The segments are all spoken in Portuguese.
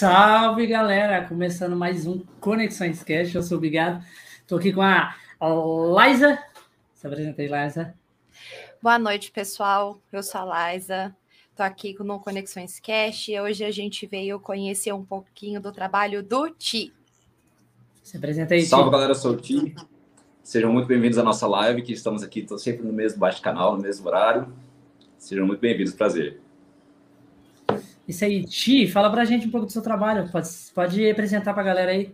Salve, galera! Começando mais um Conexões Cast. Eu sou obrigado. Estou aqui com a Liza. Se apresenta aí, Liza. Boa noite, pessoal. Eu sou a Liza. Estou aqui no Conexões Cast e hoje a gente veio conhecer um pouquinho do trabalho do Ti. Se apresenta aí, Ti. Salve, galera. Eu sou o Ti. Sejam muito bem-vindos à nossa live, que estamos aqui sempre no mesmo bate-canal, no mesmo horário. Sejam muito bem-vindos. Prazer. Isso aí, Ti, fala pra gente um pouco do seu trabalho. Pode, pode apresentar pra galera aí.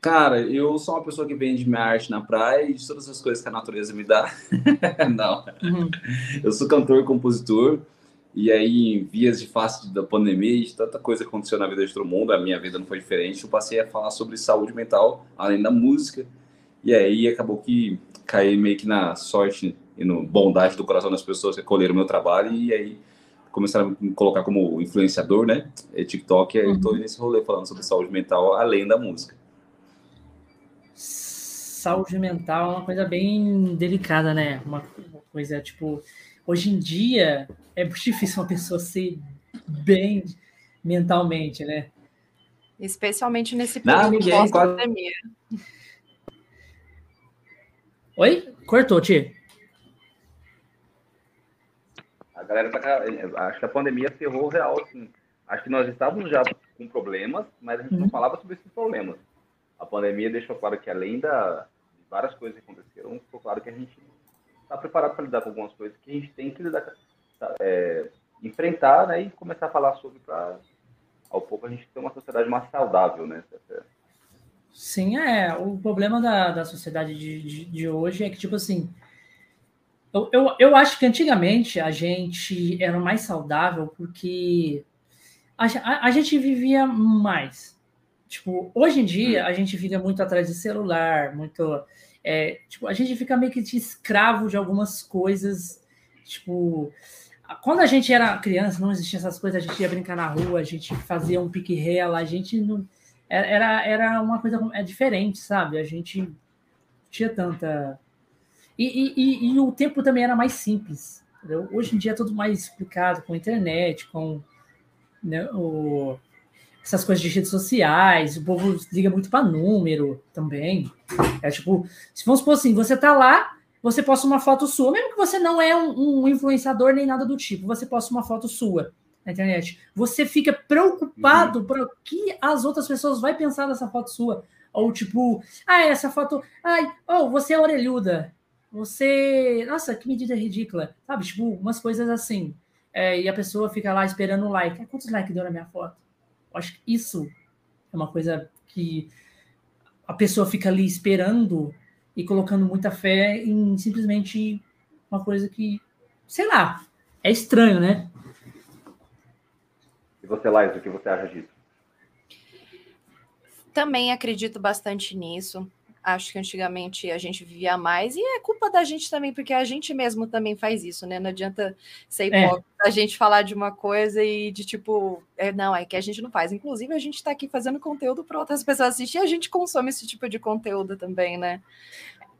Cara, eu sou uma pessoa que vende minha arte na praia e de todas as coisas que a natureza me dá. Não. Uhum. Eu sou cantor e compositor. E aí, em vias de face da pandemia e de tanta coisa que aconteceu na vida de todo mundo, a minha vida não foi diferente. Eu passei a falar sobre saúde mental, além da música. E aí acabou que caí meio que na sorte e no bondade do coração das pessoas que acolheram o meu trabalho. E aí começaram a me colocar como influenciador, né? E TikTok, uhum. estou nesse rolê falando sobre saúde mental além da música. Saúde mental é uma coisa bem delicada, né? Uma coisa tipo, hoje em dia é muito difícil uma pessoa ser bem mentalmente, né? Especialmente nesse período pós-pandemia. Oi? Cortou, Tia a galera tá. Acho que a pandemia ferrou real, assim. Acho que nós estávamos já com problemas, mas a gente uhum. não falava sobre esses problemas. A pandemia deixou claro que, além da, de várias coisas que aconteceram, ficou claro que a gente está preparado para lidar com algumas coisas que a gente tem que lidar, tá, é, enfrentar né, e começar a falar sobre para, ao pouco, a gente ter uma sociedade mais saudável, né? Sim, é. O problema da, da sociedade de, de, de hoje é que, tipo assim, eu, eu, eu acho que antigamente a gente era mais saudável porque a, a, a gente vivia mais. Tipo, hoje em dia hum. a gente fica muito atrás de celular, muito. É, tipo, a gente fica meio que de escravo de algumas coisas. Tipo, quando a gente era criança, não existia essas coisas, a gente ia brincar na rua, a gente fazia um pique-rela, a gente não. Era, era uma coisa é diferente, sabe? A gente tinha tanta e, e, e, o tempo também era mais simples. Entendeu? Hoje em dia é tudo mais explicado com a internet, com né, o, essas coisas de redes sociais. O povo liga muito para número também. É tipo, se vamos supor assim, você tá lá, você posta uma foto sua, mesmo que você não é um, um influenciador nem nada do tipo, você posta uma foto sua na internet. Você fica preocupado uhum. para o que as outras pessoas vão pensar dessa foto sua. Ou tipo, ah, essa foto. Ai, oh, você é orelhuda. Você. Nossa, que medida ridícula. Sabe? Tipo, umas coisas assim. É, e a pessoa fica lá esperando um like. Quantos likes deu na minha foto? Eu acho que isso é uma coisa que a pessoa fica ali esperando e colocando muita fé em simplesmente uma coisa que, sei lá, é estranho, né? E você, Laís, o que você acha disso? Também acredito bastante nisso. Acho que antigamente a gente vivia mais, e é culpa da gente também, porque a gente mesmo também faz isso, né? Não adianta ser é. hipócrita é. a gente falar de uma coisa e de tipo, é, não, é que a gente não faz. Inclusive, a gente está aqui fazendo conteúdo para outras pessoas assistir, e a gente consome esse tipo de conteúdo também, né?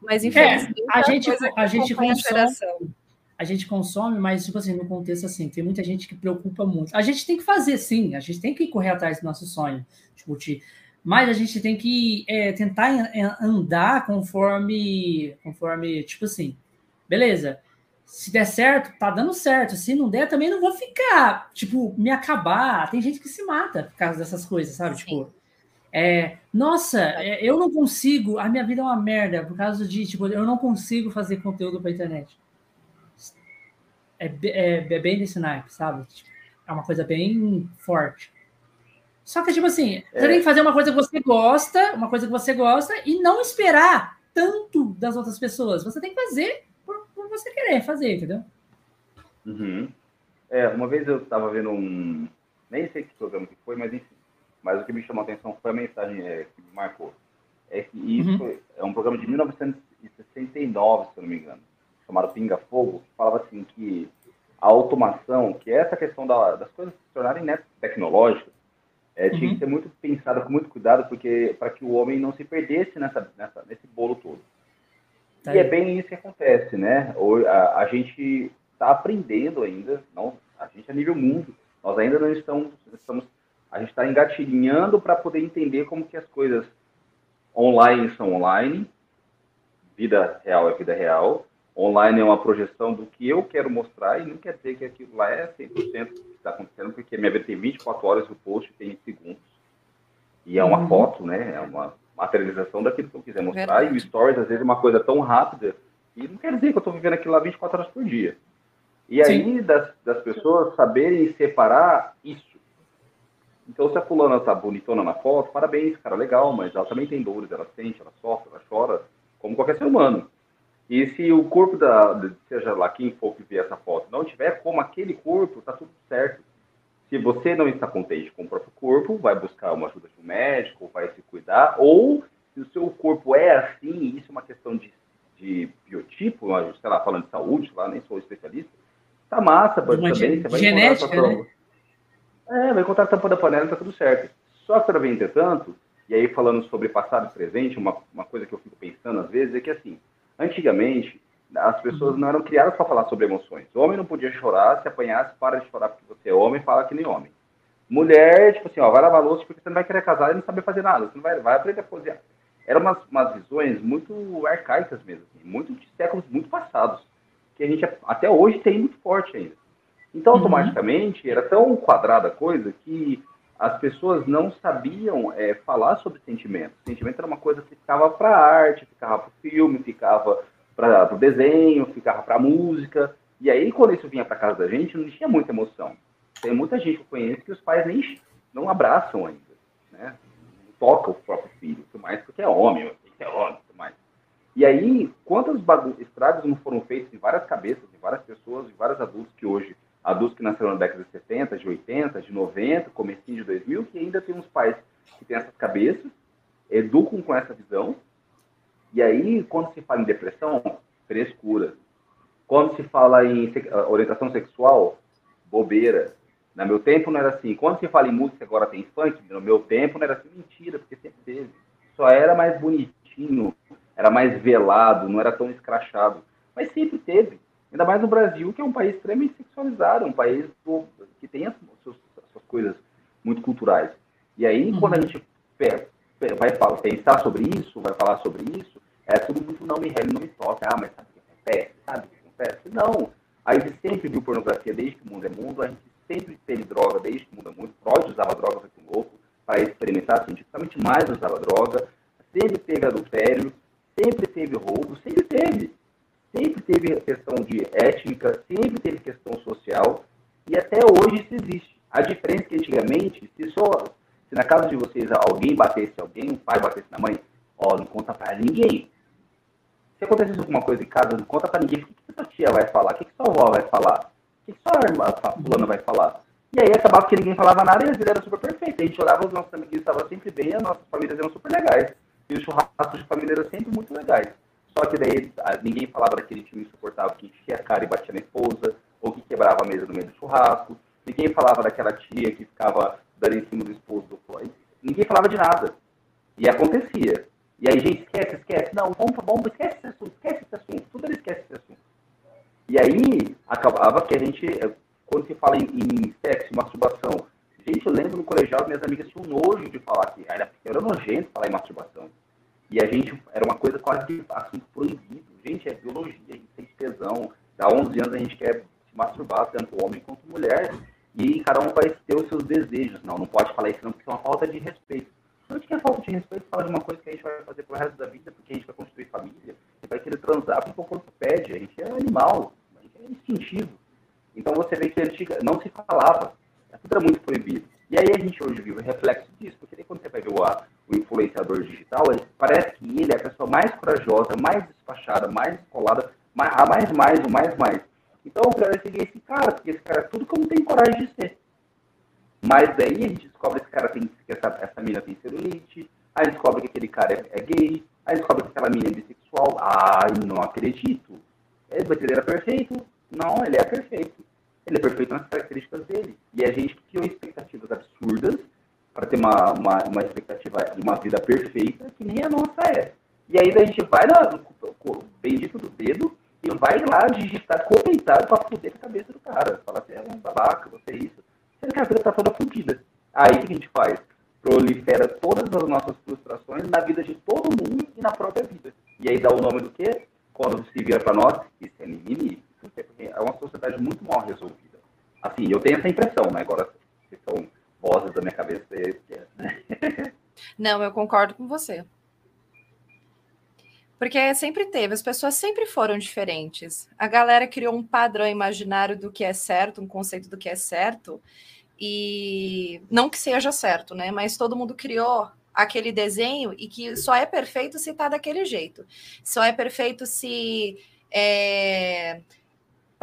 Mas é, infelizmente é, a, gente, a gente consome. A gente consome, mas, tipo assim, no contexto assim, tem muita gente que preocupa muito. A gente tem que fazer, sim, a gente tem que correr atrás do nosso sonho. Tipo, de mas a gente tem que é, tentar andar conforme, conforme, tipo assim, beleza. Se der certo, tá dando certo. Se não der, também não vou ficar, tipo, me acabar. Tem gente que se mata por causa dessas coisas, sabe? Sim. Tipo, é, nossa, é, eu não consigo, a minha vida é uma merda por causa de, tipo, eu não consigo fazer conteúdo para internet. É, é, é bem desse naipe, sabe? Tipo, é uma coisa bem forte. Só que, tipo assim, é. você tem que fazer uma coisa que você gosta, uma coisa que você gosta, e não esperar tanto das outras pessoas. Você tem que fazer por, por você querer fazer, entendeu? Uhum. É, uma vez eu estava vendo um. Nem sei que programa que foi, mas enfim. Mas o que me chamou a atenção foi a mensagem é, que me marcou. É que isso uhum. é um programa de 1969, se eu não me engano, chamado Pinga Fogo, que falava assim que a automação, que é essa questão da, das coisas se tornarem né, tecnológicas, é, tinha uhum. que ser muito pensada com muito cuidado, porque para que o homem não se perdesse nessa, nessa nesse bolo todo. Tá e é bem isso que acontece, né? A, a gente está aprendendo ainda, não, a gente a nível mundo, nós ainda não estamos, estamos A gente está engatilhando para poder entender como que as coisas online são online, vida real é vida real, online é uma projeção do que eu quero mostrar e não quer dizer que aquilo lá é 100% que está acontecendo, porque minha vida tem 24 horas e o post tem segundos. E é uma uhum. foto, né? É uma materialização daquilo que eu quiser mostrar. Verdade. E o Stories, às vezes, é uma coisa tão rápida e não quer dizer que eu estou vivendo aquilo lá 24 horas por dia. E aí, das, das pessoas saberem separar isso. Então, se a fulana tá bonitona na foto, parabéns, cara, legal, mas ela também tem dores, ela sente, ela sofre, ela chora, como qualquer ser humano. E se o corpo da, seja lá quem for que ver essa foto, não tiver como aquele corpo, tá tudo certo. Se você não está contente com o próprio corpo, vai buscar uma ajuda de um médico, vai se cuidar, ou se o seu corpo é assim, isso é uma questão de, de biotipo, sei lá, falando de saúde, lá nem sou especialista, tá massa, mas também você vai genética, encontrar né? É, vai encontrar a tampa da panela tá tudo certo. Só que, também, entretanto, e aí falando sobre passado e presente, uma, uma coisa que eu fico pensando às vezes é que, assim, Antigamente, as pessoas não eram criadas para falar sobre emoções. O homem não podia chorar, se apanhasse, para de chorar porque você é homem, fala que nem homem. Mulher, tipo assim, ó, vai lavar louça porque você não vai querer casar e não saber fazer nada, você não vai, vai aprender a cozinhar. Eram umas, umas visões muito arcaicas mesmo, assim, muito de séculos muito passados, que a gente até hoje tem muito forte ainda. Então, uhum. automaticamente, era tão quadrada a coisa que as pessoas não sabiam é, falar sobre sentimento. Sentimento era uma coisa que ficava para arte, ficava para filme, ficava para o desenho, ficava para música. E aí, quando isso vinha para casa da gente, não tinha muita emoção. Tem muita gente que eu conheço que os pais nem não abraçam ainda, né? Não toca o próprio filho, tudo mais, porque é homem, é homem, tudo mais. E aí, quantos estragos não foram feitos em várias cabeças, em várias pessoas, em vários adultos que hoje adultos que nasceram na década de 70, de 80, de 90, comecinho de 2000, que ainda tem uns pais que têm essas cabeças, educam com essa visão, e aí, quando se fala em depressão, frescura. Quando se fala em orientação sexual, bobeira. No meu tempo não era assim. Quando se fala em música, agora tem funk, no meu tempo não era assim. Mentira, porque sempre teve. Só era mais bonitinho, era mais velado, não era tão escrachado. Mas sempre teve. Ainda mais no Brasil, que é um país extremamente sexualizado, um país do, que tem as, suas, as, suas, coisas muito culturais. E aí, uhum. quando a gente vai falar, pensar sobre isso, vai falar sobre isso, é tudo muito não me rele, não me toca. Ah, mas sabe o que acontece? Sabe o que acontece? Não. A gente sempre viu pornografia desde que o mundo é mundo, a gente sempre teve droga desde que o mundo é mundo. Freud usava droga feito um louco para experimentar cientificamente, mais usava droga. Sempre teve adultério, sempre teve roubo, sempre teve sempre teve questão de étnica, sempre teve questão social, e até hoje isso existe. A diferença é que antigamente, se, só, se na casa de vocês alguém batesse alguém, um pai batesse na mãe, ó, não conta para ninguém. Se acontecesse alguma coisa em casa, não conta para ninguém, o que, que sua tia vai falar? O que, que sua avó vai falar? O que, que sua irmã, sua fulana vai falar? E aí acabava que ninguém falava nada e a vida era super perfeita. A gente olhava, os nossos amiguinhos estavam sempre bem, as nossas famílias eram super legais. E os churrascos de família eram sempre muito legais. Só que daí ninguém falava daquele tio insuportável que enchia a cara e batia na esposa, ou que quebrava a mesa no meio do churrasco. Ninguém falava daquela tia que ficava dando em cima do esposo do pai. Ninguém falava de nada. E acontecia. E aí, gente, esquece, esquece. Não, vamos, vamos, esquece esse assunto, esquece esse assunto. Tudo ele esquece esse assunto. E aí, acabava que a gente, quando se fala em, em sexo, masturbação, gente, eu lembro no colegial, minhas amigas tinham nojo de falar que era, era nojento falar em masturbação. E a gente, era uma coisa quase de assim, proibido. Gente, é biologia, a gente tem tesão. Há 11 anos a gente quer se masturbar, tanto homem quanto mulher. E cada um vai ter os seus desejos. Não, não pode falar isso não, porque é uma falta de respeito. Não que é falta de respeito falar de uma coisa que a gente vai fazer pro resto da vida, porque a gente vai construir família, e vai querer transar porque o corpo pede. A gente é animal, a gente é instintivo. Então você vê que antiga não se falava. Tudo era muito proibido. E aí a gente hoje viu o reflexo disso, porque quando você vai ver o, o influenciador digital, parece que ele é a pessoa mais corajosa, mais despachada, mais colada, mais, mais mais, o mais mais. Então eu quero seguir esse cara, porque esse cara é tudo que eu não tenho coragem de ser. Mas daí a gente descobre que esse cara tem, que essa, essa mina tem celulite, aí descobre que aquele cara é, é gay, aí descobre que aquela mina é bissexual. Ai, não acredito. Ele era perfeito? Não, ele é perfeito. Ele é perfeito nas características dele. E a gente criou expectativas absurdas para ter uma, uma, uma expectativa de uma vida perfeita que nem a nossa é. E aí a gente vai lá, bendito do dedo, e vai lá digitar comentário para fuder a cabeça do cara. Fala assim, é um babaca, você é isso. Sendo que a vida tá toda fodida. Aí o que a gente faz? Prolifera todas as nossas frustrações na vida de todo mundo e na própria vida. E aí dá o nome do quê? Quando se vira para nós, isso é mimimi. Porque é uma sociedade muito mal resolvida. Assim, eu tenho essa impressão, né? Agora, são vozes da minha cabeça, né? Não, eu concordo com você. Porque sempre teve, as pessoas sempre foram diferentes. A galera criou um padrão imaginário do que é certo, um conceito do que é certo, e não que seja certo, né? Mas todo mundo criou aquele desenho e que só é perfeito se tá daquele jeito. Só é perfeito se é,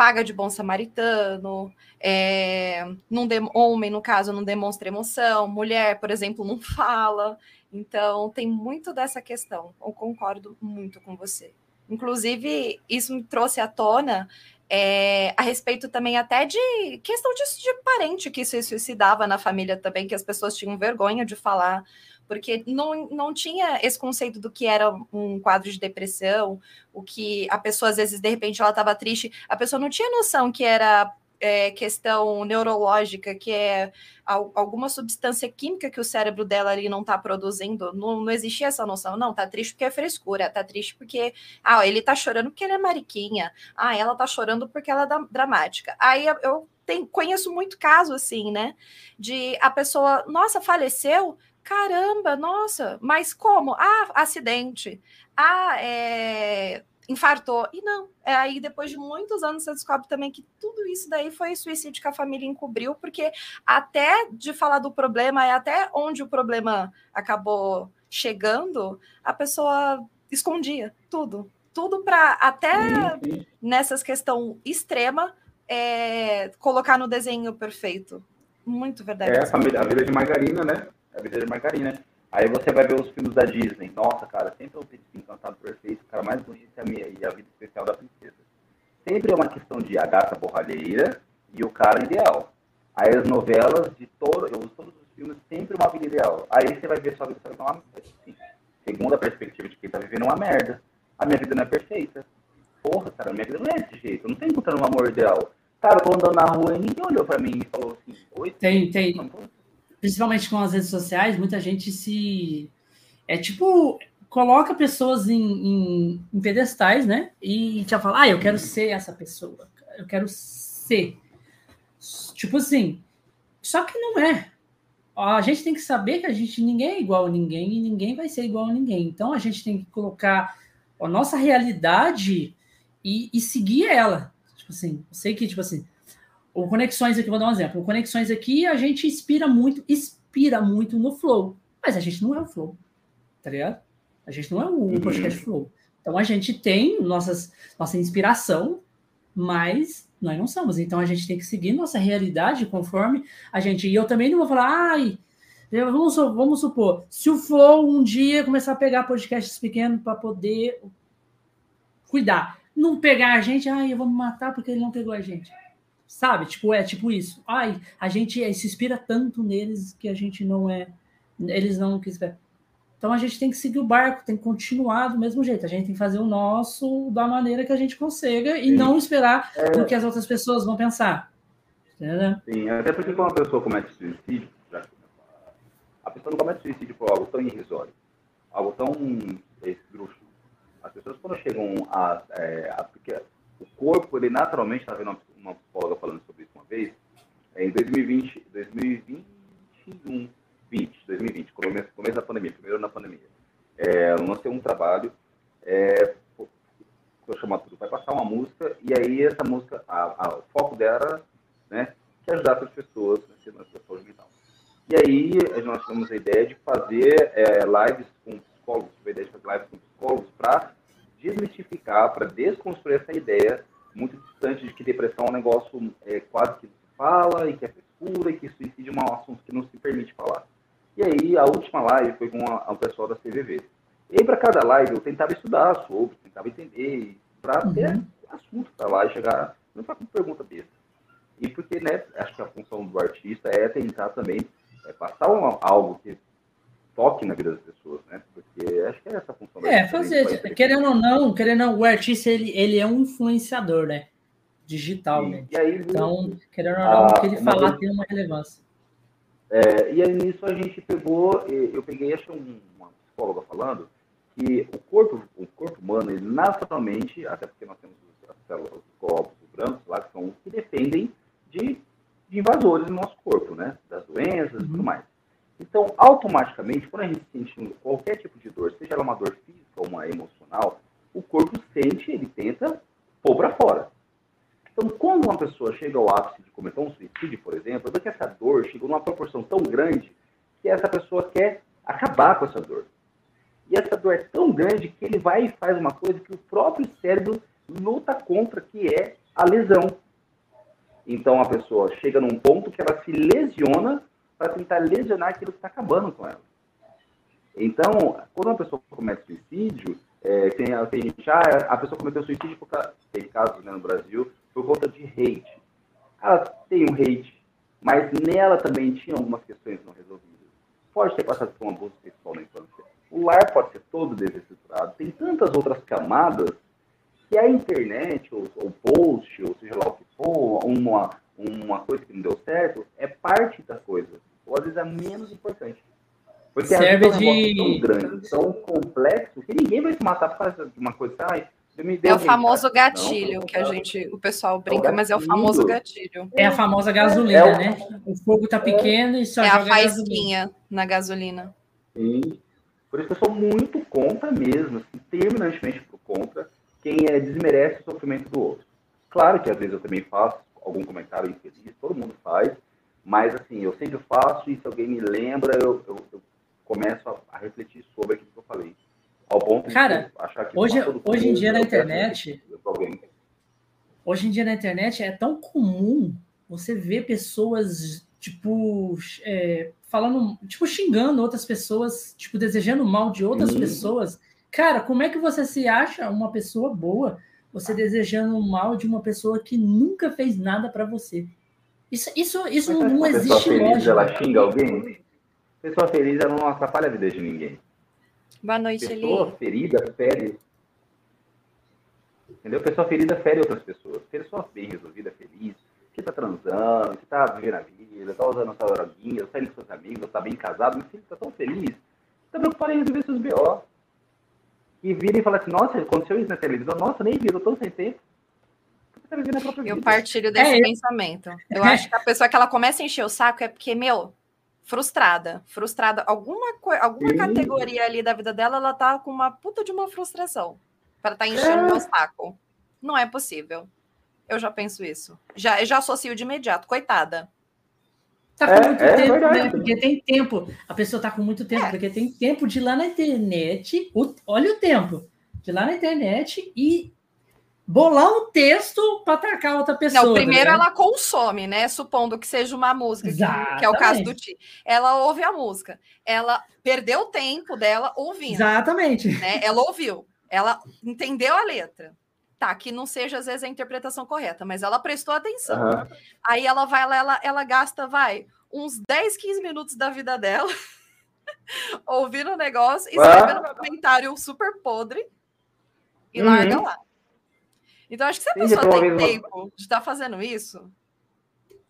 paga de bom samaritano, é, não de, homem, no caso, não demonstra emoção, mulher, por exemplo, não fala. Então, tem muito dessa questão. Eu concordo muito com você. Inclusive, isso me trouxe à tona é, a respeito também até de questão de, de parente que se suicidava na família também, que as pessoas tinham vergonha de falar, porque não, não tinha esse conceito do que era um quadro de depressão, o que a pessoa, às vezes, de repente, ela estava triste, a pessoa não tinha noção que era é, questão neurológica, que é alguma substância química que o cérebro dela ali não está produzindo, não, não existia essa noção. Não, tá triste porque é frescura, tá triste porque ah, ele tá chorando porque ele é mariquinha, ah, ela tá chorando porque ela é dramática. Aí eu tenho, conheço muito caso assim, né? De a pessoa, nossa, faleceu. Caramba, nossa, mas como? Ah, acidente. Ah, é, infartou. E não. É aí, depois de muitos anos, você descobre também que tudo isso daí foi suicídio que a família encobriu, porque até de falar do problema, é até onde o problema acabou chegando, a pessoa escondia tudo. Tudo para até nessas questão extrema é, colocar no desenho perfeito. Muito verdade. É a, família, a vida de margarina, né? A vida de margarina. Aí você vai ver os filmes da Disney. Nossa, cara, sempre é o príncipe encantado perfeito, o cara mais bonito é a minha, e a vida especial da princesa. Sempre é uma questão de a gata borralheira e o cara ideal. Aí as novelas de todo, eu uso todos os filmes, sempre uma vida ideal. Aí você vai ver sua vida vai uma assim, segundo a perspectiva de quem tá vivendo uma merda. A minha vida não é perfeita. Porra, cara, a minha vida não é desse jeito. Eu não tô encontrando um amor ideal. Cara, eu tô andando na rua e ninguém olhou pra mim e falou assim, oi. Tem, tem principalmente com as redes sociais, muita gente se. É tipo, coloca pessoas em, em, em pedestais, né? E já fala, ah, eu quero ser essa pessoa, eu quero ser. Tipo assim, só que não é. A gente tem que saber que a gente ninguém é igual a ninguém e ninguém vai ser igual a ninguém. Então a gente tem que colocar a nossa realidade e, e seguir ela. Tipo assim, eu sei que, tipo assim, o Conexões aqui, vou dar um exemplo. O Conexões aqui, a gente inspira muito, inspira muito no Flow. Mas a gente não é o Flow, tá ligado? A gente não é o uhum. podcast Flow. Então a gente tem nossas, nossa inspiração, mas nós não somos. Então a gente tem que seguir nossa realidade conforme a gente. E eu também não vou falar, ai, vamos, vamos supor, se o Flow um dia começar a pegar podcasts pequenos para poder cuidar, não pegar a gente, ai, eu vou me matar porque ele não pegou a gente. Sabe? Tipo, é tipo isso. Ai, a gente se inspira tanto neles que a gente não é. Eles não quis ver. Então a gente tem que seguir o barco, tem que continuar do mesmo jeito. A gente tem que fazer o nosso da maneira que a gente consiga e Sim. não esperar é... o que as outras pessoas vão pensar. Entendeu? Sim, até porque quando a pessoa comete suicídio, a pessoa não comete suicídio por algo tão irrisório, algo tão esdrúxulo. As pessoas quando chegam a, é, a porque o corpo, ele naturalmente, está vendo uma psicóloga falando sobre isso uma vez, é, em 2020, 2021, 20, 2020, começo, começo da pandemia, primeiro na pandemia, é, eu lancei um trabalho, é, eu chamo tudo, vai passar uma música, e aí essa música, a, a, o foco dela né, que ajudar as pessoas na saúde mental. E aí nós tivemos a ideia de fazer é, lives com psicólogos, tive a ideia de fazer lives com psicólogos para desmistificar, para desconstruir essa ideia muito distante de que depressão é um negócio é, quase que se fala e que é frescura e que suicídio é um assunto que não se permite falar. E aí, a última live foi com o pessoal da CVV. E aí, para cada live, eu tentava estudar sobre, tentava entender, para uhum. ter assunto para lá e chegar, não foi com pergunta besta. E porque, né, acho que a função do artista é tentar também é, passar uma, algo que toque na vida das pessoas, né? Porque acho que é essa a função. É, fazer, querendo ou não, querendo ou não, o artista, ele, ele é um influenciador, né? Digital, né? Aí, então, querendo ou não, o que ele falar tem uma relevância. É, e aí nisso a gente pegou, eu peguei, acho uma psicóloga falando, que o corpo, o corpo humano, ele naturalmente, até porque nós temos as células, os glóbulos brancos lá, que são os que defendem de, de invasores no nosso corpo, né? Das doenças uhum. e tudo uhum. mais. Então, automaticamente, quando a gente sente qualquer tipo de dor, seja ela uma dor física ou uma emocional, o corpo sente, ele tenta pôr para fora. Então, quando uma pessoa chega ao ápice de cometer um suicídio, por exemplo, é que essa dor chegou numa proporção tão grande que essa pessoa quer acabar com essa dor. E essa dor é tão grande que ele vai e faz uma coisa que o próprio cérebro luta contra, que é a lesão. Então a pessoa chega num ponto que ela se lesiona para tentar lesionar aquilo que está acabando com ela. Então, quando uma pessoa comete suicídio, é, tem, tem gente, ah, a pessoa cometeu suicídio por causa, tem casos né, no Brasil, por conta de hate. Ela tem um hate, mas nela também tinha algumas questões não resolvidas. Pode ter passado por um abuso sexual na infância. O lar pode ser todo desestruturado. Tem tantas outras camadas que a internet, ou, o post, ou seja lá o que for, uma, uma coisa que não deu certo, é parte da coisa ou às vezes é menos importante. Porque Serve a vida é tão grande, tão complexo, que ninguém vai se matar por causa de uma coisa. Ai, é o famoso gatilho não, que a gente, o pessoal brinca, é mas é o famoso gatilho. É a famosa gasolina, é, né? O fogo tá pequeno e só é a faísquinha gasolina. na gasolina. Sim. Por isso que eu sou muito contra mesmo, assim, terminantemente por contra quem é, desmerece o sofrimento do outro. Claro que às vezes eu também faço algum comentário infeliz, todo mundo faz, mas, assim, eu sempre faço e se alguém me lembra, eu, eu, eu começo a, a, refletir sobre aquilo que eu falei. Ao ponto Cara, de achar que hoje, hoje em dia na internet. Hoje em dia na internet é tão comum você ver pessoas, tipo, é, falando, tipo, xingando outras pessoas, tipo, desejando mal de outras pessoas. Cara, como é que você se acha uma pessoa boa, você desejando mal de uma pessoa que nunca fez nada para você? Isso, isso, isso não, não existe pessoa feliz, lógica. ela xinga alguém? Pessoa feliz, ela não atrapalha a vida de ninguém. Boa noite, Pessoa Eli. ferida fere. Entendeu? Pessoa ferida fere outras pessoas. Pessoa bem resolvida, feliz, que tá transando, que tá vivendo a vida, tá usando sua droguinha, tá indo com seus amigos, tá bem casado, meu filho tá tão feliz, tá preocupado em resolver seus B.O. E vira e fala assim, nossa, aconteceu isso na televisão, nossa, nem vi, eu tô sem tempo. Eu partilho desse é, pensamento. Eu é. acho que a pessoa que ela começa a encher o saco é porque, meu, frustrada. Frustrada. Alguma, alguma categoria ali da vida dela, ela tá com uma puta de uma frustração. Para tá enchendo o é. meu saco. Não é possível. Eu já penso isso. Já, já associo de imediato. Coitada. Tá com é, muito é, tempo, né? Porque tem tempo. A pessoa tá com muito tempo, é. porque tem tempo de ir lá na internet. O, olha o tempo. De ir lá na internet e bolar um texto para atacar outra pessoa. Não, primeiro né? ela consome, né? Supondo que seja uma música, que, que, é o caso do Ti. Ela ouve a música. Ela perdeu o tempo dela ouvindo. Exatamente. Né? Ela ouviu. Ela entendeu a letra. Tá, que não seja às vezes a interpretação correta, mas ela prestou atenção. Uhum. Aí ela vai lá, ela, ela gasta, vai, uns 10, 15 minutos da vida dela ouvindo o negócio, escrevendo um comentário super podre e uhum. larga lá. Então, acho que se a pessoa tem tempo de estar tá fazendo isso,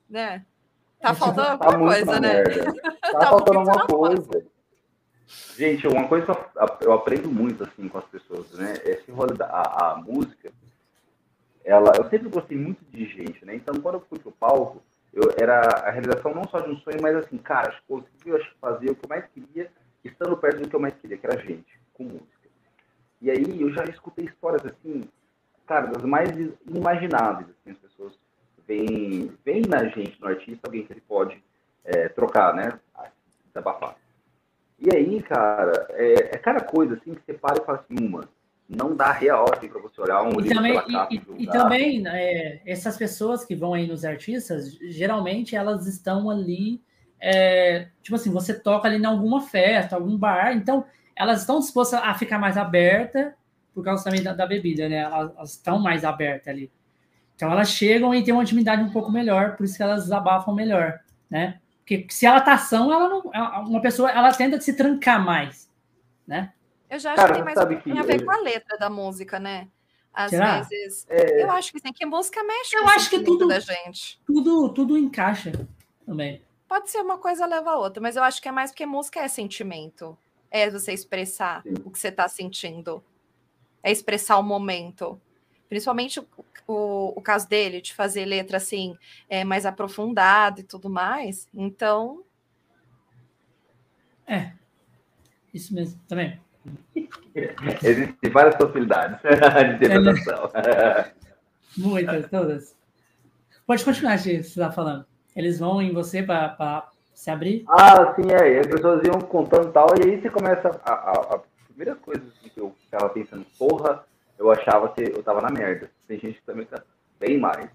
né? Tá faltando tá alguma coisa, né? Tá, tá faltando alguma coisa. Gente, uma coisa que eu aprendo muito assim com as pessoas, né? Esse rolê da a, a, música, ela, eu sempre gostei muito de gente, né? Então, quando eu fui pro palco, eu era a realização não só de um sonho, mas assim, cara, consegui fazer o que eu mais queria, estando perto do que eu mais queria, que era gente, com música. E aí eu já escutei histórias assim, cara, das mais inimagináveis. Assim, as pessoas veem, veem na gente, no artista, alguém que ele pode é, trocar, né? Desabafar. E aí, cara, é, é cada coisa assim que você para e fala assim, uma, não dá real assim, para você olhar um e também, e, e, e, também é, essas pessoas que vão aí nos artistas, geralmente elas estão ali, é, tipo assim, você toca ali em alguma festa, algum bar, então elas estão dispostas a ficar mais aberta por causa também da, da bebida, né? Elas, elas estão mais abertas ali. Então elas chegam e têm uma intimidade um pouco melhor, por isso que elas desabafam melhor, né? Porque se ela tá ação, ela não, uma pessoa, ela tenta se trancar mais, né? Eu já acho Cara, que tem mais tem a ver com a letra da música, né? Às Será? vezes, é... eu acho que sim, que música mexe eu acho que tudo da gente. Tudo, tudo encaixa também. pode ser uma coisa leva a outra, mas eu acho que é mais porque música é sentimento. É você expressar Sim. o que você está sentindo. É expressar o momento. Principalmente o, o, o, caso dele, de fazer letra assim, é, mais aprofundada e tudo mais. Então. É. Isso mesmo, também. Existem várias possibilidades de interpretação. É, muitas, todas. Pode continuar, Gi, você está falando. Eles vão em você para se abrir? Ah, sim, é. As pessoas iam contando tal, e aí você começa. A, a, a primeira coisa assim, que eu estava pensando, porra, eu achava que eu tava na merda. Tem gente que também tá bem mais.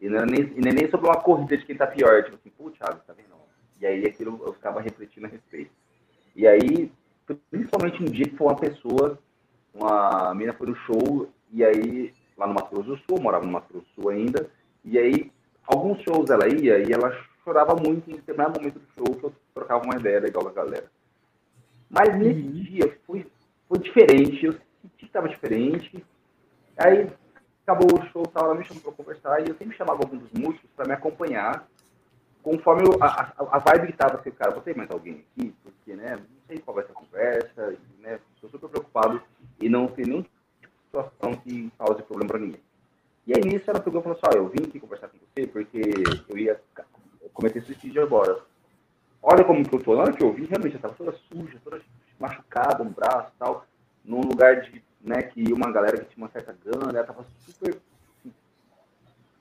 E não é nem, e nem, nem sobre uma corrida de quem tá pior, tipo assim, pô, Thiago, tá vendo? E aí aquilo eu ficava refletindo a respeito. E aí, principalmente um dia que foi uma pessoa, uma menina foi no show, e aí, lá no Mato Grosso do Sul, morava no Mato Grosso do Sul ainda, e aí alguns shows ela ia e ela chorava muito em determinado momento do show que eu trocava uma ideia legal com a galera. Mas nesse uhum. dia foi, foi diferente, eu senti que estava diferente. Aí acabou o show, tal, ela me chamou para conversar e eu sempre chamava algum dos músicos para me acompanhar conforme eu, a, a, vibe que tava, assim, cara, você mais alguém aqui? Porque, né, não sei qual vai ser a conversa, né, estou super preocupado e não tem nenhum tipo de situação que cause problema para ninguém. E aí nisso ela pegou e falou assim, ó, eu vim aqui conversar com você porque eu ia cometer suicídio agora. Olha como que eu tô. Na hora que eu vi, realmente, eu tava toda suja, toda machucada no braço e tal, num lugar de, né, que uma galera que tinha uma certa gana, ela tava super,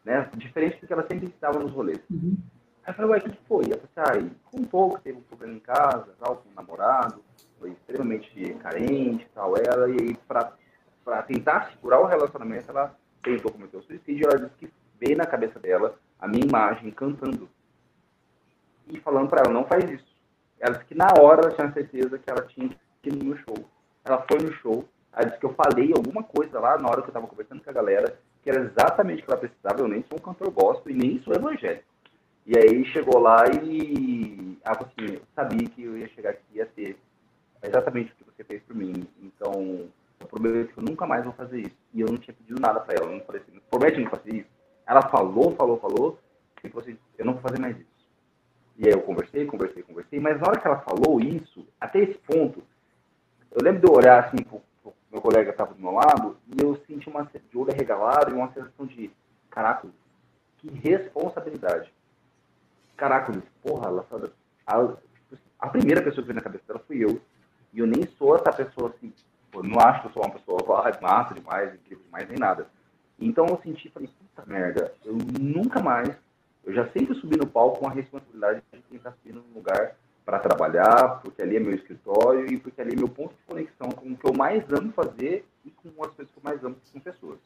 né, diferente do que ela sempre estava nos rolês. Uhum. Aí eu falei, ué, o que, foi? Ela falou assim, ah, com um pouco, teve um problema em casa, tal, com um namorado, foi extremamente carente tal, ela, e aí pra, pra tentar segurar o relacionamento, ela tentou cometer o suicídio, ela disse que veio na cabeça dela a minha imagem cantando. E falando para ela, não faz isso. Ela disse que na hora ela tinha certeza que ela tinha que ir no show. Ela foi no show, ela disse que eu falei alguma coisa lá na hora que eu estava conversando com a galera, que era exatamente o que ela precisava. Eu nem sou um cantor gospel e nem sou evangélico. E aí chegou lá e falou assim, eu sabia que eu ia chegar aqui e ia ter exatamente o que você fez por mim. Então, eu prometo que eu nunca mais vou fazer isso. E eu não tinha pedido nada para ela. Eu não falei assim, promete não fazer isso. Ela falou, falou, falou, e falou assim, eu não vou fazer mais isso. E aí eu conversei, conversei, conversei, mas na hora que ela falou isso, até esse ponto, eu lembro de eu olhar assim pro, pro meu colega que estava do meu lado, e eu senti uma de olho arregalado e uma sensação de, caraca, que responsabilidade. Caraca, porra, ela a, a primeira pessoa que veio na cabeça dela fui eu. E eu nem sou essa pessoa assim, eu não acho que eu sou uma pessoa massa demais, incrível demais, nem nada. Então eu senti, falei, puta merda, eu nunca mais, eu já sempre subi no palco com a responsabilidade de quem está subindo no lugar para trabalhar, porque ali é meu escritório e porque ali é meu ponto de conexão com o que eu mais amo fazer e com as coisas que eu mais amo com pessoas.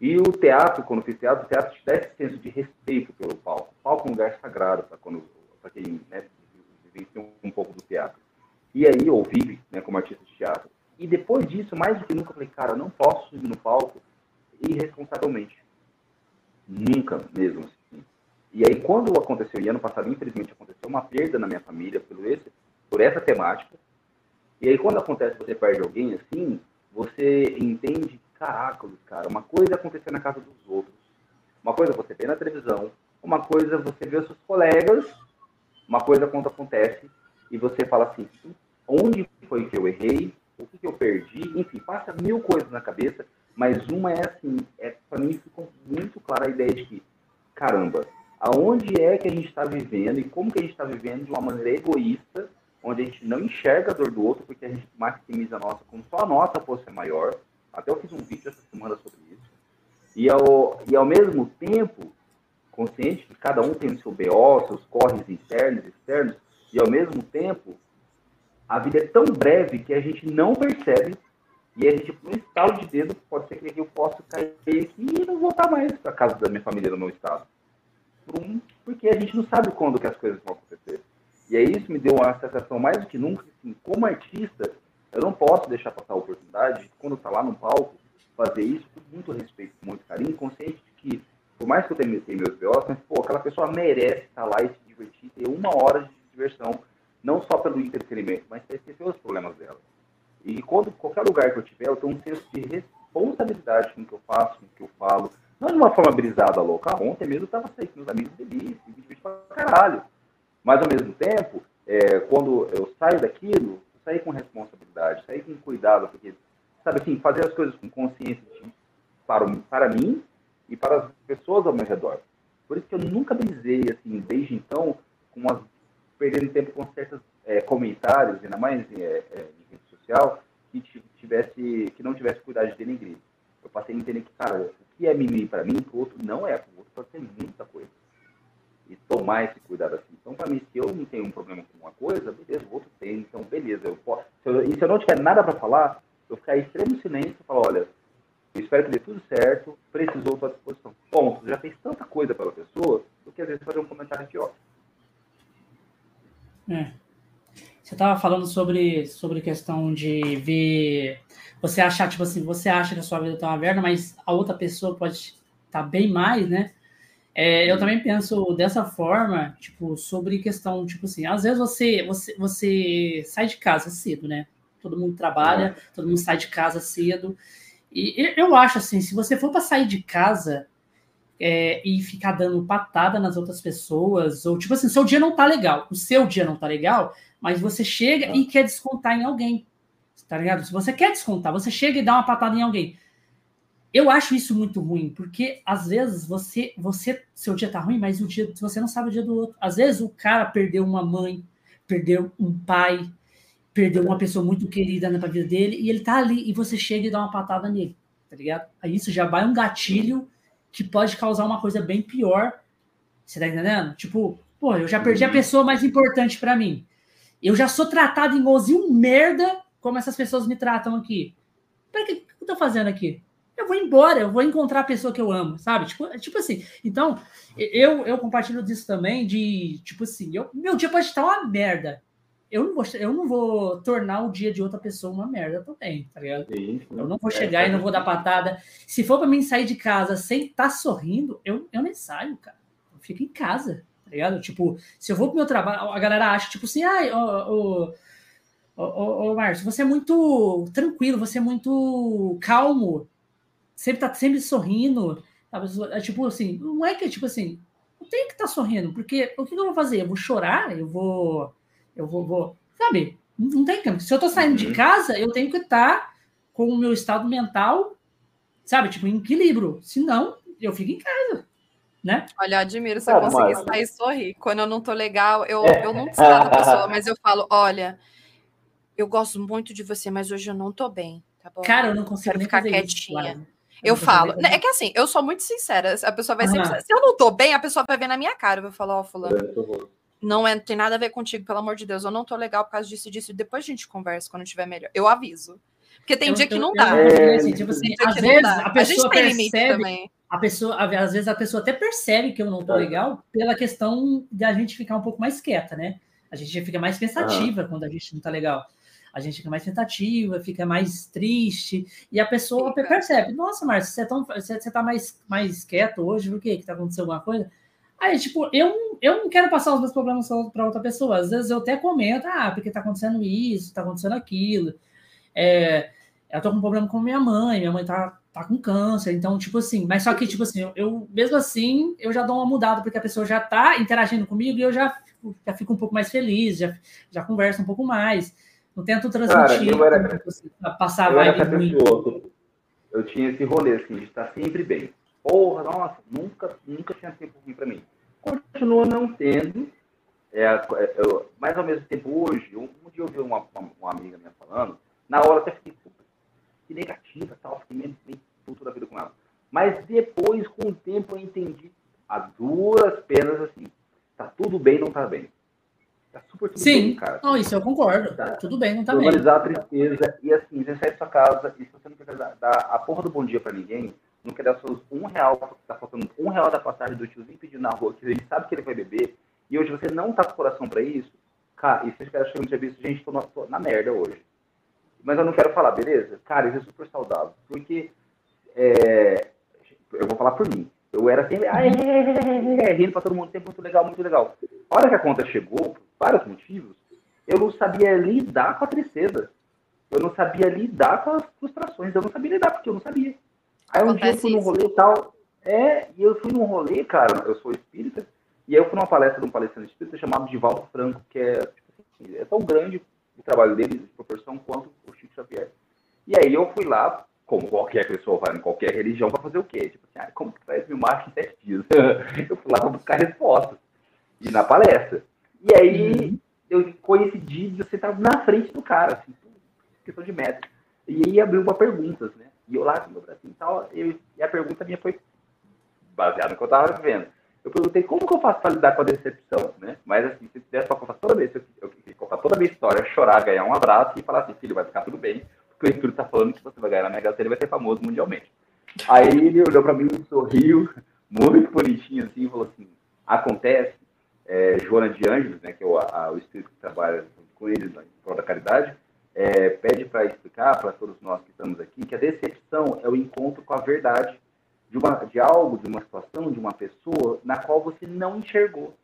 E o teatro, quando eu fiz teatro, o teatro te dá esse senso de respeito pelo palco. O palco é um lugar sagrado para quem né, um pouco do teatro. E aí eu vive né, como artista de teatro. E depois disso, mais do que nunca, eu falei, cara, eu não posso subir no palco irresponsavelmente. Nunca mesmo. E aí, quando aconteceu, e ano passado, infelizmente, aconteceu uma perda na minha família por, esse, por essa temática. E aí, quando acontece você perde alguém assim, você entende, caraca, cara, uma coisa é acontecer na casa dos outros. Uma coisa é você vê na televisão, uma coisa é você vê os seus colegas, uma coisa quando acontece e você fala assim, onde foi que eu errei, o que, que eu perdi, enfim, passa mil coisas na cabeça mas uma é assim, é, para mim ficou muito clara a ideia de que, caramba, aonde é que a gente está vivendo e como que a gente está vivendo de uma maneira egoísta, onde a gente não enxerga a dor do outro porque a gente maximiza a nossa, como só a nossa fosse maior. Até eu fiz um vídeo essa semana sobre isso. E ao, e ao mesmo tempo, consciente que cada um tem o seu BO, seus corres internos e externos, e ao mesmo tempo, a vida é tão breve que a gente não percebe e a gente, no estalo de dedo, pode ser que eu possa cair aqui e não voltar mais para casa da minha família no meu estado. Um, porque a gente não sabe quando que as coisas vão acontecer. E aí isso me deu uma sensação mais do que nunca, assim, como artista, eu não posso deixar passar a oportunidade de, quando está lá no palco, fazer isso com muito respeito, com muito carinho, consciente de que, por mais que eu tenha meus BOs, mas, pô, aquela pessoa merece estar lá e se divertir, ter uma hora de diversão, não só pelo entretenimento, mas para esquecer os problemas dela. E quando qualquer lugar que eu tiver, eu tenho um senso de responsabilidade com o que eu faço, com o que eu falo. Não de uma forma brisada louca. Ontem mesmo eu tava saindo com meus amigos delícia, vídeo pra caralho. Mas, ao mesmo tempo, é, quando eu saio daquilo, eu saio com responsabilidade, sair com cuidado, porque, sabe assim, fazer as coisas com consciência para, para mim e para as pessoas ao meu redor. Por isso que eu nunca brisei, assim, desde então, com as, perdendo tempo com certos é, comentários, ainda mais é, é, em rede social, que tivesse, que não tivesse cuidado de denegrir. Eu passei a entender que, cara, o que é mimimi para mim, para o outro não é, para o outro pode ser muita coisa. E tomar esse cuidado assim. Então, para mim, se eu não tenho um problema com uma coisa, beleza, o outro tem, então beleza. Eu posso, se eu, e se eu não tiver nada para falar, eu ficar em extremo silêncio e falar, olha, eu espero que dê tudo certo, precisou, à disposição. Ponto. Já fez tanta coisa pela pessoa, do que às vezes fazer um comentário idiota. É. Você estava falando sobre, sobre questão de ver. Você achar, tipo assim, você acha que a sua vida está uma merda, mas a outra pessoa pode estar tá bem mais, né? É, eu também penso dessa forma, tipo, sobre questão, tipo assim, às vezes você, você, você sai de casa cedo, né? Todo mundo trabalha, todo mundo sai de casa cedo. E eu acho assim, se você for para sair de casa é, e ficar dando patada nas outras pessoas, ou tipo assim, seu dia não tá legal, o seu dia não tá legal, mas você chega e quer descontar em alguém, tá ligado? Se você quer descontar, você chega e dá uma patada em alguém. Eu acho isso muito ruim, porque às vezes você, você, seu dia tá ruim, mas o dia você não sabe o dia do outro. Às vezes o cara perdeu uma mãe, perdeu um pai, perdeu uma pessoa muito querida na vida dele e ele tá ali e você chega e dá uma patada nele, tá ligado? Aí isso já vai um gatilho que pode causar uma coisa bem pior. Você tá entendendo? Tipo, pô, eu já perdi a uhum. pessoa mais importante para mim. Eu já sou tratado igualzinho merda como essas pessoas me tratam aqui. Peraí, o que eu tô fazendo aqui? Eu vou embora, eu vou encontrar a pessoa que eu amo, sabe? Tipo, tipo assim. Então, eu, eu compartilho disso também, de, tipo assim, eu, meu dia pode estar uma merda eu não vou, eu não vou tornar o dia de outra pessoa uma merda também, tá ligado? Sim, Eu não vou é, chegar é, e não vou dar patada. Se for para mim sair de casa sem estar tá sorrindo, eu, eu nem saio, cara. Eu fico em casa, tá ligado? Tipo, se eu vou pro meu trabalho, a galera acha, tipo assim, ai, ô, ô, ô, ô Márcio, você é muito tranquilo, você é muito calmo, sempre tá sempre sorrindo. É tipo assim, não é que, tipo assim, eu tenho que estar tá sorrindo, porque o que eu vou fazer? Eu vou chorar? Eu vou eu vou, vou sabe? Não tem como. Se eu tô saindo uhum. de casa, eu tenho que estar com o meu estado mental, sabe? Tipo, em equilíbrio. Senão, eu fico em casa. Né? Olha, eu admiro você ah, conseguir mas... sair e sorrir. Quando eu não tô legal, eu, é. eu não destrato a pessoa, mas eu falo: olha, eu gosto muito de você, mas hoje eu não tô bem. Tá bom? Cara, eu não consigo Quero ficar quietinha. Isso, eu, eu falo. É que assim, eu sou muito sincera. A pessoa vai sempre. Se eu não tô bem, a pessoa vai ver na minha cara. Eu vou falar, ó, oh, fulano não é, tem nada a ver contigo, pelo amor de Deus, eu não tô legal por causa disso e disso. Depois a gente conversa quando tiver melhor. Eu aviso. Porque tem eu, dia que não dá. É, assim, tipo assim, às vezes a pessoa a percebe, a pessoa, às vezes a pessoa até percebe que eu não tô é. legal pela questão de a gente ficar um pouco mais quieta, né? A gente fica mais pensativa quando a gente não tá legal. A gente fica mais tentativa, fica mais triste, e a pessoa fica. percebe, nossa, Márcio, você, é tão, você, você tá mais, mais quieto hoje, por quê? Que tá acontecendo alguma coisa? Aí, tipo, eu, eu não quero passar os meus problemas para outra pessoa. Às vezes eu até comento, ah, porque tá acontecendo isso, tá acontecendo aquilo. É, eu tô com um problema com minha mãe, minha mãe tá, tá com câncer, então, tipo assim, mas só que, tipo assim, eu, eu mesmo assim, eu já dou uma mudada, porque a pessoa já tá interagindo comigo e eu já, já fico um pouco mais feliz, já, já converso um pouco mais. Não tento transmitir, Cara, eu era, passar eu vibe muito. Eu tinha esse rolê, assim, de estar sempre bem. Porra, nossa, nunca, nunca tinha tempo ruim para mim. Continua não tendo, é, é, mas ao mesmo tempo hoje, um, um dia eu vi uma, uma, uma, amiga minha falando, na hora até fiquei que negativa tal, fiquei meio, meio puto da vida com ela. Mas depois, com o tempo, eu entendi a duras penas assim, tá tudo bem, não tá bem. Tá super tudo Sim. bem, cara. Não, isso eu concordo. Tá. Tudo bem, não tá Normalizar bem. a tristeza e assim, você sai da sua casa e se você não quer dar, dar a porra do bom dia para ninguém, não quer dar seus um real, tá faltando um real da passagem do tiozinho pedindo na rua, que ele sabe que ele vai beber, e hoje você não tá com coração para isso, cara, e se os caras chegam no serviço, gente, tô na, tô na merda hoje. Mas eu não quero falar, beleza? Cara, isso é super saudável, porque é, eu vou falar por mim. Eu era sempre, é, rindo pra todo mundo, tempo muito legal, muito legal. A hora que a conta chegou, por vários motivos, eu não sabia lidar com a tristeza. Eu não sabia lidar com as frustrações. Eu não sabia lidar, porque eu não sabia. Aí um dia eu fui num rolê e tal. É, e eu fui num rolê, cara, eu sou espírita, E aí eu fui numa palestra de um palestrante espírita chamado Divaldo Franco, que é, tipo assim, é tão grande o trabalho dele de proporção quanto o Chico Xavier. E aí eu fui lá, como qualquer pessoa vai em qualquer religião, para fazer o quê? Tipo assim, ah, como que faz mil marchas em sete dias? eu fui lá para buscar respostas. E na palestra. E aí uhum. eu coincidi de você estar na frente do cara, assim, questão de meta. E aí abriu uma perguntas, né? E eu lá com meu bracinho e tal, eu, e a pergunta minha foi baseada no que eu estava vivendo. Eu perguntei como que eu faço para lidar com a decepção, né? Mas assim, se tivesse para contar toda vez, eu, eu, contar toda a minha história, chorar, ganhar um abraço e falar assim, filho, vai ficar tudo bem, porque o Espírito está falando que você vai ganhar na Mega Sena e vai ser famoso mundialmente. Aí ele olhou para mim, sorriu, muito bonitinho assim, e falou assim, acontece, é, Joana de Ângeles, né, que é o, a, o espírito que trabalha com ele em prol da caridade, é, pede para explicar para todos nós que estamos aqui que a decepção é o encontro com a verdade de, uma, de algo, de uma situação, de uma pessoa na qual você não enxergou.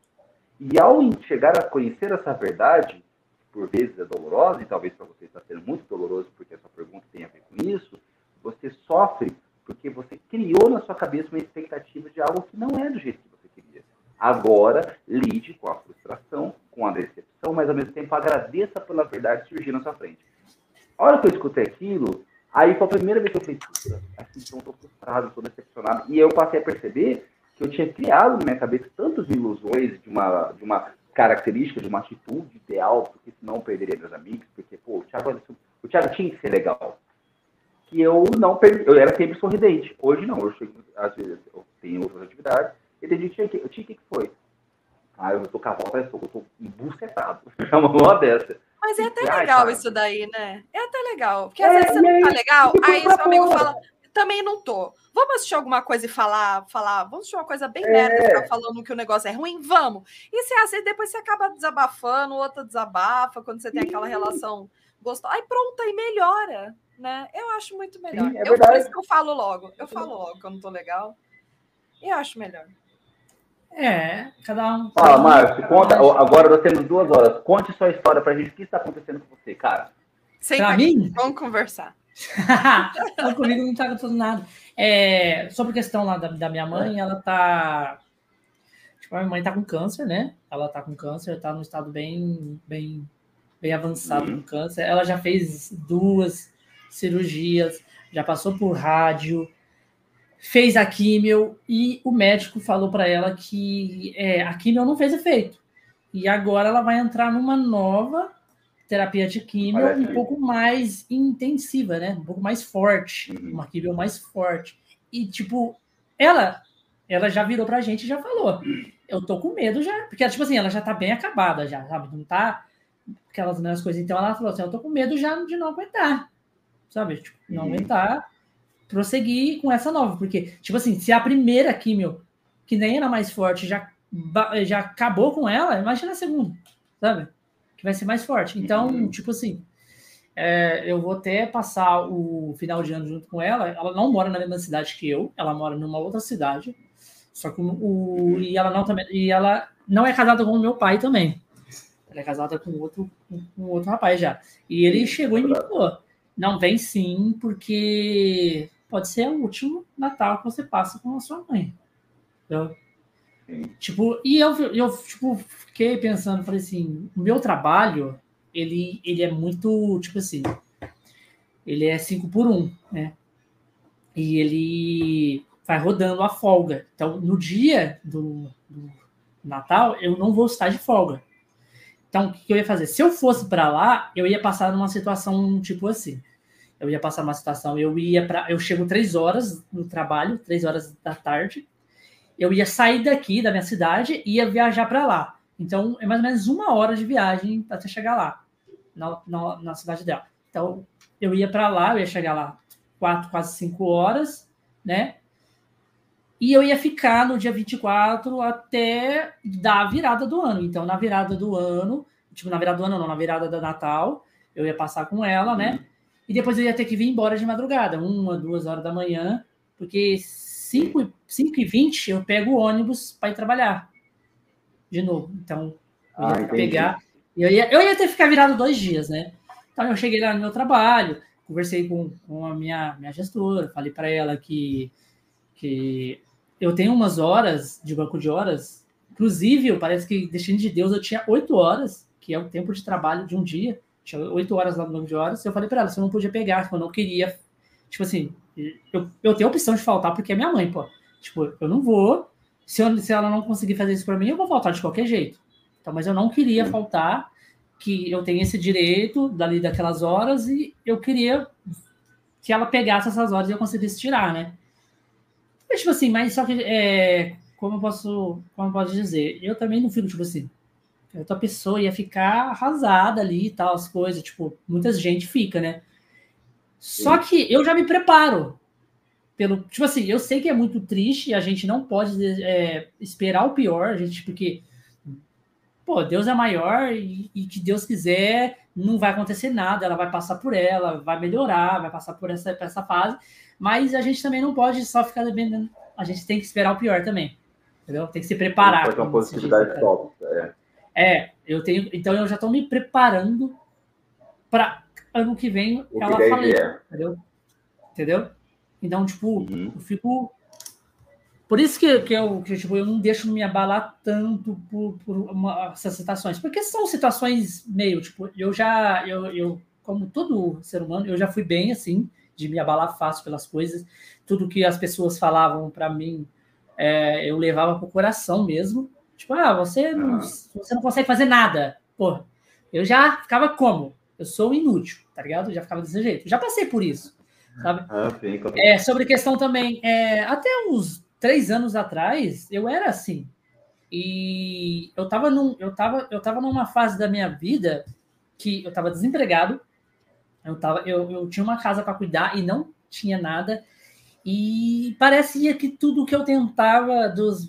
E ao chegar a conhecer essa verdade, por vezes é dolorosa, e talvez para você está sendo muito doloroso porque a sua pergunta tem a ver com isso, você sofre porque você criou na sua cabeça uma expectativa de algo que não é do jeito que você queria. Agora, lide com a frustração, com a decepção, mas ao mesmo tempo agradeça pela verdade surgir na sua frente. A hora que eu escutei aquilo, Aí foi a primeira vez que eu falei, assim, então tô frustrado, tô decepcionado. E eu passei a perceber que eu tinha criado na minha cabeça tantas ilusões de uma, de uma característica, de uma atitude ideal, porque senão eu perderia meus amigos, porque, pô, o Thiago, o Thiago tinha que ser legal. Que eu não perdi, eu era sempre sorridente. Hoje não, chego, às vezes eu tenho outras atividades, e tem gente que eu tinha que foi. Ah, eu tô com a volta, eu tô, embucetado. É uma dessa. Mas é até legal isso daí, né? É até legal. Porque às é, vezes você não tá legal, aí seu amigo fala, também não tô. Vamos assistir alguma coisa e falar, falar, vamos assistir uma coisa bem é. merda, ficar falando que o negócio é ruim? Vamos. E se assim, depois você acaba desabafando, outra desabafa, quando você tem aquela relação gostosa. Aí pronto, aí melhora, né? Eu acho muito melhor. Sim, é eu, por isso que eu falo logo. Eu falo logo que eu não tô legal. E eu acho melhor. É, cada um. Fala, Márcio, conta. Agora nós temos duas horas. Conte sua história pra gente. O que está acontecendo com você, cara? Senta pra aqui, mim? Vamos conversar. não, comigo não tá acontecendo nada. É, sobre a questão lá da, da minha mãe, ela tá. Tipo, a minha mãe tá com câncer, né? Ela tá com câncer, tá num estado bem, bem, bem avançado uhum. com câncer. Ela já fez duas cirurgias, já passou por rádio, fez a químio e o médico falou para ela que é, a químio não fez efeito. E agora ela vai entrar numa nova terapia de químio um pouco mais intensiva, né? Um pouco mais forte, uhum. uma químio mais forte. E tipo, ela ela já virou pra gente e já falou: "Eu tô com medo já", porque tipo assim, ela já tá bem acabada já, sabe? Não tá aquelas mesmas coisas. Então ela falou assim: "Eu tô com medo já de não aguentar". Sabe? Tipo, não uhum. aguentar prosseguir com essa nova, porque, tipo assim, se a primeira químio, que nem era mais forte, já, já acabou com ela, imagina a segunda, sabe? Que vai ser mais forte. Então, uhum. tipo assim, é, eu vou até passar o final de ano junto com ela. Ela não mora na mesma cidade que eu, ela mora numa outra cidade. Só que o, e ela não também e ela não é casada com o meu pai também. Ela é casada com outro com outro rapaz já. E ele chegou e me falou: "Não vem sim, porque pode ser o último Natal que você passa com a sua mãe. Entendeu? Tipo, e eu, eu tipo, fiquei pensando, falei assim, o meu trabalho, ele, ele é muito, tipo assim, ele é 5 por 1, um, né? E ele vai rodando a folga. Então, no dia do, do Natal, eu não vou estar de folga. Então, o que eu ia fazer? Se eu fosse para lá, eu ia passar numa situação tipo assim eu ia passar uma situação, eu ia para, eu chego três horas no trabalho, três horas da tarde, eu ia sair daqui da minha cidade e ia viajar para lá. Então é mais ou menos uma hora de viagem até chegar lá, na, na, na cidade dela. Então eu ia para lá, eu ia chegar lá quatro, quase cinco horas, né? E eu ia ficar no dia 24 até dar a virada do ano. Então, na virada do ano, tipo, na virada do ano, não, na virada da Natal, eu ia passar com ela, né? E depois eu ia ter que vir embora de madrugada, uma, duas horas da manhã, porque 5, 5 e 20 eu pego o ônibus para ir trabalhar de novo. Então, eu ia ah, pegar. Eu ia, eu ia ter que ficar virado dois dias, né? Então, eu cheguei lá no meu trabalho, conversei com, com a minha, minha gestora, falei para ela que, que eu tenho umas horas de banco de horas Inclusive, parece que Destino de Deus eu tinha oito horas, que é o tempo de trabalho de um dia, tinha oito horas lá no nome de horas, eu falei para ela, você não podia pegar, eu não queria, tipo assim, eu, eu tenho a opção de faltar porque é minha mãe, pô. Tipo, eu não vou, se, eu, se ela não conseguir fazer isso para mim, eu vou faltar de qualquer jeito. Então, mas eu não queria faltar, que eu tenho esse direito dali daquelas horas e eu queria que ela pegasse essas horas e eu conseguisse tirar, né? Mas, tipo assim, mas só que, é, como eu posso, como eu posso dizer, eu também não fico, tipo assim, outra pessoa ia ficar arrasada ali e tal, as coisas, tipo, muita gente fica, né? Só que eu já me preparo. Pelo, tipo assim, eu sei que é muito triste, a gente não pode é, esperar o pior, a gente, porque pô, Deus é maior e, e, que Deus quiser, não vai acontecer nada, ela vai passar por ela, vai melhorar, vai passar por essa, por essa fase, mas a gente também não pode só ficar dependendo, a gente tem que esperar o pior também, entendeu? Tem que se preparar. Pode uma positividade top. É. é, eu tenho, então eu já estou me preparando para ano que vem o ela que falecer, entendeu? Entendeu? Então, tipo, uhum. eu fico por isso que, que, eu, que tipo, eu não deixo me abalar tanto por, por uma, essas situações, porque são situações meio, tipo, eu já, eu, eu, como todo ser humano, eu já fui bem assim, de me abalar fácil pelas coisas, tudo que as pessoas falavam para mim, é, eu levava pro coração mesmo, tipo, ah, você não, você não consegue fazer nada, pô, eu já ficava como? Eu sou inútil, tá ligado? Eu já ficava desse jeito, já passei por isso, sabe? Ah, é, sobre questão também, é, até uns três anos atrás, eu era assim. E eu estava num, eu tava, eu tava numa fase da minha vida que eu estava desempregado, eu, tava, eu, eu tinha uma casa para cuidar e não tinha nada. E parecia que tudo que eu tentava dos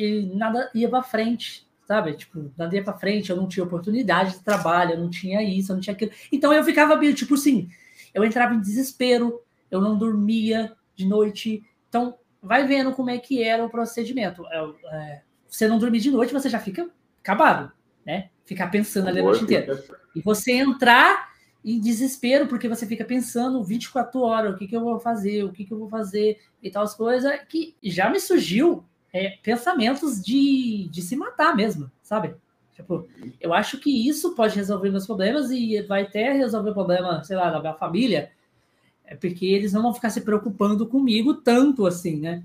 e nada ia para frente, sabe? Tipo, nada ia para frente, eu não tinha oportunidade de trabalho, eu não tinha isso, eu não tinha aquilo. Então eu ficava tipo assim, eu entrava em desespero, eu não dormia de noite. Então vai vendo como é que era o procedimento. É, é, você não dormir de noite, você já fica acabado, né? Ficar pensando ali a noite inteira. E você entrar em desespero, porque você fica pensando 24 horas, o que, que eu vou fazer, o que, que eu vou fazer e tal, as coisas, que já me surgiu é, pensamentos de, de se matar mesmo, sabe? Tipo, eu acho que isso pode resolver meus problemas e vai até resolver o problema, sei lá, da minha família, é porque eles não vão ficar se preocupando comigo tanto assim, né?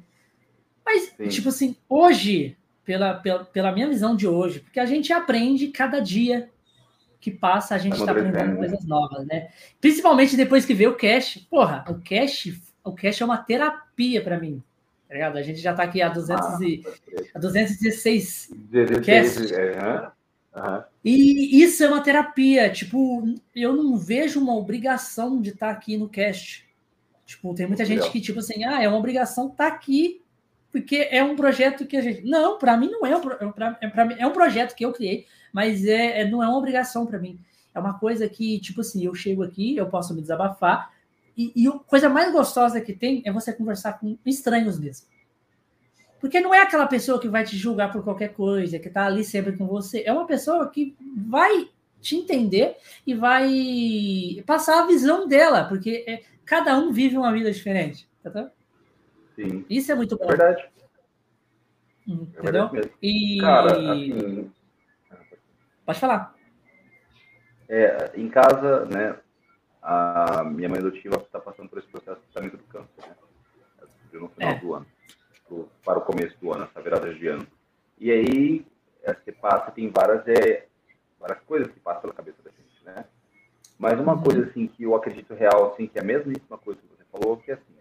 Mas, Sim. tipo assim, hoje, pela, pela, pela minha visão de hoje, porque a gente aprende cada dia que passa, a gente está aprendendo né? coisas novas, né? Principalmente depois que vê o cash. Porra, o cash, o cash é uma terapia para mim. Ligado? A gente já está aqui a, 200 ah, e, a 216 cast. É, Uhum. E isso é uma terapia. Tipo, eu não vejo uma obrigação de estar tá aqui no cast. Tipo, tem muita gente que, tipo assim, ah, é uma obrigação estar tá aqui, porque é um projeto que a gente. Não, para mim não é um, pra, é, pra mim, é um projeto que eu criei, mas é, é não é uma obrigação para mim. É uma coisa que, tipo assim, eu chego aqui, eu posso me desabafar, e, a coisa mais gostosa que tem é você conversar com estranhos mesmo. Porque não é aquela pessoa que vai te julgar por qualquer coisa, que está ali sempre com você. É uma pessoa que vai te entender e vai passar a visão dela, porque é, cada um vive uma vida diferente. Tá? Sim. Isso é muito bom. É verdade. Hum, é entendeu? É e. Cara, assim... Pode falar. É, em casa, né, a minha mãe adotiva está passando por esse processo de tratamento do câncer, né? No final é. do ano pro, para o começo do ano, essa virada de ano. E aí, é, você passa, tem várias, é, várias coisas que passam pela cabeça da gente, né? Mas uma coisa, assim, que eu acredito real, assim, que é a mesmíssima coisa que você falou, que é assim,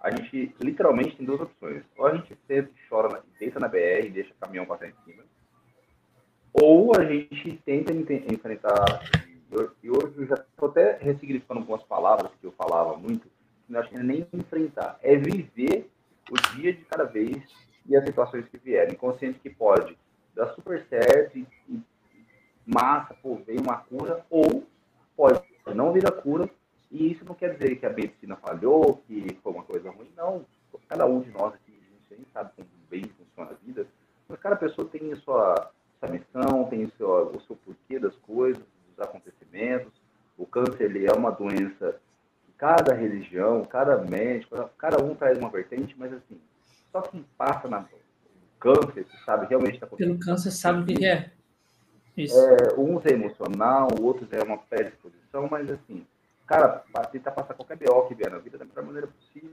a gente literalmente tem duas opções. Ou a gente senta e chora, deita na BR e deixa o caminhão passar em cima, ou a gente tenta enfrentar. E hoje eu já estou até ressignificando algumas palavras que eu falava muito, que não acho que é nem enfrentar, é viver o dia de cada vez e as situações que vierem. Consciente que pode dar super certo e, e massa, pô, veio uma cura, ou pode não vir a cura, e isso não quer dizer que a medicina falhou, que foi uma coisa ruim, não. Cada um de nós aqui, a gente sabe como bem funciona a vida, mas cada pessoa tem a sua, sua missão, tem o seu, o seu porquê das coisas, dos acontecimentos. O câncer ele é uma doença cada religião, cada médico, cada um traz uma vertente, mas assim, só quem passa na câncer, que sabe realmente está acontecendo. Pelo câncer, sabe o que é. Isso. É, uns é emocional, outros é uma predisposição, mas assim, cara, tentar passar qualquer BO que vier na vida da melhor maneira possível.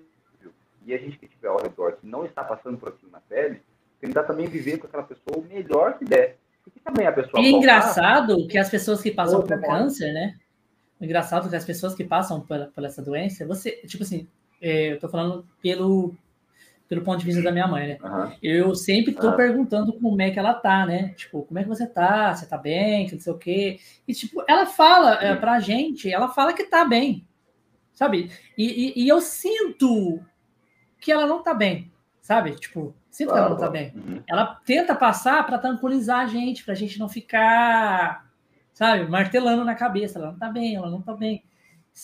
E a gente que estiver ao redor, que não está passando por aquilo na pele, tentar também viver com aquela pessoa o melhor que der. Porque também a pessoa. E é engraçado que as pessoas que passam por câncer, né? engraçado que as pessoas que passam por, por essa doença, você, tipo assim, é, eu tô falando pelo, pelo ponto de vista da minha mãe, né? Uhum. Eu sempre tô uhum. perguntando como é que ela tá, né? Tipo, como é que você tá? Você tá bem? Que não sei o quê. E, tipo, ela fala é, pra gente, ela fala que tá bem, sabe? E, e, e, eu sinto que ela não tá bem, sabe? Tipo, que ela não tá bem. Uhum. Ela tenta passar para tranquilizar a gente, pra gente não ficar sabe, martelando na cabeça. Ela não tá bem, ela não tá bem.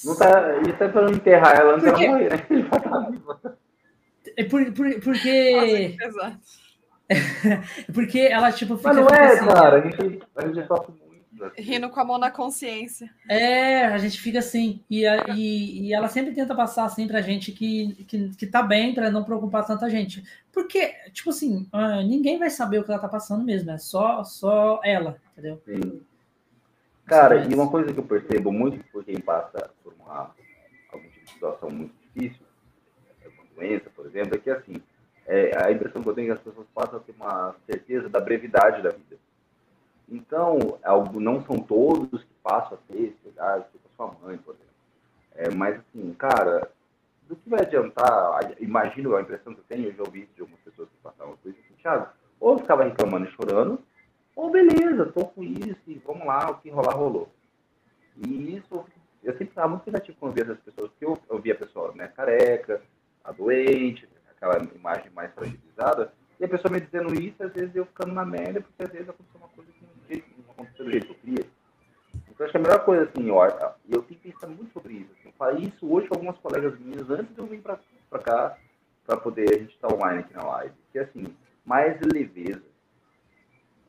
Não tá, isso é para não enterrar ela, não porque... tá morrer, né? É por, por, porque. Nossa, porque ela, tipo, fica. Mas não é, assim, cara, a gente, a gente sofre. Assim. Rindo com a mão na consciência. É, a gente fica assim. E, e, e ela sempre tenta passar assim pra gente que, que, que tá bem, pra não preocupar tanta gente. Porque, tipo assim, uh, ninguém vai saber o que ela tá passando mesmo, é só, só ela, entendeu? Sim. Cara, e uma coisa que eu percebo muito por quem passa por uma, algum tipo de situação muito difícil, uma doença, por exemplo, é que assim, é, a impressão que eu tenho é que as pessoas passam a ter uma certeza da brevidade da vida. Então, não são todos que passam a ter ansiedade, tipo a sua mãe, por exemplo. É, mas assim, cara, do que vai adiantar? Imagino a impressão que eu tenho, eu já ouvi de algumas pessoas que passavam por isso, assim, Thiago, ou ficava reclamando e chorando, ou beleza, tô com isso e vamos lá, o que rolar, rolou. E isso, eu sempre estava muito negativo quando via as pessoas, porque eu, eu via a pessoa né, careca, a doente, aquela imagem mais fragilizada, e a pessoa me dizendo isso, às vezes eu ficando na merda, porque às vezes aconteceu uma coisa que não aconteceu do jeito que eu queria. Então, acho que a melhor coisa, assim, eu, eu tenho que pensar muito sobre isso. Assim, eu falei isso hoje com algumas colegas minhas, antes de eu vir para cá, para poder a gente estar tá online aqui na live. Que, assim, mais leveza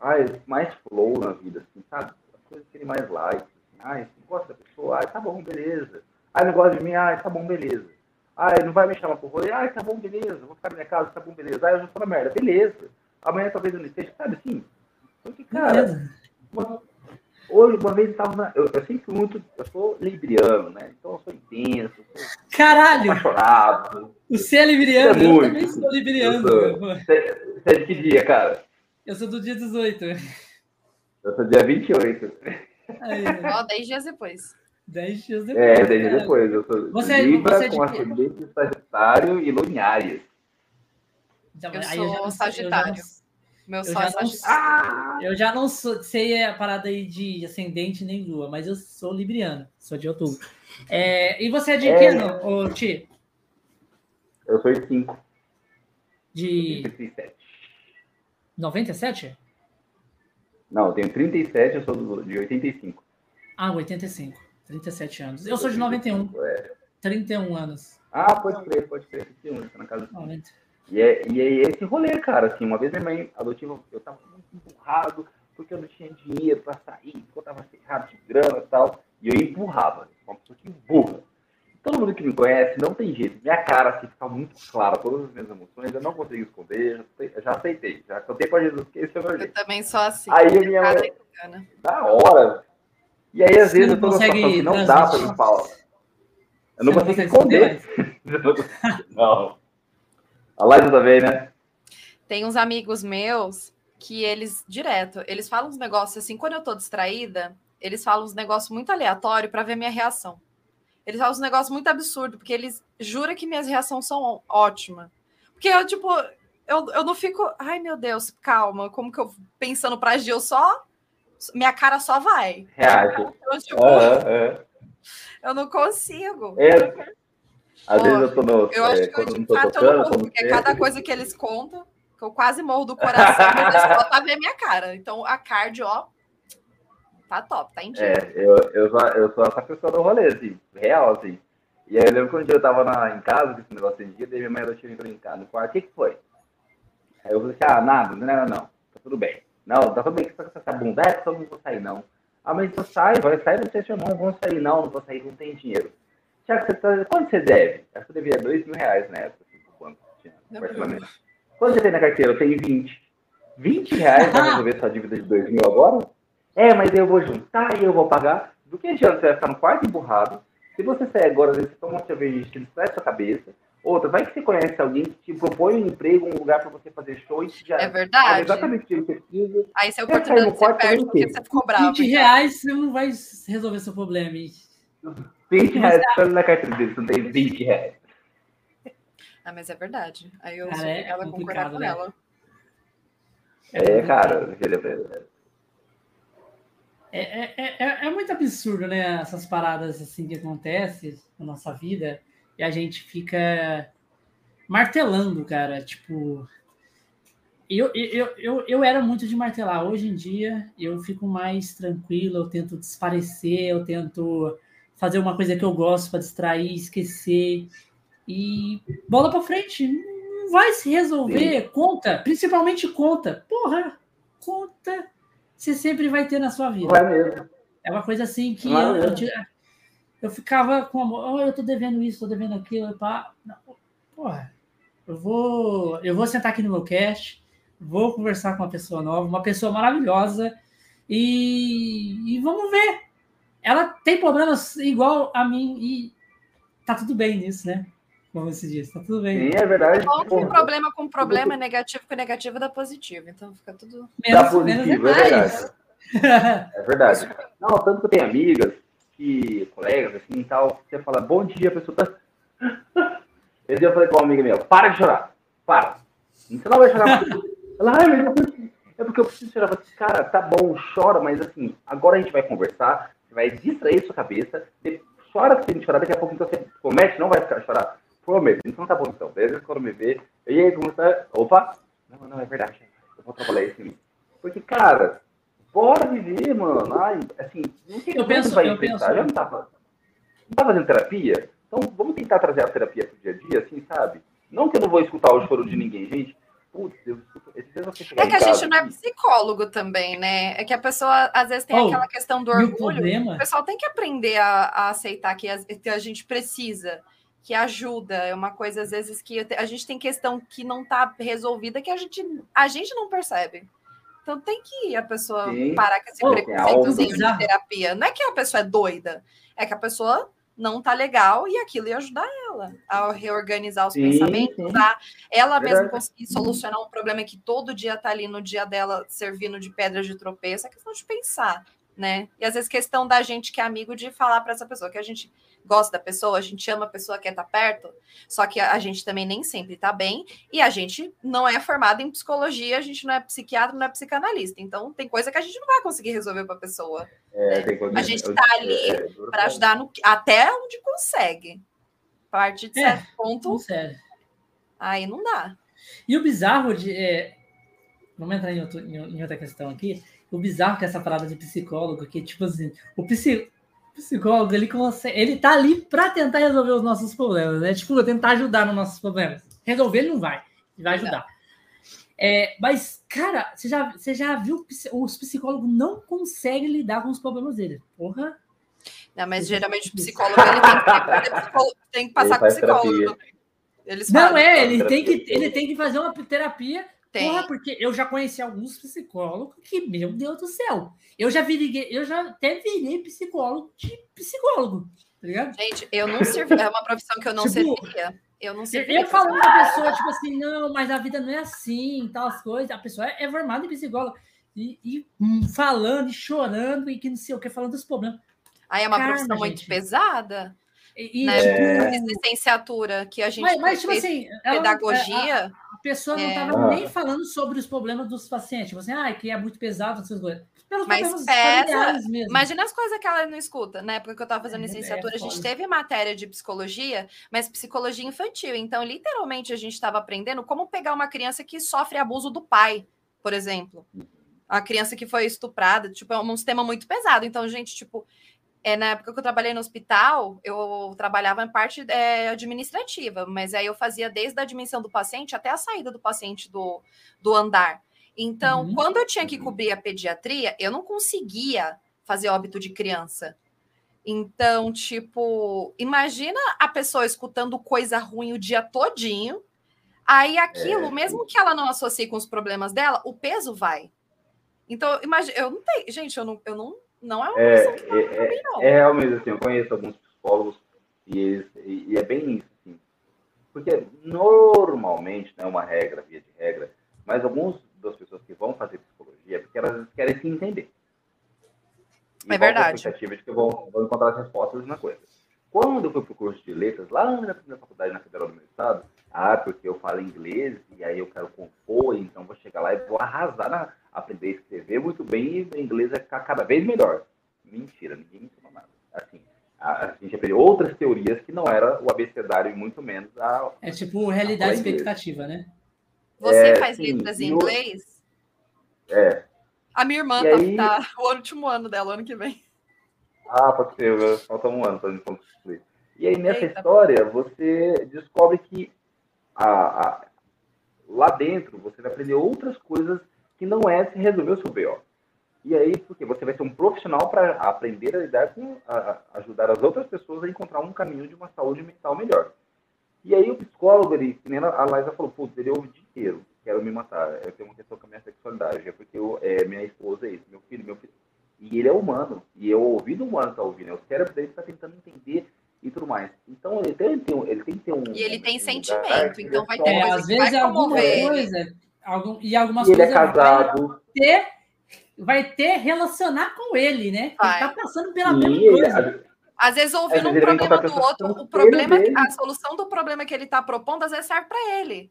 ai, mais flow na vida, assim, sabe? As coisas terem mais likes, assim, ai, você gosta da pessoa, ai, tá bom, beleza. Ai, não gosta de mim, ai, tá bom, beleza. Ai, não vai me chamar por rolê, ai, tá bom, beleza. Vou ficar na minha casa, tá bom, beleza. Ai, eu já na merda, beleza. Amanhã talvez eu não esteja, sabe assim? Porque, cara, uma, hoje, uma vez eu tava na, eu, eu sempre muito, eu sou libriano, né? Então eu sou intenso, sou Caralho! apaixonado. Você é libriano? É eu também sou libriano. Você é de que dia, cara? Eu sou do dia 18. Eu sou dia 28. Aí, Ó, 10 dias depois. 10 dias depois. É, 10 dias depois. Eu sou você, é- Libra você é com ascendente Sagitário e Luminárias. Então, eu sou eu Sagitário. Eu Meu sol é Sagitário. Ah! Eu já não sou, sei a parada aí de ascendente nem lua, mas eu sou libriano, sou de outubro. É, e você é de é... que ano, Ti? Eu sou de 5. De. 37. 97? Não, eu tenho 37, eu sou de 85. Ah, 85. 37 anos. Eu sou de 91. É. 31 anos. Ah, pode crer, pode crer. 31, tá na casa. 90. E é, e é esse rolê, cara, assim, uma vez minha mãe adotiva, eu tava muito empurrado, porque eu não tinha dinheiro pra sair, porque eu tava ferrado de grana e tal, e eu empurrava, uma pessoa que empurra. Todo mundo que me conhece não tem jeito. Minha cara assim, fica muito clara, todas as minhas emoções, eu não consigo esconder, já, já aceitei, já contei com Jesus que esse é o meu jeito. Eu também sou assim. Aí a minha mãe, da hora. E aí, às vezes, eu tô numa situação que não dá pra me falar. Eu não consigo esconder. não. A live também, né? Tem uns amigos meus que eles, direto, eles falam uns negócios assim, quando eu tô distraída, eles falam uns negócios muito aleatórios para ver minha reação. Eles falam uns negócios muito absurdos, porque eles juram que minhas reações são ótimas. Porque eu, tipo, eu, eu não fico, ai meu Deus, calma, como que eu pensando pra agir, eu só. Minha cara só vai. Reage. Eu, tipo, eu não consigo. É. Às vezes eu tô no. Eu acho é, que eu de fato eu não consigo, porque cada coisa que eles contam, que eu quase morro do coração, eles pra ver minha cara. Então a card, ó, Tá top, tá em dia. É, eu, eu, sou, eu sou essa pessoa do rolê, assim, real, assim. E aí eu lembro que um dia eu tava na, em casa, com esse negócio em dia, daí minha mãe adotiva entrou em casa, no quarto, o que que foi? Aí eu falei assim, ah, nada, não, não, não, tá tudo bem. Não, tá tudo bem, só com essa bunda, é, só não vou sair, não. Ah, mas então sai, vai sair, você seu irmão, vamos sair, não, não vou sair, não tem dinheiro. Tiago, você tá, quanto você deve? Acho que eu devia dois mil reais na época, assim, quanto tinha, Quanto você tem na carteira? Eu tenho 20. 20 reais para resolver sua dívida de 2 mil agora? É, mas eu vou juntar e eu vou pagar. Do que adianta você vai ficar no quarto emburrado? Se você sair agora, às vezes você toma uma cerveja que distrai sua cabeça. Outra, vai que você conhece alguém que te propõe um emprego, um lugar para você fazer show e já é verdade. exatamente o que você precisa. Aí você oportunidade você perde porque você ficou bravo. 20 reais você não vai resolver seu problema. 20 reais você... na carteira dele, não tem 20 reais. Ah, mas é verdade. Aí eu Cara, é ela concordar com né? ela. É, cara, é, é, é, é, muito absurdo, né? Essas paradas assim que acontecem na nossa vida e a gente fica martelando, cara. Tipo, eu, eu, eu, eu era muito de martelar. Hoje em dia eu fico mais tranquilo, eu tento desparecer, eu tento fazer uma coisa que eu gosto para distrair, esquecer. E bola para frente vai se resolver. Sim. Conta, principalmente conta. Porra, conta você sempre vai ter na sua vida. Vai mesmo. É uma coisa assim que eu, eu, eu, ficava com amor. Oh, eu tô devendo isso, tô devendo aquilo. Pá. Porra, eu vou, eu vou sentar aqui no meu cast, vou conversar com uma pessoa nova, uma pessoa maravilhosa e, e vamos ver. Ela tem problemas igual a mim e tá tudo bem nisso, né? como se diz, tá tudo bem. Sim, é verdade. Bom que problema com problema é negativo, que negativo dá positivo. Então fica tudo. Menos, dá positivo, é verdade. é verdade. Não, tanto que eu tenho amigas, que, colegas, assim e tal, você fala, bom dia, a pessoa tá. Esse dia eu falei com uma amiga minha, para de chorar, para. Você não vai chorar. Ela, ai, mas é porque eu preciso chorar. Eu falei, cara, tá bom, chora, mas assim, agora a gente vai conversar, você vai distrair sua cabeça, chora se chorar, daqui a pouco então você comete, não vai ficar chorar. Prometo, então tá bom então. Beleza? Quando me vê. E aí, como tá? Opa! Não, não, é verdade. Eu vou trabalhar isso em mim. Porque, cara, bora viver, mano. Ai, assim, não sei eu penso, vai eu penso. Eu não tava, não tá fazendo terapia? Então vamos tentar trazer a terapia pro dia a dia, assim, sabe? Não que eu não vou escutar o choro de ninguém, gente. Putz, eu, é que a gente não é psicólogo também, né? É que a pessoa às vezes tem oh, aquela questão do orgulho. O, o pessoal tem que aprender a, a aceitar que a, que a gente precisa que ajuda. É uma coisa, às vezes, que a gente tem questão que não está resolvida que a gente, a gente não percebe. Então tem que a pessoa Sim. parar com esse Pô, preconceitozinho é de terapia. Não é que a pessoa é doida, é que a pessoa não tá legal e aquilo ia ajudar ela a reorganizar os sim, pensamentos, sim. Tá? ela Verdade. mesma conseguir solucionar um problema que todo dia tá ali no dia dela servindo de pedra de tropeço, é questão de pensar, né? E às vezes questão da gente que é amigo de falar para essa pessoa que a gente gosta da pessoa, a gente ama a pessoa, quer estar tá perto, só que a gente também nem sempre está bem, e a gente não é formado em psicologia, a gente não é psiquiatra, não é psicanalista, então tem coisa que a gente não vai conseguir resolver para a pessoa. É, né? A gente está ali é, é para ajudar no, até onde consegue. A partir de é, certo ponto, aí não dá. E o bizarro de. É, vamos entrar em, outro, em, outra questão aqui. O bizarro que é essa parada de psicólogo, que tipo assim, o psicólogo psicólogo, ele, consegue, ele tá ali para tentar resolver os nossos problemas, né? Tipo, tentar ajudar nos nossos problemas. Resolver ele não vai, ele vai ajudar. É, mas, cara, você já, você já viu os psicólogos não conseguem lidar com os problemas dele. Porra. Não, mas geralmente o psicólogo ele tem que, tem que passar com o psicólogo. Eles não é, ele tem, que, ele tem que fazer uma terapia tem. Porra, porque eu já conheci alguns psicólogos que, meu Deus do céu, eu já virei, eu já até virei psicólogo de psicólogo, tá ligado? Gente, eu não servi, é uma profissão que eu não tipo, serviria. Eu não sei. Eu falo com a pessoa, tipo assim, não, mas a vida não é assim, tal as coisas. A pessoa é, é formada em psicólogo. E, e hum, falando, e chorando, e que não sei o que, falando dos problemas. Aí é uma Caramba, profissão muito pesada. E, né? é... licenciatura que a gente mas, mas tipo assim, pedagogia. Ela, a, a, pessoa não estava é... nem falando sobre os problemas dos pacientes. Tipo assim, ah, que é muito pesado essas coisas. Pelos mas pesa. Imagina as coisas que ela não escuta. Na época que eu estava fazendo é, licenciatura, é a gente teve matéria de psicologia, mas psicologia infantil. Então, literalmente, a gente estava aprendendo como pegar uma criança que sofre abuso do pai, por exemplo. A criança que foi estuprada, tipo, é um sistema muito pesado. Então, gente, tipo, é, na época que eu trabalhei no hospital, eu trabalhava em parte é, administrativa, mas aí eu fazia desde a admissão do paciente até a saída do paciente do, do andar. Então, uhum. quando eu tinha que cobrir a pediatria, eu não conseguia fazer óbito de criança. Então, tipo, imagina a pessoa escutando coisa ruim o dia todinho, Aí aquilo, é, mesmo que ela não associe com os problemas dela, o peso vai. Então, imagina, eu não tenho, gente, eu não, eu não, não é uma é, é, é, mim, não. é realmente assim, eu conheço alguns psicólogos e, eles, e, e é bem isso, assim. Porque normalmente, não é uma regra, via de regra, mas algumas das pessoas que vão fazer psicologia é porque elas querem se entender. E é verdade. A expectativa de que vão, vão encontrar as respostas na coisa. Quando eu fui para o curso de letras, lá na primeira faculdade, na Federal do meu estado, ah, porque eu falo inglês e aí eu quero compor, então vou chegar lá e vou arrasar na aprender a escrever muito bem e o inglês vai ficar cada vez melhor. Mentira, ninguém me ensinou nada. Assim, a, a gente aprendeu outras teorias que não era o abecedário e muito menos a. É tipo realidade expectativa, né? Você é, faz sim, letras em inglês? É. A minha irmã tá, aí... tá, o último ano dela, ano que vem. Ah, pode ser, falta um ano para me concluir. E aí, nessa Eita. história, você descobre que a, a, lá dentro você vai aprender outras coisas que não é se resolver o seu BO. E aí, porque você vai ser um profissional para aprender a lidar com, a, a ajudar as outras pessoas a encontrar um caminho de uma saúde mental melhor. E aí o psicólogo, ele, nem a Laisa falou, putz, ele ouve o dia inteiro, quero me matar, eu tenho uma questão com a minha sexualidade, é porque eu, é, minha esposa é isso, meu filho, meu filho. E ele é humano, e o ouvido humano está ouvindo, é o cérebro dele está tentando entender e tudo mais. Então ele tem, tem, ele tem que ter um. E ele tem um sentimento, então vai ter é, às vezes vai alguma coisa, algum, e algumas e coisas. Ele é casado. Vai ter, vai ter relacionar com ele, né? Vai. Ele tá passando pela Sim, mesma coisa. Às vezes ouvindo um problema do outro, o problema, a solução do problema que ele está propondo, às vezes serve para ele.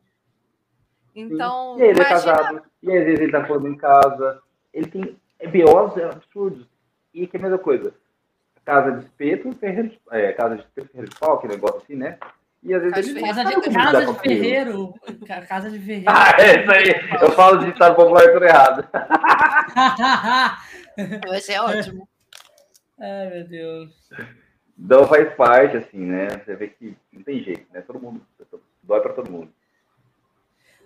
Então. Sim. E ele é imagina... é casado, e às vezes ele está falando em casa. Ele tem BOs absurdos. E que é a mesma coisa. Casa de espeto, ferreiro de, é, casa de espeto, ferreiro de pau, que negócio assim, né? E às vezes ele casa, de, casa de ferreiro. Casa de ferreiro. Ah, é isso aí. Eu falo de estado popular tudo errado. Vai ser ótimo. Ai, meu Deus. Então faz parte, assim, né? Você vê que não tem jeito, né? Todo mundo. Dói para todo mundo.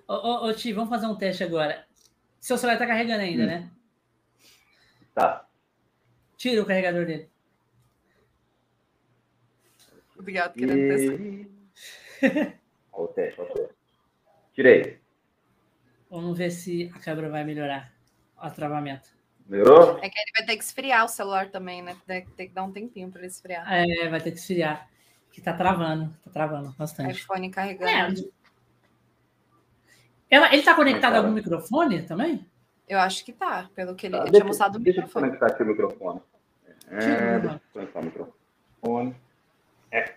Ô, ô, ô, Ti, vamos fazer um teste agora. Seu celular tá carregando ainda, hum. né? Tá. Tira o carregador dele. Obrigado, querendo e... testar. Olha o teste, olha o teste. Tirei. Vamos ver se a câmera vai melhorar o travamento. Melhorou? É que ele vai ter que esfriar o celular também, né? Tem que dar um tempinho para ele esfriar. É, vai ter que esfriar. Que tá travando, tá travando bastante. iPhone carregando. É. Ela, ele tá conectado a algum microfone também? Eu acho que tá, pelo que ele, tá, ele tinha mostrado o microfone. Deixa eu conectar aqui o microfone. É, deixa eu conectar o microfone. É.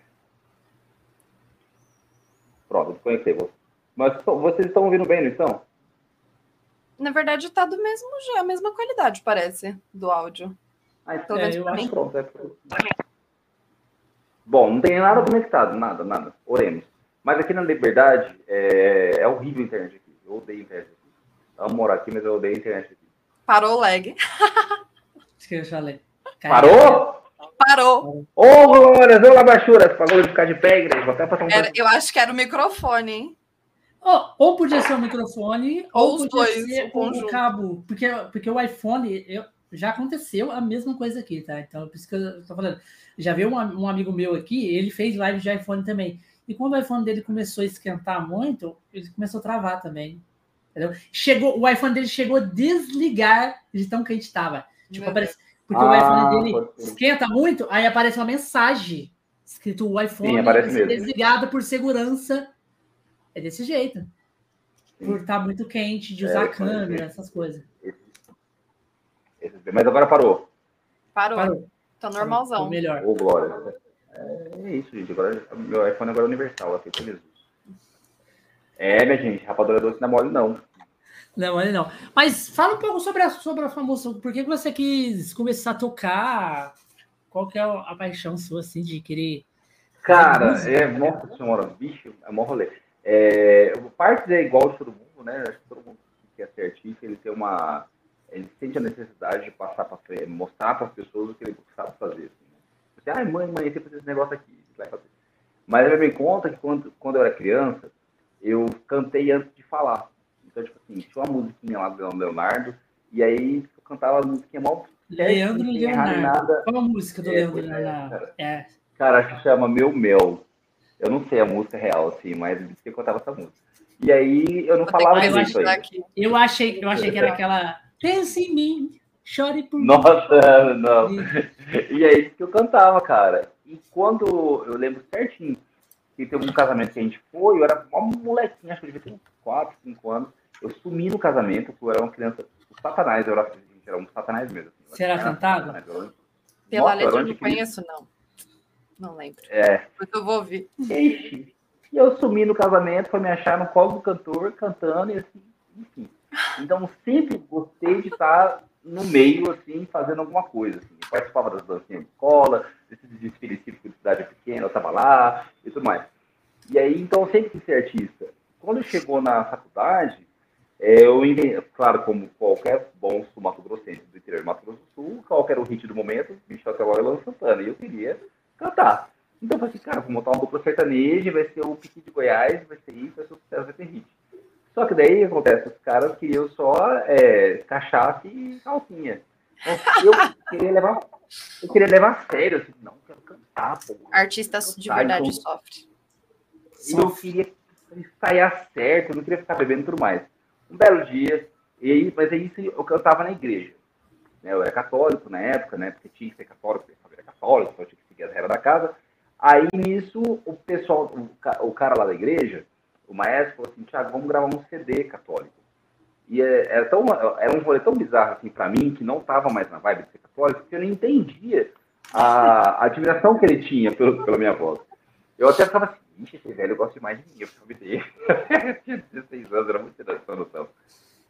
Pronto, desconectei. Mas vocês estão ouvindo bem, não estão? Na verdade, tá do mesmo a mesma qualidade, parece, do áudio. Ah, então é, eu acho pronto. É... Bom, não tem nada conectado, nada, nada. Oremos. Mas aqui na Liberdade é, é horrível a internet aqui. Eu odeio a internet. Amo morar aqui, mas eu odeio a internet aqui. Parou o lag. Isso que eu falei. Parou? Parou. Ô, oh, Glória, ô, Labachura, falou de ficar de pé, igreja. Vou até passar um era, Eu acho que era o microfone, hein? Oh, ou podia ser o microfone, ou, ou podia dois, ser o, o cabo. Porque, porque o iPhone, eu, já aconteceu a mesma coisa aqui, tá? Então, por isso que eu tô falando. Já veio um, um amigo meu aqui, ele fez live de iPhone também. E quando o iPhone dele começou a esquentar muito, ele começou a travar também. Entendeu? Chegou, o iPhone dele chegou a desligar de tão quente estava. Tipo, aparece, porque ah, o iPhone dele esquenta muito, aí aparece uma mensagem escrito o iPhone Sim, desligado por segurança é desse jeito. Sim. Por estar tá muito quente, de usar é, câmera, essas coisas. Mas agora parou. Parou. parou. Tá normalzão. Tá melhor. Ô, Glória. É, isso, gente. Agora, meu iPhone agora é universal, aqui feliz. É, minha gente, rapadura doce não é mole, não. Não, mole não. Mas fala um pouco sobre a, sobre a famosa. Por que você quis começar a tocar? Qual que é a paixão sua, assim, de querer. Cara, é, nossa senhora, bicho, é mó rolê. É, parte é igual de todo mundo, né? Acho que todo mundo que quer ser artista, ele tem uma. Ele sente a necessidade de passar para frente, mostrar para as pessoas o que ele sabe fazer. Assim, né? Você, ai, mãe, mãe, você precisa desse negócio aqui, fazer. Mas eu me conta que quando, quando eu era criança, eu cantei antes de falar. Então, tipo assim, tinha uma musiquinha lá do Leonardo, e aí eu cantava a musiquinha mal. Leandro Leonardo. Qual a música do é, Leandro é, Leonardo? Cara, é. cara, acho que chama Meu Mel. Eu não sei a música real, assim, mas eu que eu contava essa música. E aí eu não Vou falava isso aí. Eu achei, eu achei que era aquela pense em mim, chore por mim. Nossa, não. E é isso que eu cantava, cara. E quando eu lembro certinho que teve um casamento que a gente foi, eu era uma molequinha, acho que eu devia ter uns 4, 5 anos. Eu sumi no casamento, eu era uma criança, o satanás, eu era, era um satanás mesmo. Assim. Você era cantado? Pela Nossa, letra eu não conheço, não. Não lembro. É. Mas eu vou ouvir. Ixi. E eu sumi no casamento, foi me achar no colo do cantor, cantando, e assim, enfim. Então, sempre gostei de estar no meio, assim, fazendo alguma coisa. Assim. Participava das dancinhas de escola, desses desfiles típicos de cidade pequena, eu estava lá e tudo mais. E aí, então, eu sempre quis ser artista. Quando chegou na faculdade, é, eu, claro, como qualquer bom sul-mato-grossense do interior de Mato Grosso do Sul, qual era o hit do momento? Michel Teló e Luan Santana. E eu queria cantar. Então eu falei assim, cara, vou montar uma dupla sertaneja, vai ser o Pique de Goiás, vai ser isso, vai ser o sucesso, vai ter hit. Só que daí acontece, os caras queriam só é, cachaça e calcinha. Eu queria levar, eu queria levar a sério, assim, não, quero cantar, pô. Artistas de verdade então, sofrem. E eu queria ensaiar certo, eu não queria ficar bebendo e tudo mais. Um belo dia, e, mas é isso eu cantava na igreja. Né? Eu era católico na época, né? Porque tinha que ser católico, porque era católico, então tinha que seguir as regras da casa. Aí nisso, o pessoal, o, cara lá da igreja, o maestro, falou assim: Tiago, vamos gravar um CD católico. E é, era, tão, era um rolê tão bizarro assim para mim, que não tava mais na vibe de ser católico, que eu não entendia a, a admiração que ele tinha pelo, pela minha voz. Eu até ficava assim, ixi, esse velho gosta mais de mim, eu preciso dele. tinha 16 anos, era muito essa noção.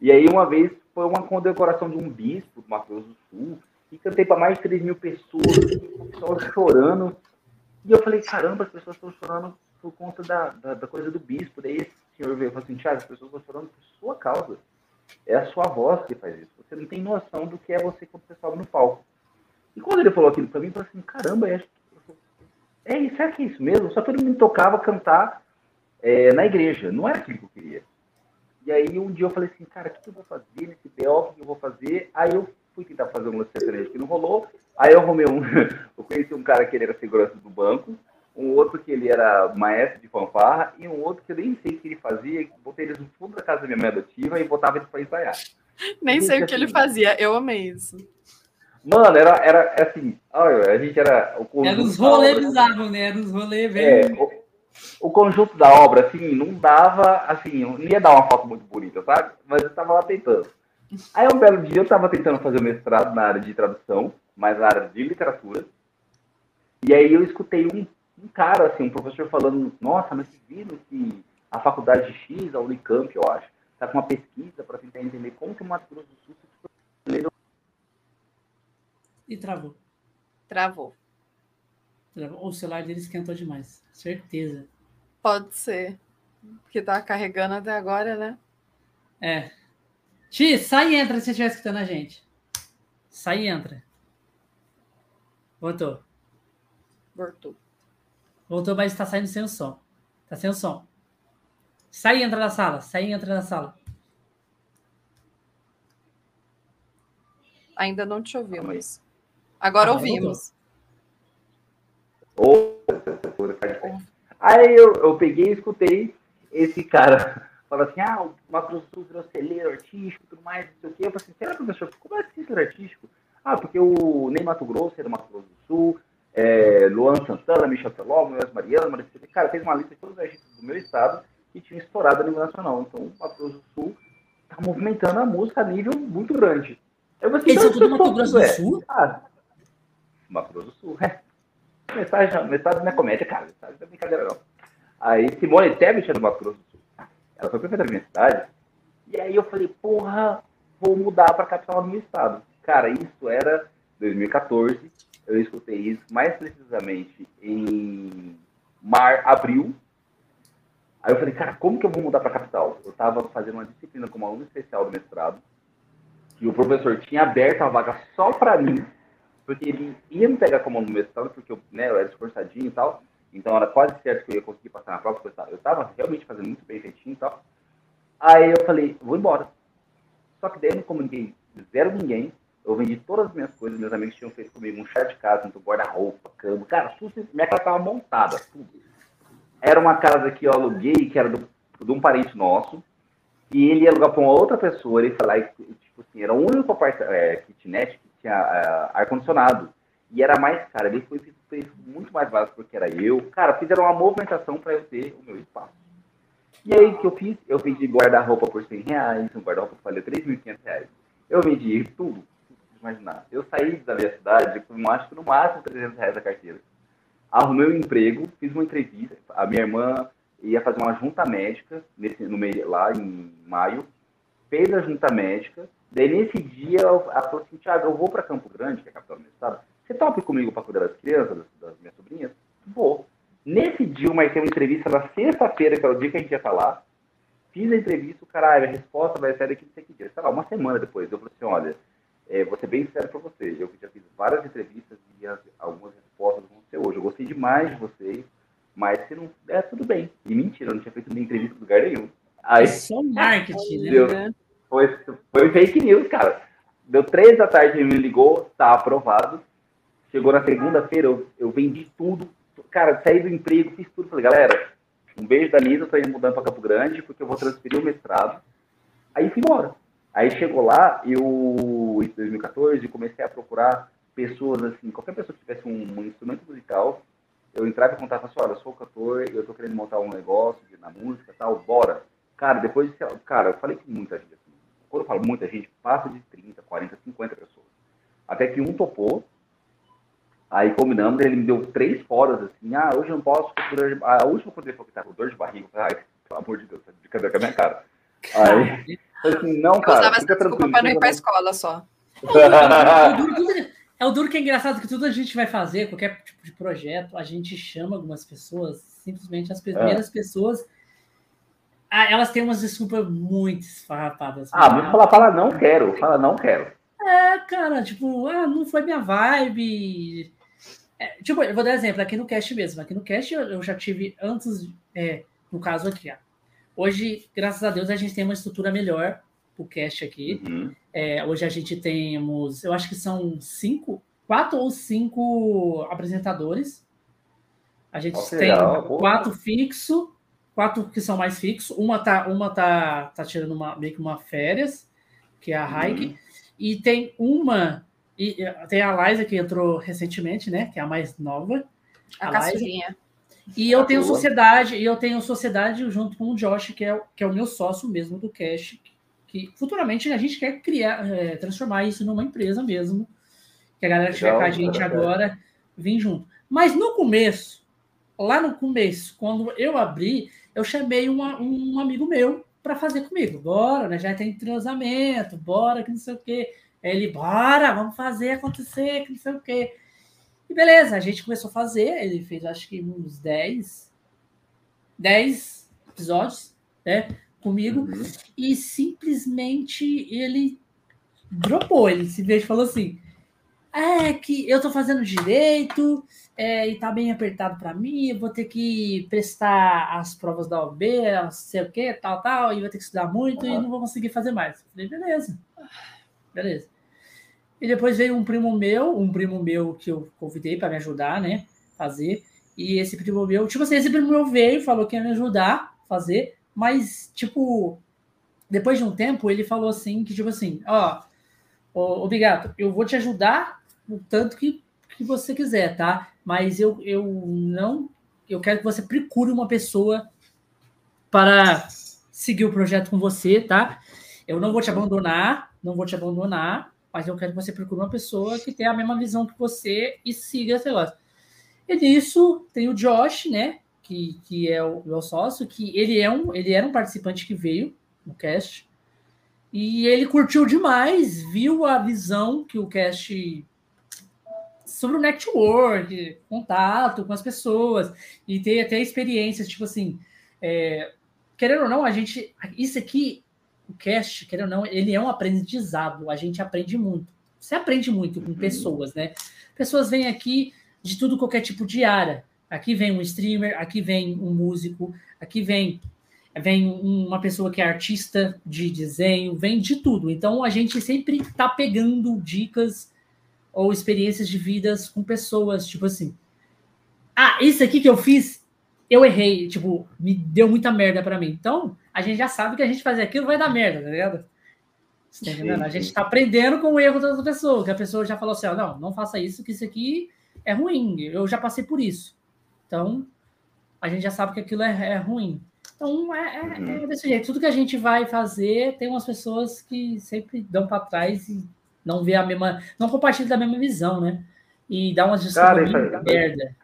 E aí, uma vez, foi uma condecoração de um bispo do Mato Grosso do Sul, e cantei para mais de 3 mil pessoas, o pessoal chorando. E eu falei, caramba, as pessoas estão chorando por conta da, da, da, coisa do bispo. Daí esse senhor veio e falou assim, Thiago, as pessoas estão chorando por sua causa. É a sua voz que faz isso. Você não tem noção do que é você quando você sobe no palco. E quando ele falou aquilo para mim, eu falei assim, caramba, é, é isso, que é isso mesmo? Só que ele me tocava cantar é, na igreja. Não era aquilo que eu queria. E aí um dia eu falei assim, cara, o que, eu vou fazer nesse BO? O que eu vou fazer? Aí eu fui tentar fazer um lance que não rolou. Aí eu arrumei um. eu conheci um cara que ele era segurança do banco, um outro que ele era maestro de fanfarra, e um outro que eu nem sei o que ele fazia. Botei eles no fundo da casa da minha mãe adotiva e botava eles pra ensaiar. Nem sei o que assim, ele fazia, eu amei isso. Mano, era, era assim, olha, a gente era. O era os rolês bizarros, né? Era os rolês é, o, o, conjunto da obra, assim, não dava, assim, não ia dar uma foto muito bonita, sabe? Mas eu tava lá tentando. Aí um belo dia eu estava tentando fazer o mestrado na área de tradução, mas na área de literatura. E aí eu escutei um, um cara, assim, um professor falando, nossa, mas vocês viram que a faculdade de X, a Unicamp, eu acho, está com uma pesquisa para tentar entender como que o Mato Grosso do Sul se E travou. Travou. O celular dele esquentou demais, certeza. Pode ser. Porque tá carregando até agora, né? É. X, sai e entra se estiver escutando a gente. Sai e entra. Voltou. Voltou. Voltou, mas está saindo sem o som. Está sem o som. Sai e entra da sala. Sai e entra da sala. Ainda não te ouvimos. Agora ah, ouvimos. Aí eu, eu peguei e escutei esse cara fala assim, ah, o Mato Grosso do Sul virou celeiro artístico e tudo mais, não sei o quê. Eu falei assim, será, professor, como é que isso é artístico? Ah, porque o Ney Mato Grosso é do Mato Grosso do Sul, é, Luan Santana, Michel Teló, Moisés Mariano, Maricel, cara, fez uma lista de todos os artistas do meu estado que tinham estourado a nível nacional. Então, o Mato Grosso do Sul está movimentando a música a nível muito grande. Eu falei, Eles são tudo Mato Grosso do é. Sul? Ah, Mato Grosso do Sul, é. Metade, metade não é comédia, cara. Metade não é brincadeira, não. Aí Simone Tebet é do Mato Grosso do Sul. Ela foi prefeita da minha cidade. E aí eu falei, porra, vou mudar para a capital do meu estado. Cara, isso era 2014. Eu escutei isso mais precisamente em mar, abril. Aí eu falei, cara, como que eu vou mudar para capital? Eu estava fazendo uma disciplina como aluno especial do mestrado. E o professor tinha aberto a vaga só para mim, porque ele ia me pegar como aluno do mestrado, porque eu, né, eu era esforçadinho e tal. Então era quase certo que eu ia conseguir passar na prova, porque eu estava realmente fazendo muito bem feitinho e tal. Aí eu falei, vou embora. Só que daí eu não comuniquei zero ninguém. Eu vendi todas as minhas coisas, meus amigos tinham feito comigo um chá de casa, um guarda-roupa, cama. Cara, minha casa estava montada, tudo. Era uma casa que eu aluguei, que era do de um parente nosso, e ele ia alugar para uma outra pessoa, ele falar, tipo assim, era o único part, é, kitnet que tinha é, ar-condicionado. E era mais caro, ele foi, fez muito mais barato porque era eu. Cara, fizeram uma movimentação para eu ter o meu espaço. E aí o que eu fiz? Eu vendi guarda-roupa por 100 reais, um guarda-roupa que valia 3.500 reais. Eu vendi tudo, imaginar. Eu saí da minha cidade com, acho que no máximo 300 reais a carteira. Arrumei um emprego, fiz uma entrevista. A minha irmã ia fazer uma junta médica nesse, no meio, lá em maio. Fez a junta médica. Daí, nesse dia, ela falou assim: Tiago, eu vou para Campo Grande, que é a capital do meu estado. Você topa comigo para cuidar das crianças, das, das, minhas sobrinhas? Vou. Nesse dia, eu marquei uma entrevista na sexta-feira, que é o dia que a gente ia falar. Fiz a entrevista, o cara, a resposta vai sair daqui que dia. Sei lá, uma semana depois. Eu falei assim: olha, é, vou ser bem sério para você. Eu já fiz várias entrevistas e as, algumas respostas vão ser hoje. Eu gostei demais de vocês, mas se não é tudo bem. E mentira, eu não tinha feito nenhuma entrevista em lugar nenhum. Aí, é só marketing, né? Foi, foi fake news, cara. Deu três da tarde, ele me ligou, tá aprovado. Chegou na segunda-feira, eu, eu vendi tudo. Cara, saí do emprego, fiz tudo. Falei, galera, um beijo da Nisa, tô indo mudando para Campo Grande, porque eu vou transferir o mestrado. Aí fui embora. Aí chegou lá, eu, em 2014, comecei a procurar pessoas, assim, qualquer pessoa que tivesse um, um instrumento musical, eu entrava em contato com assim, olha, eu sou cantor, eu tô querendo montar um negócio de, na música tal, bora. Cara, depois, cara, eu falei com muita gente, assim, quando eu falo muita gente, passa de 30, 40, 50 pessoas. Até que um topou, aí combinamos, ele me deu três foras, assim, ah, hoje eu não posso, a última coisa que ele falou que tá com dor de barriga, eu falei, ai, pelo amor de Deus, tá de cadê com a minha cara? Aí, assim, não, cara. Eu usava essa desculpa para não ir para a escola só. É o duro que é engraçado que tudo a gente vai fazer, qualquer tipo de projeto, a gente chama algumas pessoas, simplesmente as primeiras é. pessoas, elas têm umas desculpas muito esfarrapadas. Ah, mas fala, fala não quero, fala não quero. É, cara, tipo, ah, não foi minha vibe. É, tipo, eu vou dar exemplo aqui no cast mesmo. Aqui no cast eu, eu já tive antes, é, no caso aqui, ó. Hoje, graças a Deus, a gente tem uma estrutura melhor o cast aqui. Uhum. É, hoje a gente temos, eu acho que são cinco, quatro ou cinco apresentadores. A gente Nossa, tem legal, quatro fixo, quatro que são mais fixos. Uma tá, uma tá, tá tirando uma, meio que uma férias, que é a Raik. Uhum. E tem uma, e tem a Liza que entrou recentemente, né? Que é a mais nova. A, a caçulinha. E eu tenho sociedade, e eu tenho sociedade junto com o Josh, que é, que é o meu sócio mesmo do Cash, que futuramente a gente quer criar, é, transformar isso numa empresa mesmo, que a galera que estiver com a gente agora vem junto. Mas no começo, lá no começo, quando eu abri, eu chamei uma, um amigo meu para fazer comigo. Bora, né? Já tem entrosamento, bora, que não sei o quê. Aí ele, bora, vamos fazer acontecer, que não sei o quê. E beleza, a gente começou a fazer, ele fez acho que uns 10, 10 episódios, né, comigo, uhum. e simplesmente ele dropou, ele simplesmente falou assim, é que eu tô fazendo direito, é, e tá bem apertado para mim, eu vou ter que prestar as provas da OB, não sei o que, tal, tal, e vou ter que estudar muito uhum. e não vou conseguir fazer mais. Eu falei, beleza, beleza. E depois veio um primo meu, um primo meu que eu convidei para me ajudar, né? Fazer. E esse primo meu, tipo assim, esse primo meu veio, falou que ia me ajudar a fazer, mas, tipo, depois de um tempo, ele falou assim, que tipo assim, ó, obrigado, eu vou te ajudar o tanto que, que você quiser, tá? Mas eu, eu não, eu quero que você procure uma pessoa para seguir o projeto com você, tá? Eu não vou te abandonar, não vou te abandonar, mas eu quero que você procure uma pessoa que tenha a mesma visão que você e siga esse negócio. E nisso tem o Josh, né? Que, que é o meu sócio, que ele é um, ele era um participante que veio no cast. E ele curtiu demais, viu a visão que o cast sobre o network, contato com as pessoas, e ter até experiências, tipo assim, é, querendo ou não, a gente. Isso aqui o cast, querendo ou não, ele é um aprendizado. A gente aprende muito. Você aprende muito com uhum. pessoas, né? Pessoas vêm aqui de tudo, qualquer tipo de área. Aqui vem um streamer, aqui vem um músico, aqui vem vem uma pessoa que é artista de desenho, vem de tudo. Então a gente sempre está pegando dicas ou experiências de vidas com pessoas, tipo assim. Ah, isso aqui que eu fiz eu errei, tipo, me deu muita merda para mim. Então, a gente já sabe que a gente fazer aquilo vai dar merda, tá ligado? Tá entendendo? A gente tá aprendendo com o erro da outra pessoa, que a pessoa já falou assim, ó, não, não faça isso, que isso aqui é ruim, eu já passei por isso. Então, a gente já sabe que aquilo é, é ruim. Então, é, é, uhum. é, desse jeito. Tudo que a gente vai fazer, tem umas pessoas que sempre dão para trás e não vê a mesma, não compartilham da mesma visão, né? E dá umas desculpas merda.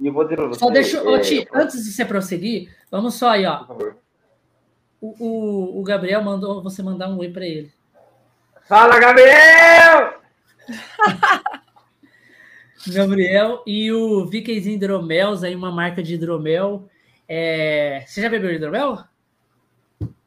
E eu vou dizer pra você. Só deixa, é, Ti, antes de você prosseguir, vamos só aí, ó. O, o, o, Gabriel mandou você mandar um oi para ele. Fala, Gabriel! Gabriel e o Vikings Hidromels, aí uma marca de hidromel. É... Você já bebeu hidromel?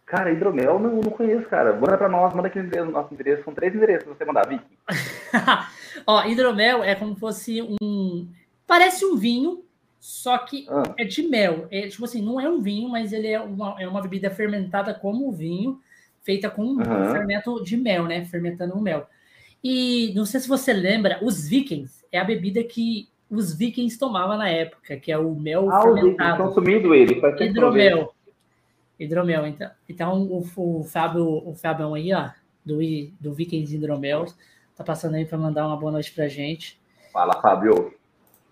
Cara, hidromel não, não conheço, cara. Manda para nós, manda aqui no nosso endereço. São três endereços você mandar, Viking. Ó, hidromel é como se fosse um Parece um vinho, só que ah. é de mel. É, tipo assim, não é um vinho, mas ele é uma, é uma bebida fermentada como o vinho, feita com uhum. um fermento de mel, né? Fermentando o mel. E não sei se você lembra, os vikings é a bebida que os vikings tomavam na época, que é o mel ah, fermentado. Consumindo ele. Hidromel. Hidromel, então. Então, o, o Fábio, o Fábio aí, ó, do, do Vikings Hidromel, tá passando aí para mandar uma boa noite pra gente. Fala, Fábio.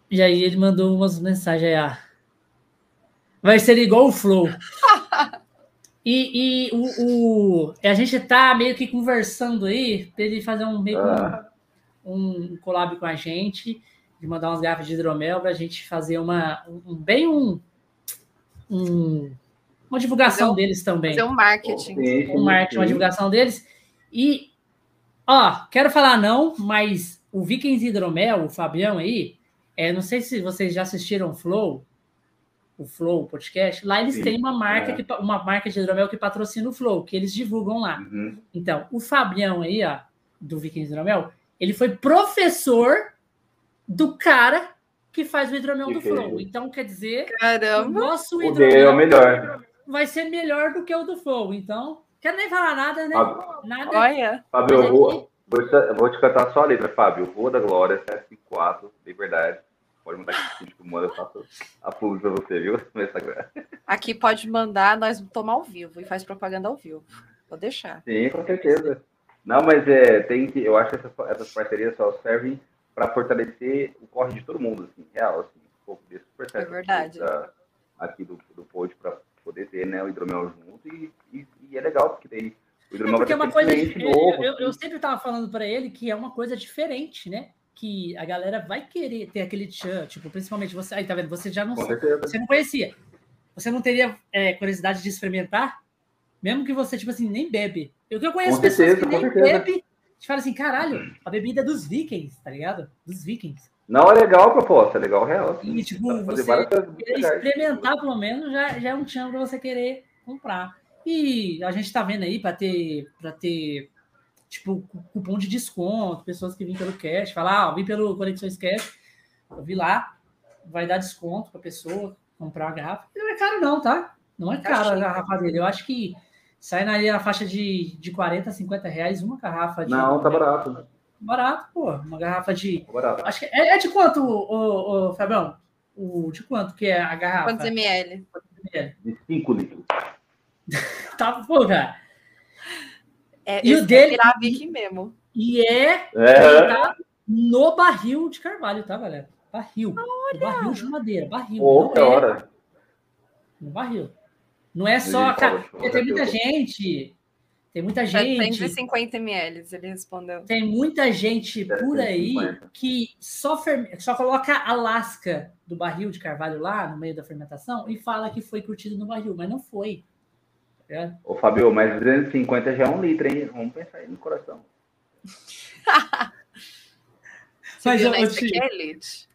E aí ele mandou umas mensagens aí, ah, vai ser igual o Flow. e, e o, o, a gente tá meio que conversando aí para ele fazer um meio ah. um, um collab com a gente, de mandar umas garrafas de hidromel para a gente fazer uma um, bem um, um uma divulgação um, deles também. Fazer um marketing. Um marketing, uma divulgação deles. E, ó, quero falar não, mas o Vikings Hidromel, o Fabião aí, é, não sei se vocês já assistiram o Flow, o Flow Podcast. Lá eles Sim, têm uma marca, é. que, uma marca de hidromel que patrocina o Flow, que eles divulgam lá. Uhum. Então, o Fabião aí, ó, do Vikings Hidromel, ele foi professor do cara que faz o hidromel do Flow. Então, quer dizer, Caramba. o nosso hidromel o é o melhor. vai ser melhor do que o do Flow. Então, quero nem falar nada, né? Fábio, nada. Olha. Fábio, eu vou, vou, te, vou te cantar só a letra, Fábio. Rua da Glória, 74, de verdade. Pode mandar aqui, tipo, manda, eu faço a publi pra você, viu? No Instagram. Aqui pode mandar, nós tomar ao vivo e faz propaganda ao vivo. Vou deixar. Sim, com certeza. Não, mas é, tem que, eu acho que essas, essas parcerias só servem para fortalecer o corre de todo mundo, assim, real, assim, um pouco desse super certo. É verdade. Da, aqui do, do pod para poder ter né, o hidromel junto e, e, e é legal, porque tem o hidromel é porque é uma coisa, novo, eu, assim. eu, sempre estava falando para ele que é uma coisa diferente, né? Que a galera vai querer ter aquele tchan, tipo, principalmente você, aí tá vendo, você já não você não conhecia. Você não teria é, curiosidade de experimentar, mesmo que você, tipo assim, nem bebe. Eu, eu conheço com pessoas certeza, que nem bebe, te fala assim, caralho, a bebida dos vikings, tá ligado? Dos vikings. Não, é legal a proposta, é legal real. Assim, e, tipo, você experimentar, pelo menos, já, já é um tchan pra você querer comprar. E a gente tá vendo aí para ter, pra ter tipo, cupom de desconto, pessoas que vêm pelo cash, falar, ah, vim pelo Conexões Cash, eu vi lá, vai dar desconto para pessoa comprar a garrafa. não é caro não, tá? Não é caro a garrafa dele. Eu acho que sai na, faixa de, de 40, 50 reais uma garrafa. De, não, tá barato. Barato, pô. Uma garrafa de... Tá barato. Acho que é, é de quanto, o, o, Fabião? O, de quanto que é a garrafa? Quantos ml? De 5 litros. tá, pô, cara. É, e o dele. É Viking mesmo. E é, é. Tá no barril de carvalho, tá, galera? Barril. Barril de madeira, barril. Que é hora. No barril. Não é só. Cara, tem muita gente. Tem muita gente. 750 ml, ele respondeu. Tem muita gente por aí que só, só coloca a lasca do barril de carvalho lá no meio da fermentação e fala que foi curtido no barril, mas não foi. É. Ô, Fabio, mas 250 já é um litro, hein? Vamos pensar aí no coração. mas eu, eu te...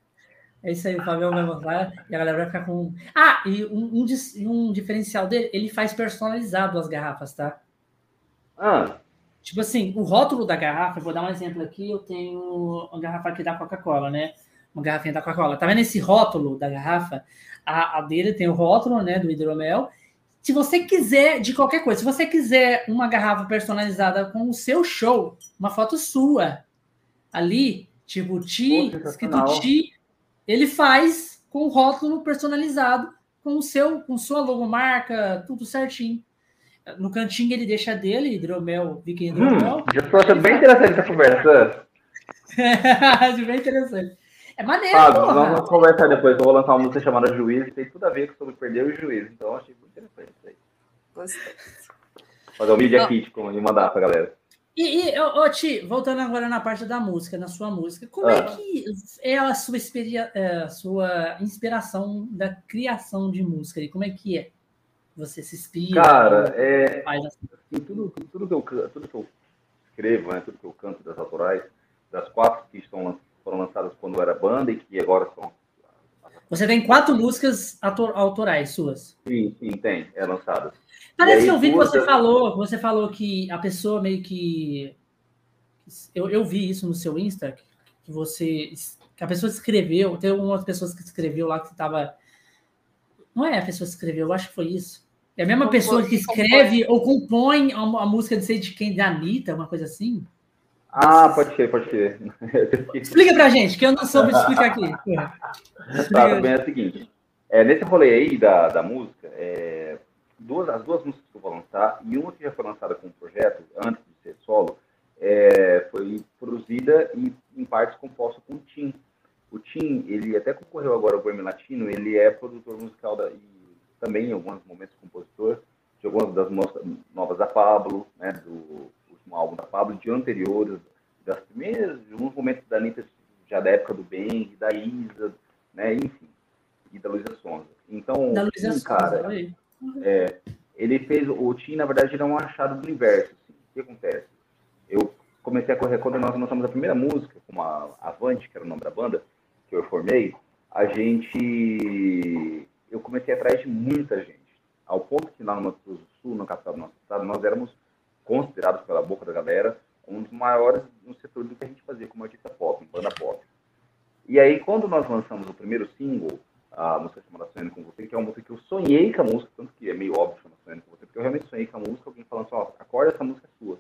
É isso aí, o Fabio vai mostrar e a galera vai ficar com. Ah, e um, um, um, diferencial dele, ele faz personalizado as garrafas, tá? Ah. Tipo assim, o rótulo da garrafa, vou dar um exemplo aqui, eu tenho uma garrafa aqui da Coca-Cola, né? Uma garrafinha da Coca-Cola. Tá vendo esse rótulo da garrafa? A, a dele tem o rótulo, né, do hidromel, se você quiser, de qualquer coisa, se você quiser uma garrafa personalizada com o seu show, uma foto sua, ali, tipo Ti, escrito Ti, ele faz com o rótulo personalizado com o seu, com sua logomarca, tudo certinho. No cantinho ele deixa dele, hidromel, Viking hidromel. Hum, já estou achando bem interessante essa conversa. bem interessante. É maneiro, ah, Vamos conversar depois. Eu vou lançar uma música chamada Juiz, que tem tudo a ver sobre perder o juiz. Então, achei muito interessante isso aí. Gostei. Fazer um media kit e mandar pra galera. E, e ô, Ti, voltando agora na parte da música, na sua música, como é ah. é que é a sua, é, a sua inspiração da criação de música? E como é que é? Você se inspira? Cara, é, assim? tudo, tudo, que eu, tudo que eu escrevo, né, tudo que eu canto das autorais, das quatro que estão, foram lançadas quando era banda e que agora são você tem quatro músicas autorais suas? Sim, sim, tem, é lançadas. Parece que eu vi que você falou, você falou que a pessoa meio que. Eu, eu vi isso no seu Insta, que você. Que a pessoa escreveu, tem algumas pessoas que escreveu lá que estava. Não é a pessoa que escreveu, eu acho que foi isso. É a mesma pessoa que escreve ou compõe a, a música de sei de quem, da Anitta, uma coisa assim? Ah, pode ser, pode ser. Explica pra gente, que eu não soube explicar aqui. Tá, também é o seguinte. É, nesse rolê aí da, da música, é, duas, as duas músicas que eu vou lançar, e uma que já foi lançada como projeto, antes de ser solo, é, foi produzida e em partes composta com o Tim. O Tim, ele até concorreu agora ao Grammy Latino, ele é produtor musical da, e também em alguns momentos compositor de algumas das novas da Pablo, né, do último álbum da Pablo, de anteriores, das primeiras, de alguns momentos da Anitta, já da época do Bang, da Isa, né, enfim, e da Luísa Sonza. Então, da Luísa Sonza, cara, é, ele fez, o Tim, na verdade, ele é um achado do universo. Assim. O que acontece? Eu comecei a correr quando nós lançamos a primeira música, com a Avante, que era o nome da banda, que eu formei, a gente, eu comecei atrás de muita gente, ao ponto que lá no Mato Grosso do Sul, na capital do nosso estado, nós éramos considerados pela boca da galera um dos maiores no setor do que a gente fazia como artista pop, banda pop. E aí, quando nós lançamos o primeiro single, a música chamada Sonhando com Você, que é uma música que eu sonhei com a música, tanto que é meio óbvio chamar Sonhando com Você, porque eu realmente sonhei com a música, alguém falando assim, ó, acorda, essa música é sua.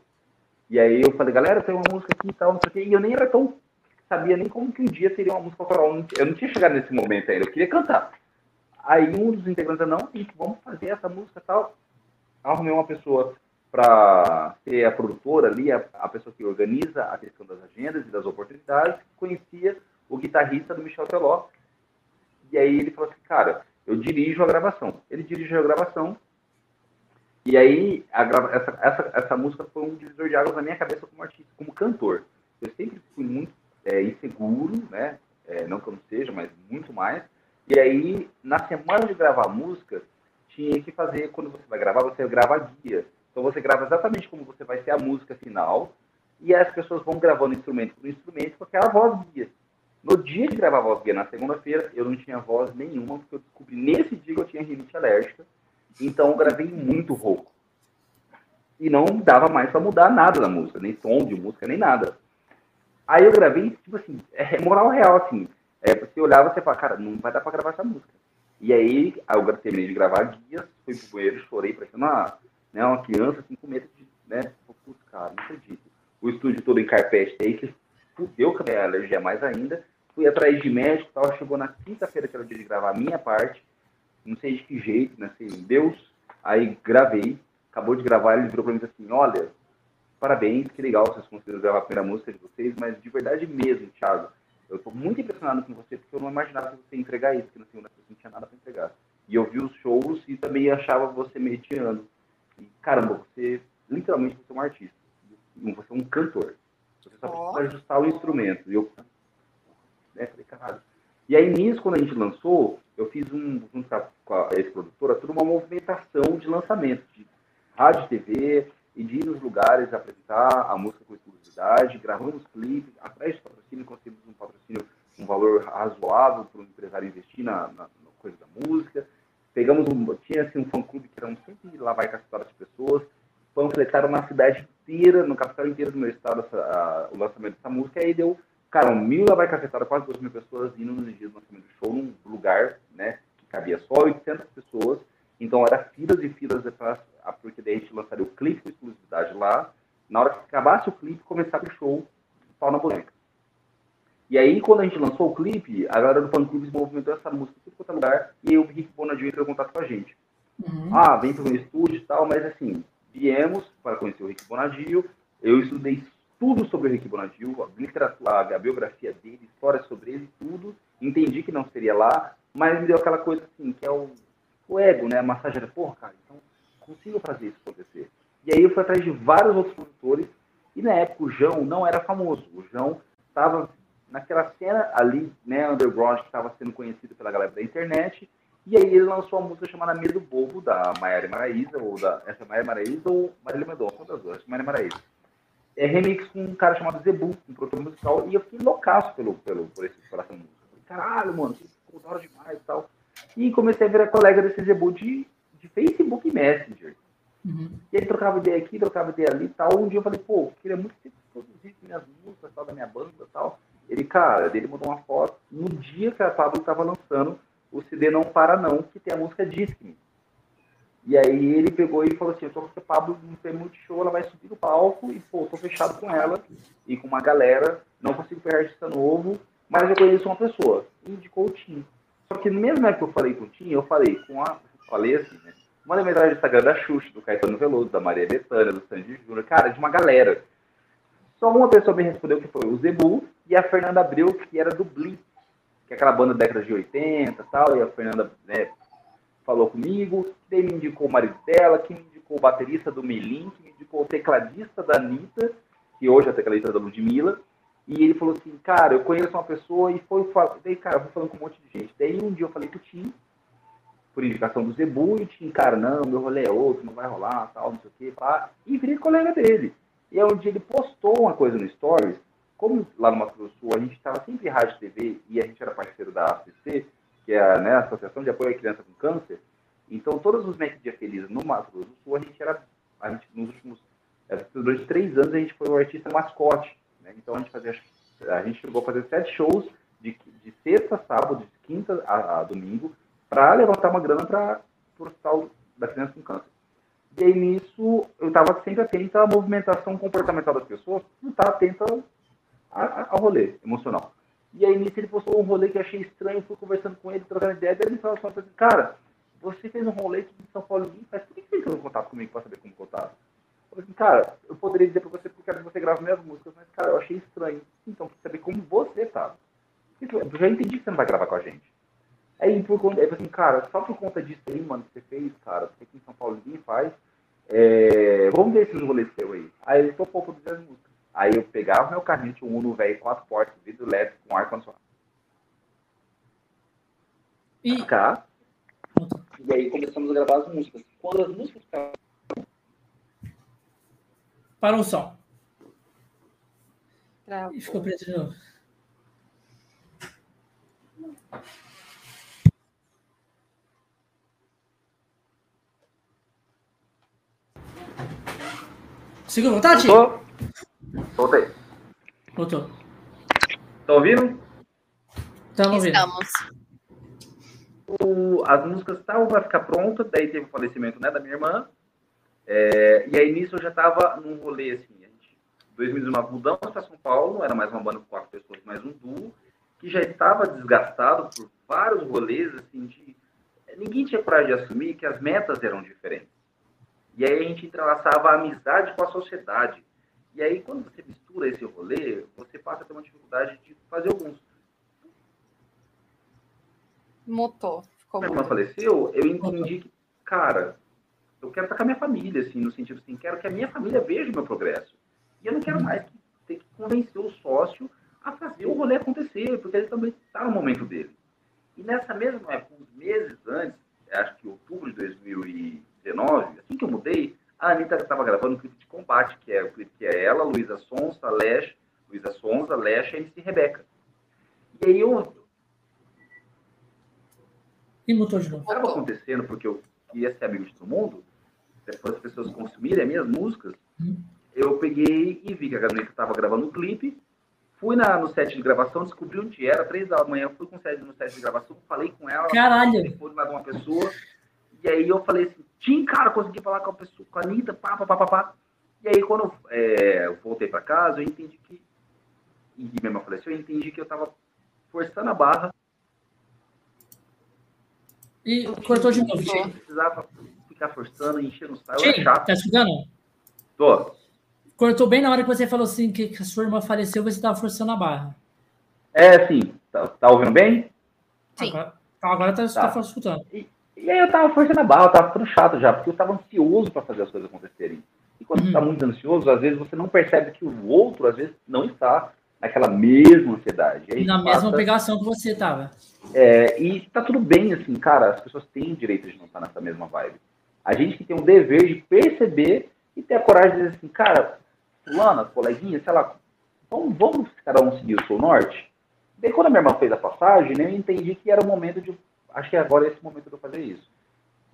E aí eu falei, galera, tem uma música aqui e tal, não sei o quê, e eu nem era tão, sabia nem como que um dia seria uma música autoral, eu não tinha chegado nesse momento ainda, eu queria cantar. Aí um dos integrantes, não, vamos fazer essa música e tal. Arrumei uma pessoa para ser a produtora ali, a, a, pessoa que organiza a questão das agendas e das oportunidades, conhecia o guitarrista do Michel Teló, e aí ele falou assim, cara, eu dirijo a gravação. Ele dirigiu a gravação. E aí, a, essa, essa, essa música foi um divisor de águas na minha cabeça como artista, como cantor. Eu sempre fui muito é, inseguro, né? É, não que eu não seja, mas muito mais. E aí, na semana de gravar música, tinha que fazer, quando você vai gravar, você grava guia. Então você grava exatamente como você vai ser a música final, e as pessoas vão gravando instrumento por instrumento com aquela voz guia. No dia de gravar a voz guia, na segunda-feira, eu não tinha voz nenhuma, porque eu descobri nesse dia que eu tinha rinite alérgica. Então eu gravei muito rouco. E não dava mais para mudar nada na música, nem tom de música, nem nada. Aí eu gravei, tipo assim, é moral real, assim. É, você olhava e você fala, cara, não vai dar para gravar essa música. E aí, aí eu terminei de gravar guias, fui pro banheiro, chorei, parecendo uma, né, uma criança assim, com medo de, né, putz, cara, não acredito. O estúdio todo em carpete aí, que fudeu com a minha alergia mais ainda fui atrás de médico tal, chegou na quinta-feira que era o dia de gravar a minha parte, não sei de que jeito, né, assim, Deus, aí gravei, acabou de gravar, ele virou pra mim assim, olha, parabéns, que legal vocês conseguiram gravar a primeira música de vocês, mas de verdade mesmo, Thiago, eu tô muito impressionado com você, porque eu não imaginava que você ia entregar isso, que na segunda vez não tinha nada para entregar. E eu vi os shows e também achava você mediano. E, caramba, você, literalmente, você é um artista. Você é um cantor. Você só precisa ajustar o instrumento. E eu, né? Falei, caralho. E aí, nisso, quando a gente lançou, eu fiz um, junto com a ex-produtora, toda uma movimentação de lançamento, de rádio, TV, e de ir nos lugares apresentar a música com exclusividade, gravamos clipes, atrás de patrocínio, conseguimos um patrocínio, um valor razoável para o empresário investir na, na, na, coisa da música. Pegamos um, tinha assim, um fã-clube que eram sempre lá vai cacetada de pessoas, panfletaram na cidade inteira, no capital inteiro do meu estado, essa, a, o lançamento dessa música, e aí deu Cara, um mil lá vai cacetada, quase duas mil pessoas indo nos dias do lançamento do show, num lugar, né, que cabia só 800 pessoas. Então, era filas e filas, porque daí a gente lançaria o clipe com exclusividade lá. Na hora que acabasse o clipe, começava o show, pau na boneca. E aí, quando a gente lançou o clipe, a galera do Fan Clube se movimentou essa música em todo lugar, e o Rick Bonadio entrou em contato com a gente. Uhum. Ah, vem para o estúdio e tal, mas assim, viemos para conhecer o Rick Bonadio, eu estudei tudo sobre o Rick Bonadio, a, literatura, a biografia dele, histórias sobre ele, tudo, entendi que não seria lá, mas me deu aquela coisa assim, que é o, o ego, né, a massageira, porra, cara, então consigo fazer isso acontecer. E aí eu fui atrás de vários outros produtores, e na época o João não era famoso, o João estava naquela cena ali, né, underground, que estava sendo conhecido pela galera da internet, e aí ele lançou uma música chamada Medo Bobo, da Maiara Maraíza, ou da. Essa Maiara Maraíza ou Marília Mendonça, uma das duas, que Maiara Maraíza. É remix com um cara chamado Zebu, um produtor musical, e eu fiquei loucaço pelo, pelo, por esse coração música. Caralho, mano, ficou da hora demais e tal. E comecei a virar colega desse Zebu de, de Facebook Messenger. Uhum. E aí trocava ideia aqui, trocava ideia ali e tal. Um dia eu falei, pô, queria muito que produzisse minhas músicas tal, da minha banda e tal. Ele, cara, ele mandou uma foto no dia que a Pablo estava lançando o CD Não Para Não, que tem a música Disque. E aí ele pegou e falou assim, eu tô com a Pablo não tem muito show, ela vai subir no palco e, pô, tô fechado com ela e com uma galera, não consigo pegar artista novo, mas eu conheço uma pessoa. E indicou o Tim. Só que no mesmo época que eu falei com o Tim, eu falei com a, falei assim, né? Manda mensagem no Instagram da Xuxa, do Caetano Veloso, da Maria Bethânia, do Sandy Júnior, cara, de uma galera. Só uma pessoa me respondeu que foi o Zebu e a Fernanda Abreu, que era do Blitz, que é aquela banda da década de 80 e tal, e a Fernanda né, falou comigo, daí me indicou o marido dela, que me indicou o baterista do Melim, que me indicou o tecladista da Anitta, que hoje é tecladista da Ludmilla, e ele falou assim, cara, eu conheço uma pessoa e foi daí, cara, eu fui falando com um monte de gente. Daí um dia eu falei pro Tim, por indicação do Zebu, e o Tim, cara, não, meu rolê é outro, não vai rolar, tal, não sei o quê, pá, e virei colega dele. E aí um dia ele postou uma coisa no Stories, como lá no Mato Grosso do Sul a gente estava sempre em rádio TV e a gente era parceiro da ACC, que é a né, Associação de Apoio à Criança com Câncer, então todos os Mac Dia Feliz no Mato Grosso do Sul, a gente era, a gente, nos últimos, é, durante três anos a gente foi o artista mascote, né? então a gente fazia, a gente chegou a fazer sete shows de, de sexta, sábado, de quinta a, a domingo, para levantar uma grana para o Hospital da Criança com Câncer. E aí nisso eu estava sempre atento à movimentação comportamental das pessoas, não estar atento ao rolê emocional. E aí nisso ele postou um rolê que achei estranho, fui conversando com ele, trocando ideia, daí ele falou assim, cara, você fez um rolê aqui em São Paulo, mas por que você entrou em contato comigo para saber como contar? Eu falei assim, cara, eu poderia dizer para você porque você grava minhas músicas, mas cara, eu achei estranho. Então, pra saber como você tá. Eu já entendi que você não vai gravar com a gente. Aí, por conta, aí assim, cara, só por conta disso aí, mano, que você fez, cara, porque aqui em São Paulo ninguém faz, é, vamos ver esses rolês seu aí. Aí ele topou produzir as músicas. Aí eu pegava meu carrinho, tinha um Uno velho, quatro portas, vidro leve, com ar-condicionado. E... Cá. E aí começamos a gravar as músicas. Quando as músicas ficaram... Parou o som. E ficou preto de novo. Conseguiu voltar, Tio? Voltei. Voltou. Tá ouvindo? Estamos ouvindo. Estamos. O, as músicas estavam para ficar prontas, daí teve o falecimento né, da minha irmã. É, e aí nisso eu já estava num rolê assim. A gente, 2019 mudamos para São Paulo, não era mais uma banda com quatro pessoas, mas um duo, que já estava desgastado por vários rolês, assim, de. Ninguém tinha coragem de assumir que as metas eram diferentes. E aí a gente entrelaçava a amizade com a sociedade. E aí, quando você mistura esse rolê, você passa a ter uma dificuldade de fazer alguns. Motor. Ficou Quando ela faleceu, eu entendi que, cara, eu quero estar com a minha família, assim, no sentido assim, quero que a minha família veja o meu progresso. E eu não quero mais ter que convencer o sócio a fazer o rolê acontecer, porque ele também está no momento dele. E nessa mesma época, uns meses antes, acho que outubro de 2019, assim que eu mudei, a Anitta estava gravando um clipe de combate, que é o clipe que é ela, Luísa Sonsa, Lesh, Luísa Sonsa, Lesh e MC Rebeca. E aí eu. E mutou de novo. Estava acontecendo porque eu queria ser amigo de todo mundo, depois as pessoas consumirem as minhas músicas. Hum. Eu peguei e vi que a Anitta estava gravando um clipe. Fui na, no set de gravação, descobri onde era, três da manhã, fui com o set, no set de gravação, falei com ela. Caralho! Depois mais uma pessoa. E aí eu falei assim, Tim, cara, consegui falar com a pessoa, com a Anitta, pá, pá, pá, pá, pá. E aí quando é, eu voltei para casa, eu entendi que e minha irmã faleceu, eu entendi que eu tava forçando a barra. E cortou de novo. Eu precisava ficar forçando, enchendo o saco. É. Tá escutando? Tô. Cortou bem na hora que você falou assim que a sua irmã faleceu, você tava forçando a barra. É, sim. Tá, tá ouvindo bem? Sim. Agora, então agora tá, tá. tá escutando. E, e, aí eu tava forçando a barra, eu tava ficando chato já, porque eu tava ansioso para fazer as coisas acontecerem. E quando uhum. você tá muito ansioso, às vezes você não percebe que o outro, às vezes, não está naquela mesma ansiedade. E na passa... mesma pegação que você tava. É, e tá tudo bem, assim, cara, as pessoas têm o direito de não estar nessa mesma vibe. A gente que tem o dever de perceber e ter a coragem de dizer assim, cara, fulana, coleguinha, sei lá, vamos, vamos cada um seguir o seu norte? Daí quando a minha irmã fez a passagem, né, eu entendi que era o momento de, acho que agora é esse momento de eu fazer isso.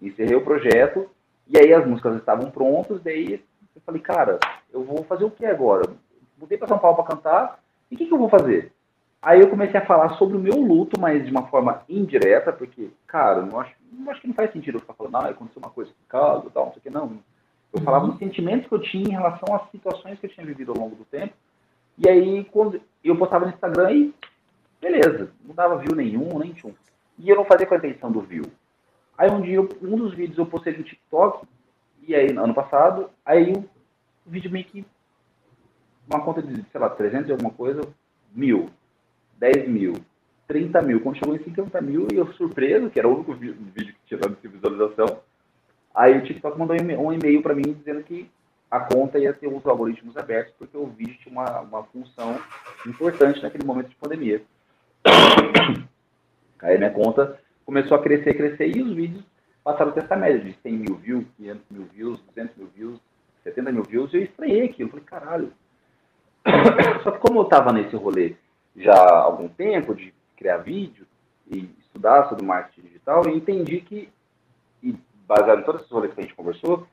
Encerrei o projeto, e aí as músicas estavam prontas, daí eu falei, cara, eu vou fazer o que agora? Mudei para São Paulo para cantar, e o que, que eu vou fazer? Aí eu comecei a falar sobre o meu luto, mas de uma forma indireta, porque, cara, não acho, não acho que não faz sentido eu ficar falando, ah, aconteceu uma coisa em casa, tal, não sei o que, não. Eu falava dos sentimentos que eu tinha em relação às situações que eu tinha vivido ao longo do tempo. E aí, quando eu postava no Instagram, aí, beleza, não dava view nenhum, nem tinha. E eu não fazia com a intenção do view. Aí um dia, um dos vídeos eu postei no TikTok, e aí, ano passado, aí o vídeo meio que uma conta de, sei lá, 300 e alguma coisa, mil, 10 mil, 30 mil. Quando chegou em 50 mil, e eu surpreso, que era o único vídeo que tinha dado visualização, aí o TikTok mandou um e-mail para mim dizendo que a conta ia ter os algoritmos abertos, porque o vídeo tinha uma, uma função importante naquele momento de pandemia. Aí minha conta começou a crescer, crescer, e os vídeos passaram a ter essa média de 100 mil views, 500 mil views, 200 mil views, 70 mil views, e eu estranhei aquilo. Falei, caralho, Só que como eu estava nesse rolê já há algum tempo de criar vídeo e estudar sobre marketing digital, eu entendi que, e baseado em todos esses rolês que a gente conversou,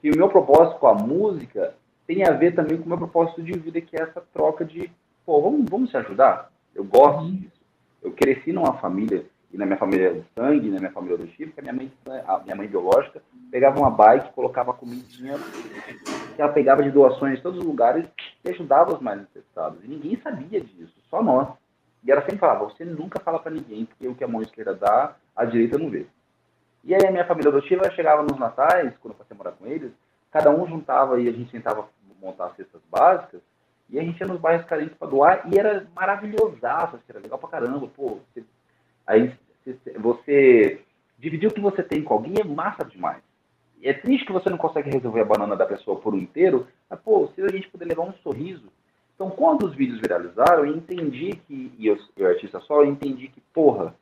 que o meu propósito com a música tem a ver também com o meu propósito de vida, que é essa troca de, pô, vamos, vamos se ajudar? Eu gosto uhum. disso. Eu cresci numa família, e na minha família de sangue, na minha família adotiva, a minha mãe, a minha mãe biológica, pegava uma bike, colocava comidinha que ela pegava de doações de todos os lugares e ajudava os mais necessitados. E ninguém sabia disso, só nós. E ela sempre falava, você nunca fala para ninguém, porque o que a mão esquerda dá, a direita não vê. E aí a minha família adotiva chegava nos natais, quando eu passei a morar com eles, cada um juntava e a gente tentava montar as cestas básicas, e a gente ia nos bairros carentes para doar, e era maravilhosaço, assim, era legal pra caramba, pô. Você, aí você dividir o que você tem com alguém é massa demais é triste que você não consegue resolver a banana da pessoa por um inteiro, mas, pô, se a gente puder levar um sorriso. Então, quando os vídeos viralizaram, eu entendi que, e eu, eu artista só, eu entendi que, porra,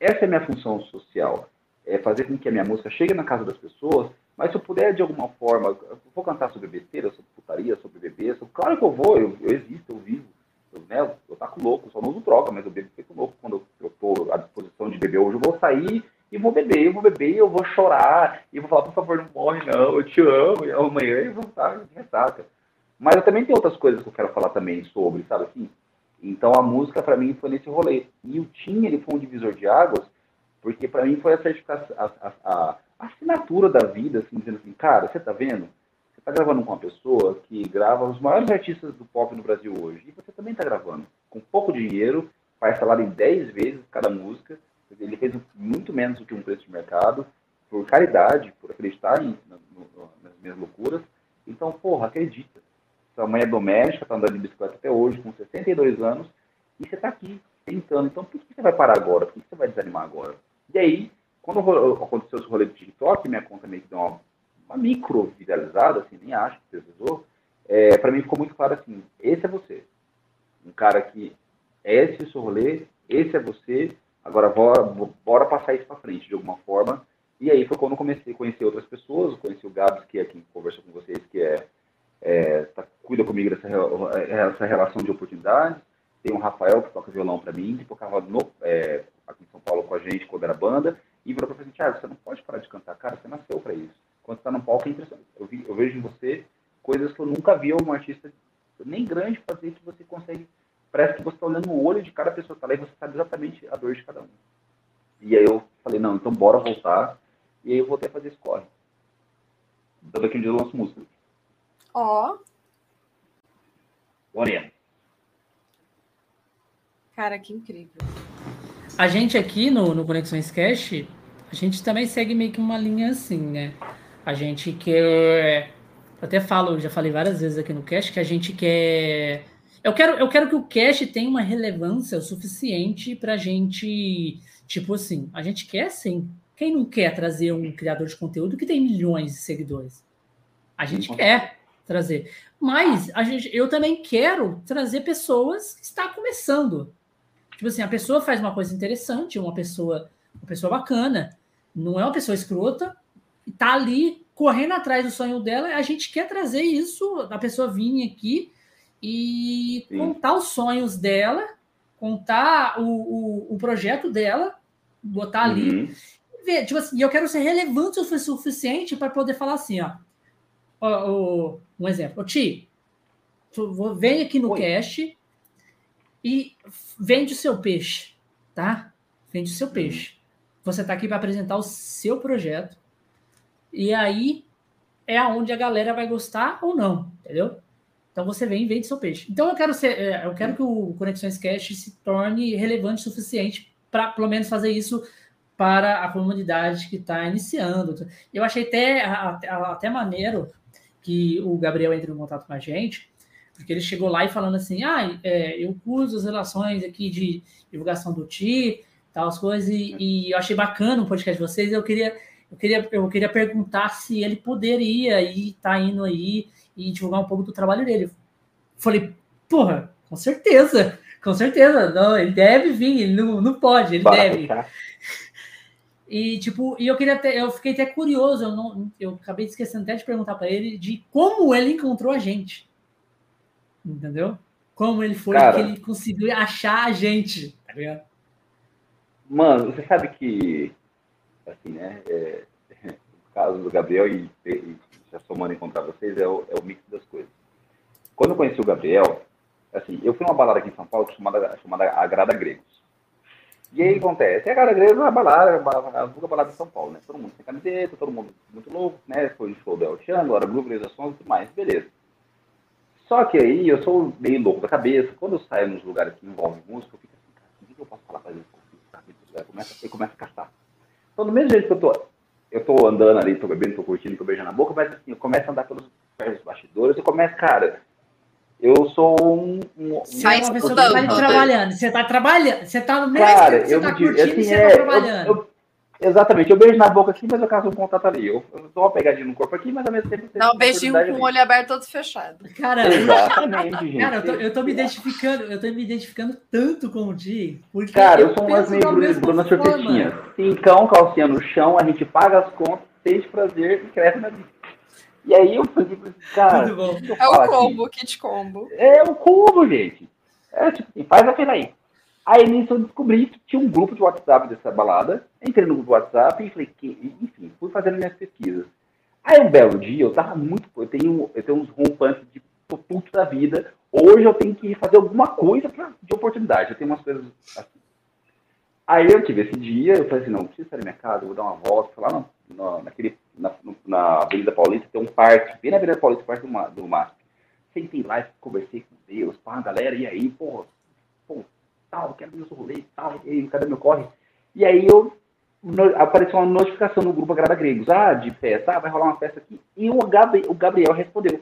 essa é a minha função social. É fazer com que a minha música chegue na casa das pessoas, mas se eu puder, de alguma forma, eu vou cantar sobre besteira, sobre putaria, sobre bebê, sobre... claro que eu vou, eu, eu existo, eu vivo. Eu, né, eu taco louco, só não uso droga, mas eu bebo feito louco quando eu estou à disposição de beber. Hoje eu vou sair e vou beber, eu vou beber, eu vou chorar, e vou falar, por favor, não morre não, eu te amo, e amanhã eu vou estar de ressaca. Mas eu também tenho outras coisas que eu quero falar também sobre, sabe assim? Então a música para mim foi nesse rolê. E o Tim, ele foi um divisor de águas, porque para mim foi a certificação, a, a, assinatura da vida, assim, dizendo assim, cara, você tá vendo? Você tá gravando com uma pessoa que grava os maiores artistas do pop no Brasil hoje, e você também tá gravando com pouco dinheiro, faz salário em 10 vezes cada música, ele fez muito menos do que um preço de mercado, por caridade, por acreditar em, no, no, nas minhas loucuras. Então, porra, acredita. Sua mãe é doméstica, está andando de bicicleta até hoje, com 62 anos, e você está aqui, tentando. Então, por que você vai parar agora? Por que você vai desanimar agora? E aí, quando aconteceu esse rolê do TikTok, minha conta meio que deu uma, uma micro viralizada, assim, nem acho que precisou, é, para mim ficou muito claro assim, esse é você. Um cara que é esse o seu rolê, esse é você, Agora, bora, bora passar isso para frente de alguma forma. E aí foi quando comecei a conhecer outras pessoas, conheci o Gabs, que é quem conversa com vocês, que é, é tá, cuida comigo dessa essa relação de oportunidades. Tem o Rafael, que toca violão para mim, que tocava no, é, aqui em São Paulo com a gente, quando era banda, e virou para mim, Thiago, você não pode parar de cantar, cara, você nasceu para isso. Quando você tá no palco é impressionante. Eu, vi, eu vejo em você coisas que eu nunca vi um artista nem grande fazer que você consegue parece que você está olhando no olho de cada pessoa que está lá e você sabe exatamente a dor de cada um. E aí eu falei, não, então bora voltar. E aí eu voltei a fazer esse corre. Então daqui um dia eu lanço música. Ó. Oh. Oremos. Cara, que incrível. A gente aqui no, no Conexões Cash, a gente também segue meio que uma linha assim, né? A gente quer. até falo, já falei várias vezes aqui no Cash, que a gente quer. Eu quero, eu quero que o Cash tenha uma relevância o suficiente pra gente. Tipo assim, a gente quer sim. Quem não quer trazer um criador de conteúdo que tem milhões de seguidores? A gente quer trazer. Mas a gente, eu também quero trazer pessoas que estão começando. Tipo assim, a pessoa faz uma coisa interessante, uma pessoa, uma pessoa bacana, não é uma pessoa escrota, e tá ali correndo atrás do sonho dela, a gente quer trazer isso, a pessoa vir aqui e Sim. contar os sonhos dela, contar o, o, o projeto dela, botar ali. Uhum. E ver, tipo assim, eu quero ser relevante o suficiente para poder falar assim, ó, ó, ó um exemplo. Ô, Ti, vem aqui no Oi. cast e vende o seu peixe, tá? Vende o seu peixe. Você está aqui para apresentar o seu projeto. E aí é aonde a galera vai gostar ou não, entendeu? Então você vem e vende seu peixe. Então eu quero ser, é, eu quero que o Conexões Cast se torne relevante o suficiente para pelo menos fazer isso para a comunidade que está iniciando. Eu achei até, até maneiro que o Gabriel entre em contato com a gente, porque ele chegou lá e falando assim, ah, é, eu uso as relações aqui de divulgação do TI, tal, as coisas, e, e, eu achei bacana o podcast de vocês, eu queria, eu queria, eu queria perguntar se ele poderia ir, tá indo aí e divulgar um pouco do trabalho dele. Falei, porra, com certeza, com certeza, não, ele deve vir, ele não, não pode, ele Bora, deve. E tipo, e eu queria até, eu fiquei até curioso, eu não, eu acabei esquecendo até de perguntar para ele de como ele encontrou a gente. Entendeu? Como ele foi Cara, que ele conseguiu achar a gente, tá ligado? Mano, você sabe que assim, né, é, o caso do Gabriel e, e já somando encontrar vocês é o, é o mix das coisas. Quando eu conheci o Gabriel, assim, eu fui numa balada aqui em São Paulo chamada, chamada Agrada Gregos. E aí acontece, a cara grega é uma balada, a balada de São Paulo, né? Todo mundo sem camiseta, todo mundo muito louco, né? Foi o show do El Chan, Groove, Sons e tudo mais, beleza. Só que aí eu sou meio louco da cabeça, quando eu saio nos lugares que envolvem música, eu fico assim, cara, o que eu posso falar pra eles? Eu começo, eu começo a caçar. Então, do mesmo jeito que eu tô, eu tô andando ali, tô bebendo, tô curtindo, tô beijando a boca, mas assim, eu começo a andar pelos, pelos bastidores, eu começo, cara, eu sou um. um Sai uma pessoa que está trabalhando. Você está trabalhando. Você está no mesmo Cara, que você está curtindo assim, você está é, trabalhando. Eu, eu, exatamente, eu beijo na boca aqui, mas eu caso um contato ali. Eu, eu dou uma pegadinha no corpo aqui, mas ao mesmo tempo. Dá um beijinho com o olho aberto todo fechado. Cara, exatamente, gente. Cara, eu tô, eu tô me identificando, eu tô me identificando tanto com o Di. Porque Cara, eu, sou umas meio Bruna Sorvetinha. Cincão, calcinha no chão, a gente paga as contas, sente prazer e cresce na vida. E aí eu falei, cara. É o combo, aqui? kit combo. É o combo, gente. É tipo faz aquele aí. Aí nisso eu descobri que tinha um grupo de WhatsApp dessa balada. Entrei no grupo do WhatsApp e falei, que, enfim, fui fazendo minhas pesquisas. Aí um belo dia, eu tava muito. Eu tenho, eu tenho uns rompantes de puto da vida. Hoje eu tenho que fazer alguma coisa pra, de oportunidade. Eu tenho umas coisas assim. Aí eu tive esse dia, eu falei assim, não, preciso sair da minha casa, vou dar uma volta, falar, não, na, naquele, na, na Avenida Paulista tem um parque, bem na Avenida Paulista, parque do, do MASP. Sentei lá conversei com Deus, pá, galera, e aí, pô, pô, tal, quero ver o rolê e tal, e aí, cadê meu corre? E aí eu no, apareceu uma notificação no grupo Agrada Gregos, ah, de festa, ah, vai rolar uma festa aqui. E o, Gabriel, o Gabriel respondeu.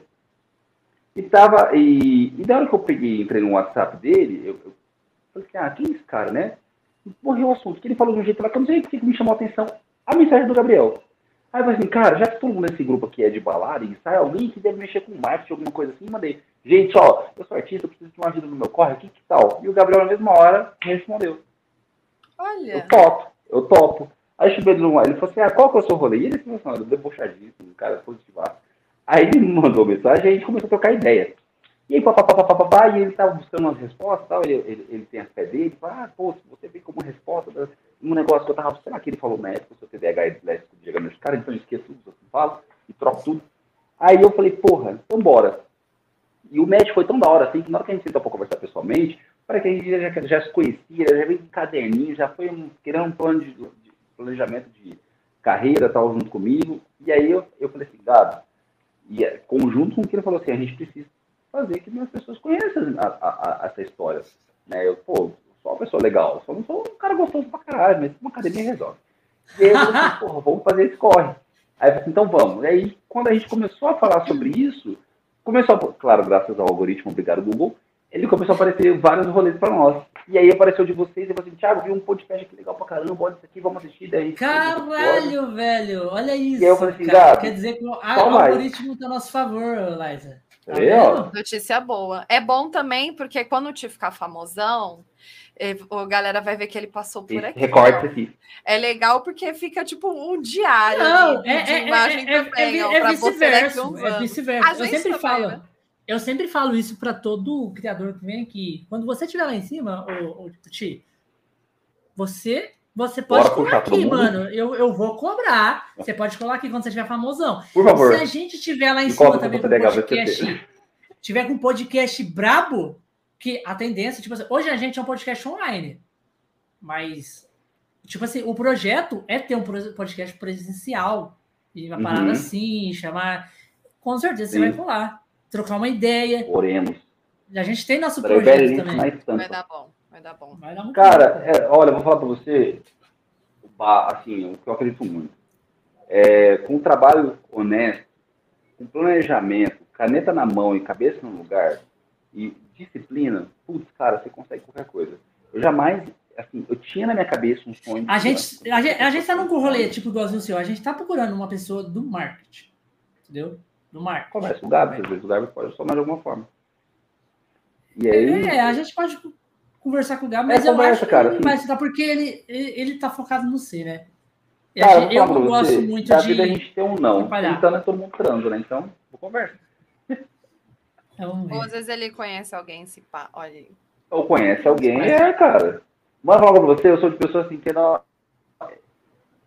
E tava, e, e da hora que eu peguei, entrei no WhatsApp dele, eu, eu falei assim, ah, quem é esse cara, né? Morreu o assunto, que ele falou de um jeito lá que eu não sei o que me chamou a atenção a mensagem do Gabriel. Aí eu falei assim, cara, já que todo mundo nesse grupo aqui é de balada e sai alguém que deve mexer com marketing, alguma coisa assim, mandei. Gente, ó, eu sou artista, eu preciso de uma ajuda no meu corre, aqui que tal? E o Gabriel na mesma hora respondeu. Olha. Eu topo, eu topo. Aí eu ele falou assim, ah, qual que é o seu rolê? E ele falou assim, debochadíssimo, cara positivar. Aí ele me mandou mensagem e a gente começou a trocar ideia. E aí, papapá, papapá, e ele estava buscando umas respostas, tal, ele, ele, ele tem a fé dele, fala, ah, pô, você vem como resposta um negócio que eu tava, será que ele falou médico, seu TDAH é disléxico, diagnóstico, cara, então eu esqueço tudo que eu falo e troco tudo. Aí eu falei, porra, então bora. E o médico foi tão da hora assim que na hora que a gente sentou para conversar pessoalmente, para que a gente já, já se conhecia, já veio um caderninho, já foi um, querendo um plano de, de planejamento de carreira, tal, junto comigo. E aí eu, eu falei assim, Gado, e é, conjunto com o que ele falou assim, a gente precisa fazer que as pessoas conheçam a, a, a, essa história. Né? Eu, pô, sou uma pessoa legal, só não sou um cara gostoso pra caralho, mas uma academia resolve. E aí eu falei assim, porra, vamos fazer esse corre. Aí eu falei assim, então vamos. E aí, quando a gente começou a falar sobre isso, começou, a, claro, graças ao algoritmo, obrigado Google, ele começou a aparecer vários rolês para nós. E aí apareceu de vocês e falou assim, Thiago, vi um podcast aqui legal pra caramba, olha isso aqui, vamos assistir daí. Caralho, velho, olha isso. E aí eu falei assim, cara, quer dizer que o algoritmo tá a nosso favor, Liza. Tá é, Notícia boa. É bom também, porque quando o Tio ficar famosão, a galera vai ver que ele passou por aqui. Recorte aqui. É legal porque fica tipo um diário Não, é, de é, imagem é, também. É, é, é vice-versa. É vice-versa. Eu sempre falo. Né? Eu sempre falo isso para todo criador que vem aqui. Quando você estiver lá em cima, o, o Ti, você você pode Bora colar aqui, mano. Eu, eu vou cobrar. Você pode colar aqui quando você estiver famosão. Por favor. Se a gente tiver lá em cima também com podcast, tiver com um podcast brabo, que a tendência, tipo assim, hoje a gente é um podcast online, mas, tipo assim, o projeto é ter um podcast presencial. E uma parada uhum. assim, chamar. Com certeza Sim. você vai colar trocar uma ideia. Oremos. A gente tem nosso projeto também. Vai dar bom, vai dar bom. Vai dar Cara, é, olha, vou falar para você, assim, o que eu acredito muito. É, com um trabalho honesto, com planejamento, caneta na mão e cabeça no lugar, e disciplina, putz, cara, você consegue qualquer coisa. Eu jamais, assim, eu tinha na minha cabeça um sonho. A gente, a gente, a gente tá num rolê, tipo, igualzinho o seu, a gente tá procurando uma pessoa do marketing, entendeu? no mar. Conversa com o Gabi, às vezes o Gabi pode somar de alguma forma. E aí... É, a gente pode conversar com o Gabi, mas é, eu conversa, acho cara, que vai estudar porque ele, ele, ele tá focado no C, né? Cara, eu não gosto muito da de... vida a gente tem um não. Então é todo mundo né? Então, vou conversa. Ou às vezes ele conhece alguém, se pá, olha aí. Ou conhece alguém, é, cara. Mas falar pra você, eu sou de pessoa assim que não...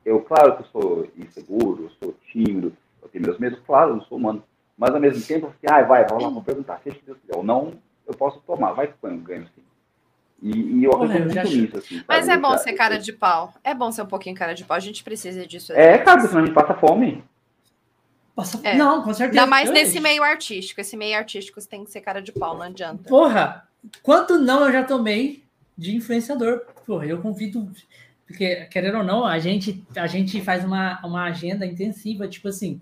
Eu, claro que eu sou inseguro, eu sou tímido, eu tenho meus medos, claro, eu não sou humano. Mas ao mesmo tempo, assim, ah, vai, vamos lá, vou perguntar, seja que Deus quiser. Ou não, eu posso tomar, vai que eu ganho sim. E, e eu acredito muito nisso, assim. Mas é bom ser cara de pau. É bom ser um pouquinho cara de pau. A gente precisa disso. É, cara, senão a gente passa fome. Passa... É. Não, com certeza. Ainda mais nesse meio artístico. Esse meio artístico você tem que ser cara de pau, não adianta. Porra, quanto não eu já tomei de influenciador? Porra, eu convido. Porque, querendo ou não, a gente, a gente faz uma, uma agenda intensiva, tipo assim.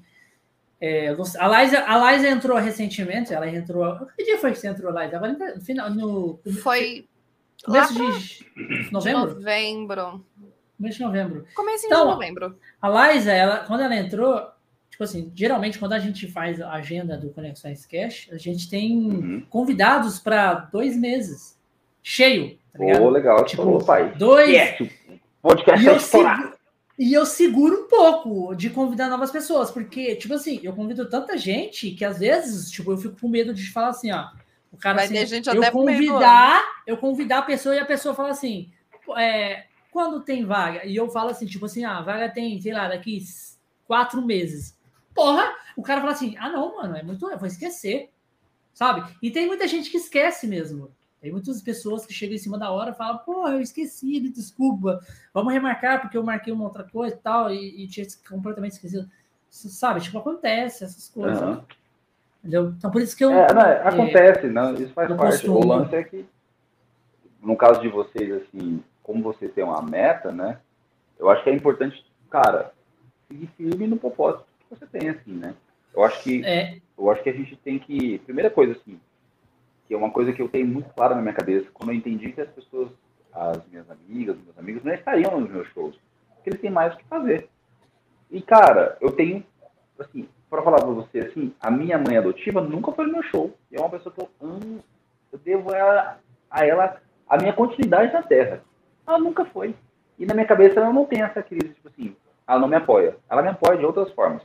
É, a, Liza, a Liza entrou recentemente, ela entrou. Que dia foi que você entrou, Liza? No final. No, foi. Começo de novembro? Novembro. Mês de novembro. Começo então, de novembro. A Liza, ela, quando ela entrou, tipo assim, geralmente quando a gente faz a agenda do Conexões Cash, a gente tem uhum. convidados para dois meses. Cheio. Tá oh, legal. Tipo, falou, pai. Dois. Yes. Podcast é estourado. E eu seguro um pouco de convidar novas pessoas, porque, tipo assim, eu convido tanta gente que às vezes, tipo, eu fico com medo de falar assim, ó. O cara, Vai assim, gente eu convidar, eu convidar a pessoa e a pessoa fala assim, é, quando tem vaga? E eu falo assim, tipo assim, ah, vaga tem, sei lá, daqui quatro meses. Porra, o cara fala assim, ah, não, mano, é muito, eu vou esquecer, sabe? E tem muita gente que esquece mesmo. Tem muitas pessoas que chegam em cima da hora e falam, pô, eu esqueci, me desculpa, vamos remarcar porque eu marquei uma outra coisa e tal, e, e tinha completamente esquecido. Sabe, tipo, acontece essas coisas. Uhum. Entendeu? Então, por isso que eu. É, não, é, acontece, não, isso faz parte. Costumo. O lance é que, no caso de vocês, assim, como você tem uma meta, né? Eu acho que é importante, cara, seguir firme no propósito você tem, assim, né? Eu acho que, é. eu acho que a gente tem que. Primeira coisa, assim, que é uma coisa que eu tenho muito clara na minha cabeça, quando eu entendi que as pessoas, as minhas amigas, meus amigos, não estariam nos meus shows, porque eles têm mais o que fazer. E, cara, eu tenho, assim, para falar para você, assim, a minha mãe adotiva nunca foi no meu show. E é uma pessoa que eu amo, eu devo a, a ela a minha continuidade na Terra. Ela nunca foi. E na minha cabeça ela não tem essa crise, tipo assim, ela não me apoia. Ela me apoia de outras formas.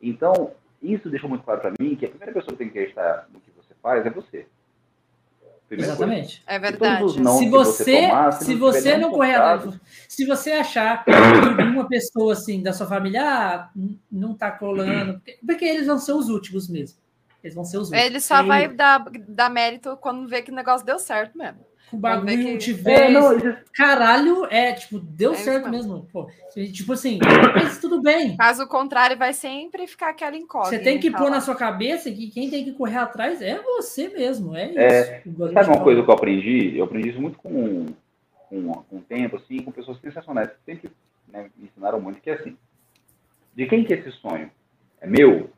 Então, isso deixou muito claro para mim que a primeira pessoa que tem que acreditar no que você faz é você. Exatamente. Coisa. É verdade. Se você, tomar, se, se você não correr se você achar que uma pessoa assim da sua família ah, não tá colando, porque, porque, eles vão ser os últimos mesmo. Eles vão ser os últimos. Ele só vai dar, dar mérito quando vê que o negócio deu certo mesmo o bagulho que... tiver. É, não, caralho, é, tipo, deu é certo mesmo. Pô, tipo assim, mas tudo bem. Caso contrário, vai sempre ficar aquela incógnita. Você tem que pôr na sua cabeça que quem tem que correr atrás é você mesmo. É isso. É, sabe uma coisa que eu aprendi? Eu aprendi isso muito com, com, com o tempo, assim, com pessoas sensacionais, que sempre né, me ensinaram muito, que é assim, de quem que é esse sonho? É meu?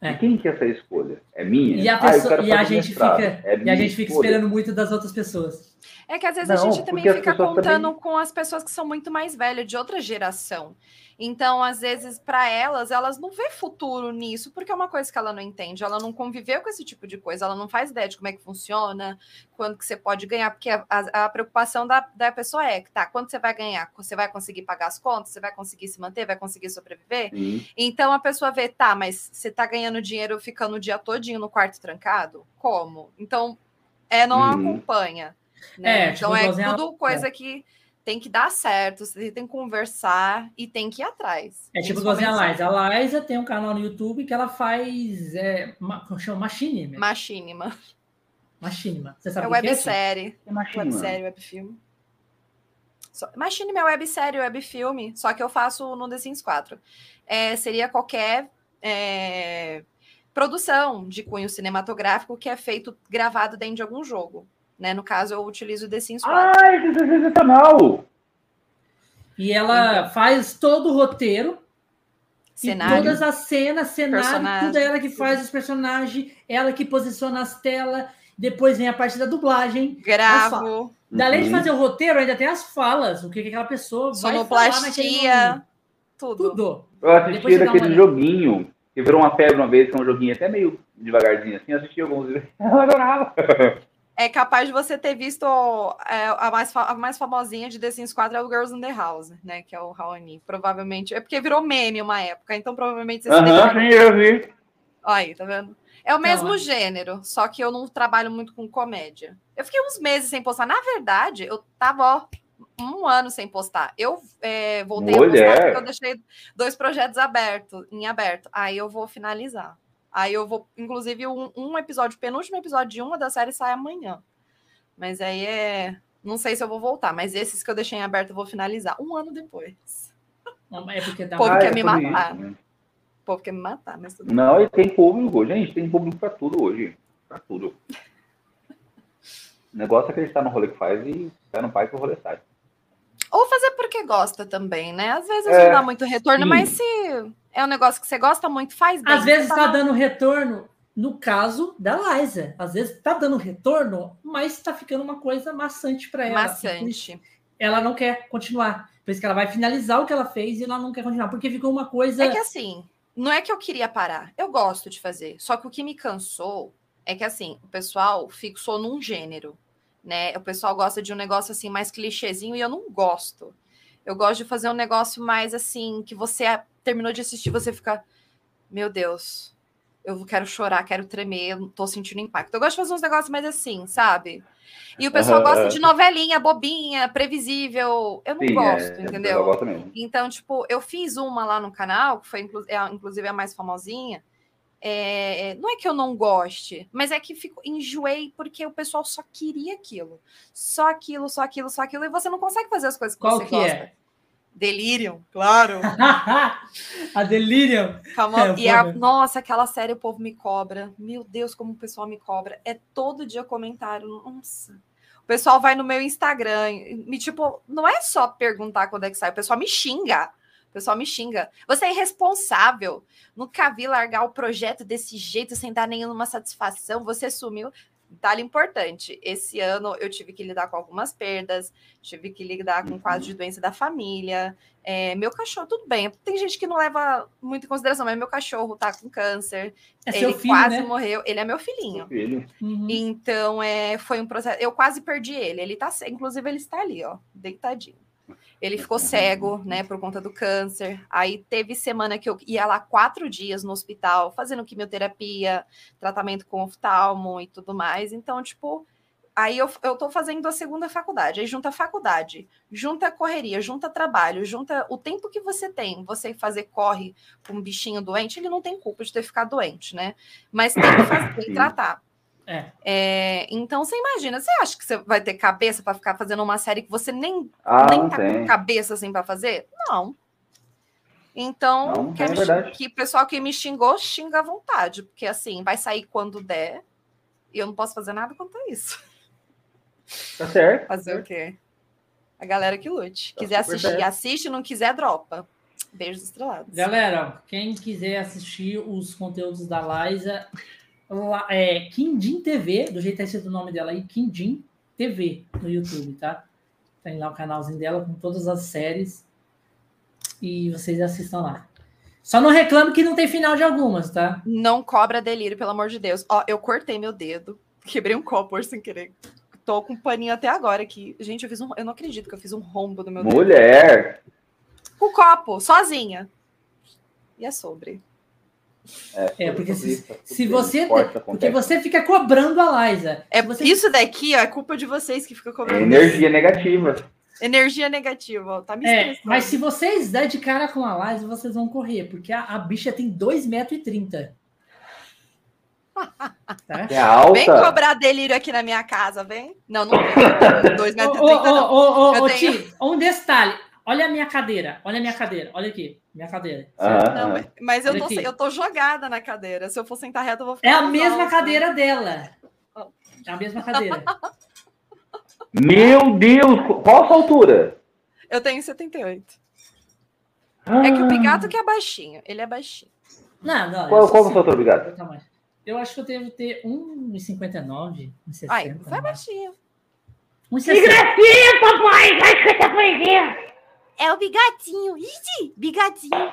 É. De quem que é essa escolha? É minha? E a, ah, pessoa, ah, e a gente fica, é e a gente fica esperando muito das outras pessoas. É que às vezes Não, a gente também fica contando também... com as pessoas que são muito mais velhas, de outra geração. Então, às vezes, para elas, elas não vê futuro nisso, porque é uma coisa que ela não entende. Ela não conviveu com esse tipo de coisa, ela não faz ideia de como é que funciona, quando que você pode ganhar, porque a, a, a preocupação da, da pessoa é que tá, quando você vai ganhar? Você vai conseguir pagar as contas? Você vai conseguir se manter? Vai conseguir sobreviver? Sim. Então a pessoa vê, tá, mas você tá ganhando dinheiro ficando o dia todinho no quarto trancado? Como? Então, é, não uhum. acompanha. Né? É, então tipo, é tudo coisa é. que tem que dar certo, você tem que conversar e tem que ir atrás. É tipo igualzinho a Liza. A Liza tem um canal no YouTube que ela faz. É, chama Machinima. Machinima. Machinima. Você sabe é, é websérie. É websérie, webfilme. Machinima é websérie, webfilme, só que eu faço no The Sims 4. É, seria qualquer é, produção de cunho cinematográfico que é feito gravado dentro de algum jogo. Né? No caso, eu utilizo o The Sims 4. Ah, isso é sensacional! E ela então, faz todo o roteiro. Cenário, e todas as cenas, cenário, tudo é ela que faz os personagens, ela que posiciona as telas. Depois vem a parte da dublagem. Gravo. Além uhum. de fazer o roteiro, ainda tem as falas, o que, que aquela pessoa Sonoplastia, tudo. Tudo. Eu assisti daquele joguinho, que virou uma febre uma vez, que é um joguinho até meio devagarzinho assim, eu assisti alguns. Eu adorava é capaz de você ter visto é, a, mais, a mais famosinha de The Sims 4 é o Girls in the House, né? Que é o Raoni. Provavelmente. É porque virou meme uma época, então provavelmente você Aham, sim, eu vi. Aí, tá vendo? É o mesmo não, gênero, só que eu não trabalho muito com comédia. Eu fiquei uns meses sem postar. Na verdade, eu tava ó, um ano sem postar. Eu é, voltei Mulher. a postar porque eu deixei dois projetos abertos, em aberto. Aí eu vou finalizar. Aí eu vou, inclusive, um, um episódio, o penúltimo episódio de uma da série sai amanhã. Mas aí é. Não sei se eu vou voltar, mas esses que eu deixei em aberto eu vou finalizar um ano depois. Não, é porque dá o povo ah, quer é me matar. Isso, né? O povo quer me matar, mas tudo Não, bem. e tem público, gente, tem público pra tudo hoje. Pra tudo. O negócio é acreditar no rolê que faz e pé no pai que o rolê sai. Ou fazer porque gosta também, né? Às vezes é, não dá muito retorno, sim. mas se é um negócio que você gosta muito, faz bem. Às vezes está tá dando retorno, no caso da Liza. Às vezes está dando retorno, mas está ficando uma coisa maçante para ela. Maçante. Ela não quer continuar. Por isso que ela vai finalizar o que ela fez e ela não quer continuar, porque ficou uma coisa. É que assim, não é que eu queria parar. Eu gosto de fazer. Só que o que me cansou é que assim, o pessoal fixou num gênero né? O pessoal gosta de um negócio assim mais clichêzinho e eu não gosto. Eu gosto de fazer um negócio mais assim que você terminou de assistir, você fica, meu Deus, eu quero chorar, quero tremer, eu tô sentindo impacto. Eu gosto de fazer uns negócios mais assim, sabe? E o pessoal uhum. gosta de novelinha, bobinha, previsível. Eu não Sim, gosto, é, entendeu? Então, tipo, eu fiz uma lá no canal, que foi é, inclusive a mais famosinha, é, não é que eu não goste, mas é que fico, enjoei porque o pessoal só queria aquilo. Só aquilo, só aquilo, só aquilo, e você não consegue fazer as coisas que Qual você que gosta. É? Delirium, claro. a Delirium. É, e a, nossa, aquela série o povo me cobra. Meu Deus, como o pessoal me cobra. É todo dia comentário. Nossa. O pessoal vai no meu Instagram, me tipo, não é só perguntar quando é que sai, o pessoal me xinga. O pessoal me xinga. Você é irresponsável. Nunca vi largar o projeto desse jeito sem dar nenhuma satisfação. Você sumiu. Detalhe importante: esse ano eu tive que lidar com algumas perdas, tive que lidar com quadro de doença da família. É, meu cachorro, tudo bem. Tem gente que não leva muito em consideração, mas meu cachorro tá com câncer. É ele filho, quase né? morreu. Ele é meu filhinho. Filho. Uhum. Então, é, foi um processo. Eu quase perdi ele. Ele tá, inclusive, ele está ali, ó, deitadinho. Ele ficou cego, né, por conta do câncer. Aí teve semana que eu ia lá quatro dias no hospital, fazendo quimioterapia, tratamento com oftalmo e tudo mais. Então, tipo, aí eu, eu tô fazendo a segunda faculdade. Aí junta faculdade, junta correria, junta trabalho, junta o tempo que você tem. Você fazer corre com um bichinho doente, ele não tem culpa de ter ficado doente, né? Mas tem que fazer, tem que tratar. É. É, então você imagina, você acha que você vai ter cabeça para ficar fazendo uma série que você nem, ah, nem tá tem. com cabeça assim para fazer? Não. Então, não, que, é que o pessoal que me xingou, xinga à vontade, porque assim, vai sair quando der, e eu não posso fazer nada quanto a isso. Tá certo. Fazer o quê? A galera que lute. Quiser assistir, assiste. Não quiser, dropa. Beijos estrelados. Galera, quem quiser assistir os conteúdos da Liza, é Kindim TV, do jeito que tá escrito o nome dela aí, Kindim TV no YouTube, tá? Tem lá o canalzinho dela com todas as séries. E vocês assistam lá. Só não reclame que não tem final de algumas, tá? Não cobra delírio, pelo amor de Deus. Ó, eu cortei meu dedo, quebrei um copo sem querer. Tô com um paninho até agora aqui. Gente, eu fiz um. Eu não acredito que eu fiz um rombo no meu Mulher! dedo. O copo, sozinha. E é sobre. É, é porque se, se você. Porque você fica cobrando a Liza. É, você... Isso daqui ó, é culpa de vocês que ficam cobrando. É energia negativa. Energia negativa, tá me é, Mas se vocês der de cara com a Liza, vocês vão correr, porque a, a bicha tem 2,30m. Tá? É alta. Vem cobrar delírio aqui na minha casa, vem? Não, não tem. 2,30m. Ô, ô, ô, Ti, um detalhe. Olha a minha cadeira, olha a minha cadeira, olha aqui, minha cadeira. Ah, não, mas eu tô, eu tô jogada na cadeira. Se eu for sentar reto, eu vou ficar. É a mesma alta. cadeira dela. É a mesma cadeira. Meu Deus! Qual a sua altura? Eu tenho 78. Ah. É que o Bigato que é baixinho. Ele é baixinho. Não, não. Qual, qual é a sua altura, Bigato? Eu acho que eu devo ter 1,59, 1,60. Ai, vai baixinho. 1,60. Que gracinha, papai! Vai escutar poesia! É o bigatinho. Ixi, bigatinho.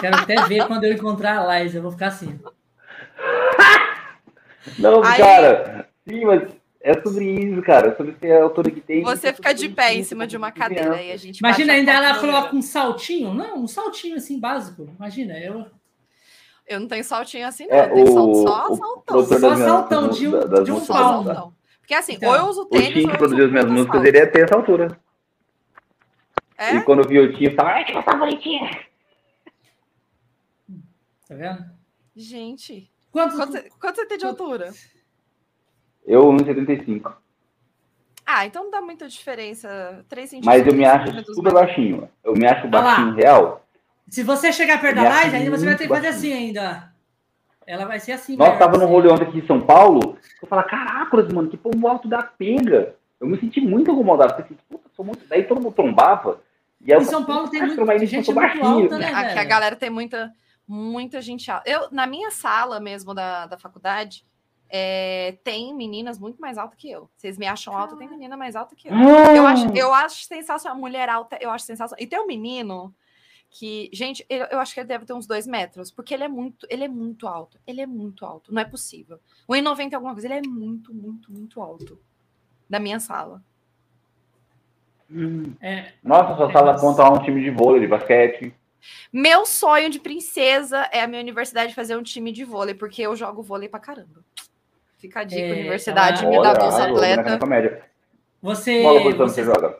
Quero até ver quando eu encontrar a Laís. Eu vou ficar assim. Não, Aí... cara. Sim, mas é sobre isso, cara. É sobre ser a autora que tem. Você fica de pé em cima de uma cadeira e a gente. Imagina, ainda ela coloca um saltinho. Não, um saltinho assim básico. Imagina, eu. Eu não tenho saltinho assim, não. É, eu tenho o, só saltão. Só saltão de um, de um palmo. Porque assim, então, ou eu uso tênis. O Tim que produziu as minhas músicas, ele ia ter essa altura. É? E quando viu o Tim, falava, ai, que você tá bonitinha. Tá vendo? Gente. Quanto, quanto, você, quanto você tem de altura? Eu, 1,75. Ah, então não dá muita diferença. 3 centímetros. Mas eu me acho super baixinho. Eu me acho baixinho real. Se você chegar perto da live, ainda você vai ter que fazer assim ainda. Ela vai ser assim. Nós tava assim. no rolê ontem aqui em São Paulo. Eu falo, caraca, mano, que povo alto da pega. Eu me senti muito incomodado. Pensei, puta, sou muito. Daí todo mundo trombava. E em São Paulo tem muita gente muito alta, né, Aqui a galera tem muita, muita gente alta. Eu, na minha sala mesmo da, da faculdade, é, tem meninas muito mais altas que eu. Vocês me acham alta, tem menina mais alta que eu. Ah. Eu acho, eu acho sensacional. Mulher alta, eu acho sensacional. E tem um menino que, gente, eu, eu, acho que ele deve ter uns dois metros, porque ele é muito, ele é muito alto. Ele é muito alto, não é possível. 1,90 alguma coisa, ele é muito, muito, muito alto. Da minha sala. Hum. É, Nossa, sua é, sala conta um time de vôlei, de basquete. Meu sonho de princesa é a minha universidade fazer um time de vôlei, porque eu jogo vôlei pra caramba. Fica a dica, é, universidade, me dá bolsa atleta. Você, você, você joga?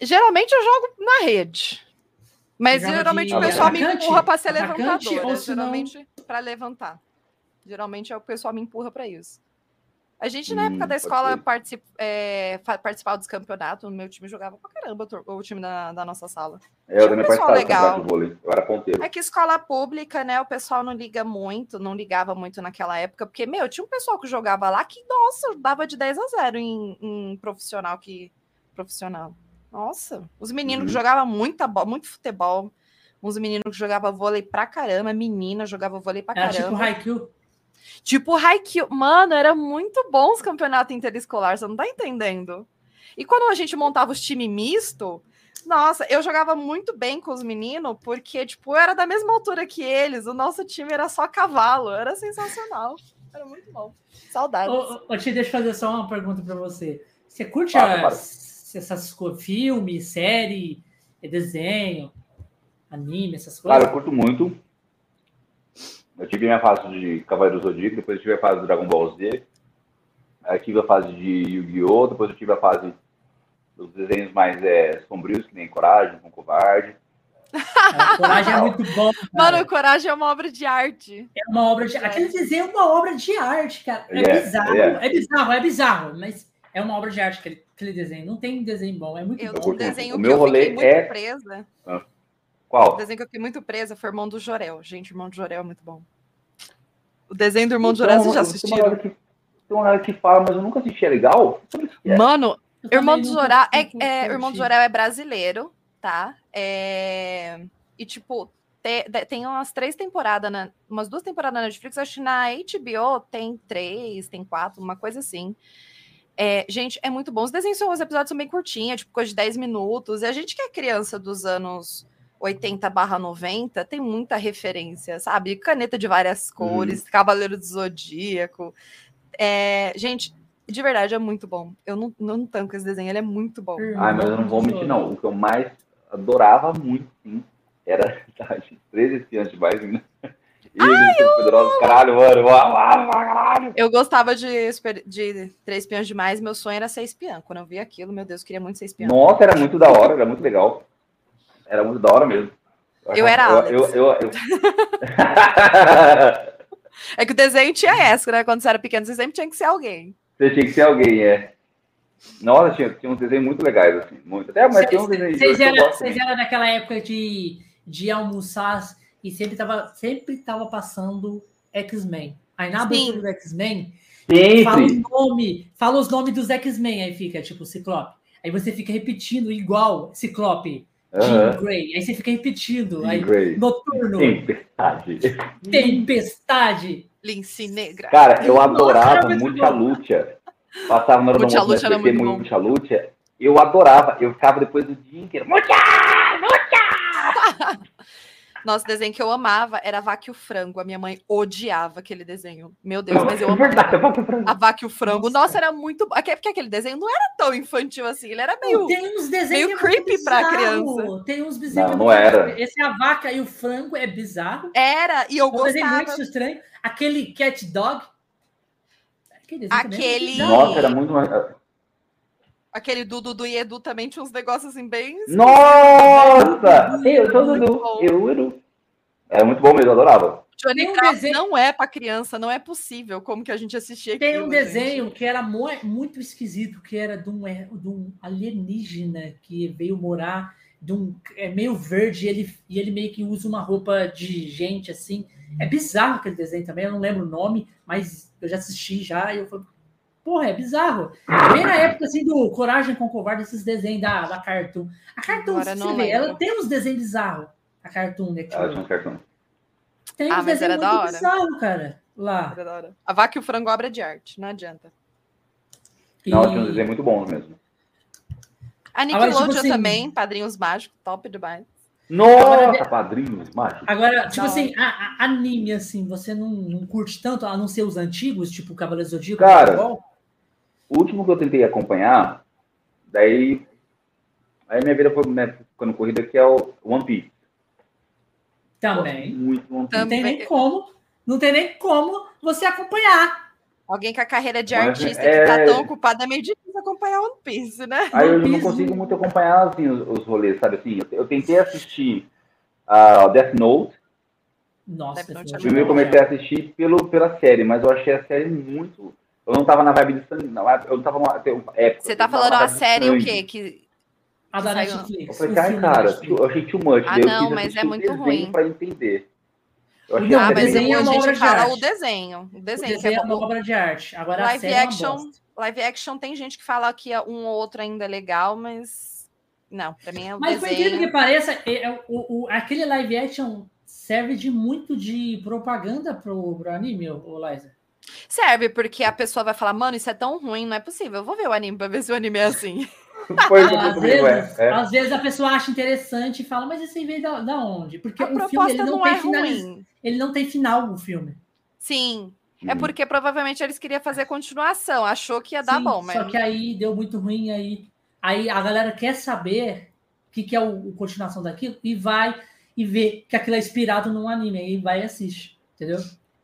Geralmente eu jogo na rede. Mas geralmente de... o pessoal me empurra para ser levantadora. Geralmente para levantar. Geralmente é o pessoal me empurra para isso. A gente, na hum, época da escola, particip, é, participava dos campeonatos. O meu time jogava pra caramba, o time da, da nossa sala. É, eu também participava legal. do vôlei. Eu era ponteiro. É que escola pública, né? O pessoal não liga muito, não ligava muito naquela época. Porque, meu, tinha um pessoal que jogava lá que, nossa, dava de 10 a 0 em, em profissional que... Profissional. Nossa, os meninos uhum. que jogavam muita, muito futebol. Uns meninos que jogavam vôlei pra caramba. Menina jogava vôlei pra era caramba. Era tipo Haikyuu. Tipo, Haikyuu, mano, era muito bom os campeonatos interescolares, você não tá entendendo? E quando a gente montava os time misto, nossa, eu jogava muito bem com os meninos, porque, tipo, eu era da mesma altura que eles, o nosso time era só cavalo, era sensacional, era muito bom. Saudades. Ô, ô, Tia, deixa eu fazer só uma pergunta para você. Você curte para, as, essas filmes, série, desenho, anime, essas coisas? Cara, eu curto muito. Eu tive minha fase de Cavaleiro do Zodíaco, depois eu tive a fase do Dragon Ball Z, aí tive a fase de Yu-Gi-Oh!, depois eu tive a fase dos desenhos mais é, sombrios, que nem Coragem, com Covarde. É, coragem é muito bom. Cara. Mano, Coragem é uma obra de arte. É uma obra de arte. Aquele desenho é uma obra de arte, cara. É yeah, bizarro, yeah. é bizarro, é bizarro, mas é uma obra de arte aquele, aquele desenho. Não tem desenho bom, é muito eu, bom. Um desenho o meu rolê muito é... presa. Ah. Qual? O desenho que eu fiquei muito presa foi o Irmão do Jorel. Gente, Irmão do Jorel é muito bom. O desenho do Irmão do Jorel, vocês já assistiram? Tem uma, galera que fala, mas eu nunca assisti. É legal? É. Mano, Irmão do Zorá é, é, Irmão do Zorá é brasileiro, tá? É, e tipo, te, tem umas três temporadas, na, umas duas temporadas na Netflix, acho que na HBO tem três, tem quatro, uma coisa assim. É, gente, é muito bom. Os desenhos são, os episódios são bem curtinhos, tipo, coisa de 10 minutos. E a gente que é criança dos anos 80 barra 90 tem muita referência, sabe? Caneta de várias cores, uhum. Cavaleiro do Zodíaco. É, gente, de verdade, é muito bom. Eu não, não tanco esse desenho, ele é muito bom. Ai, mas eu não vou mentir, não. O que eu mais adorava muito, sim, era tá, 13 espiãs demais, né? E Ai, eu... poderosos, caralho, mano. caralho. Eu gostava de, de Três Espiãs Demais. Meu sonho era ser espiã. Quando eu vi aquilo, meu Deus, eu queria muito ser espiã. Nossa, era muito da hora, era muito legal. Era muito da hora mesmo. Eu, eu era Alex. Eu, eu, eu... é que o desenho tinha essa, né? Quando você era pequeno, você sempre tinha que ser alguém. Você tinha que ser alguém, é. Nossa, tinha, tinha uns desenhos muito legais, assim. Muito. Até, mas tinha uns desenhos. Vocês eram era naquela época de, de almoçar e sempre tava, sempre tava passando X-Men. Aí na abertura do X-Men, fala o nome, fala os nomes dos X-Men, aí fica tipo Ciclope. Aí você fica repetindo igual Ciclope. Jean Grey. Aí você fica repetindo. Jean aí, Grey. Noturno. Tempestade. Tempestade. Lince Negra. Cara, eu adorava Muita Lucha. Passava na hora do almoço na PT, Muita Lucha. Eu adorava. Eu ficava depois do dia inteiro. Mucha! Mucha! Nosso desenho que eu amava era a Vaca e o Frango. A minha mãe odiava aquele desenho. Meu Deus, mas eu é amava. a Vaca e o Frango. Nossa, era muito. Porque aquele desenho não era tão infantil assim. Ele era meio. Tem uns desenhos meio creepy pra criança. Tem uns desenhos. Não, não era. Esse é a Vaca e o Frango é bizarro. Era, e eu um gostava. desenho muito estranho. Aquele Cat Dog. Aquele. aquele... Nossa, era muito mais. Aquele do Dudu e Edu também tinha uns negócios assim bem. Nossa! eu sou Dudu. Eu, Edu. É muito bom mesmo, eu adorava. Johnny um desenho... não é para criança, não é possível como que a gente assistia Tem aquilo, um desenho gente. que era muito esquisito, que era de um, é, de um alienígena que veio morar de um é meio verde e ele, e ele meio que usa uma roupa de gente assim. É bizarro aquele desenho também, eu não lembro o nome, mas eu já assisti já e eu falei, Porra, é bizarro. Bem na época assim do Coragem com Covarde, esses desenhos da, da Cartoon. A Cartoon, Agora você vê, ela tem uns desenhos bizarros. A Cartoon, né? Ela tinha um Cartoon. Tem ah, uns desenhos muito da hora. bizarros, cara. Lá. Era da hora. A vaca e o frango obra de arte, não adianta. E... Não, tinha um desenho muito bom mesmo. A Nickelodeon Agora, tipo assim... também, Padrinhos Mágicos, top demais. Nossa, agora, padrinhos mágicos. Agora, tipo assim, a, a, anime, assim, você não, não curte tanto, a não ser os antigos, tipo Cavaleiro Zodíaco? Cara, o último que eu tentei acompanhar, daí. Aí minha vida foi né, ficando corrida, que é o One Piece. Também. Muito One Piece. Não tem nem como. Não tem nem como você acompanhar. Alguém com a carreira de Mas, artista é... que tá tão ocupado é meio difícil acompanhar One Piece, né? Aí eu não consigo muito acompanhar assim, os, os rolês, sabe assim? Eu, eu tentei assistir a uh, Death Note. Nossa, Death Note é Primeiro eu comecei a assistir pelo, pela série, mas eu achei a série muito eu não tava na vibe de sangue, não. Eu não tava numa época. Você tá falando a série o quê? Que... A da Netflix. Eu falei, ai, cara, eu achei too much. Ah, não, mas é muito ruim. Pra entender. Eu achei ah, mas desenho a gente fala o desenho. O desenho, o desenho é, é uma obra de arte. Agora live a action, é live action tem gente que fala que um ou outro ainda é legal, mas não, pra mim é o mas desenho. Mas por que pareça, é, é, o, o, aquele live action serve de muito de propaganda pro, pro anime, o Liza. Serve, porque a pessoa vai falar, mano, isso é tão ruim, não é possível. Eu vou ver o anime pra ver se o anime é assim. Pois, às, vezes, é, é. às vezes a pessoa acha interessante e fala, mas isso aí veio da, da onde? Porque a o filme ele não, não tem é final, ele não tem final o filme. Sim. É hum. porque provavelmente eles queriam fazer continuação, achou que ia dar Sim, bom, mas. Só que aí deu muito ruim, aí, aí a galera quer saber o que, que é o, o continuação daquilo e vai e vê que aquilo é inspirado num anime, aí vai e assiste, entendeu?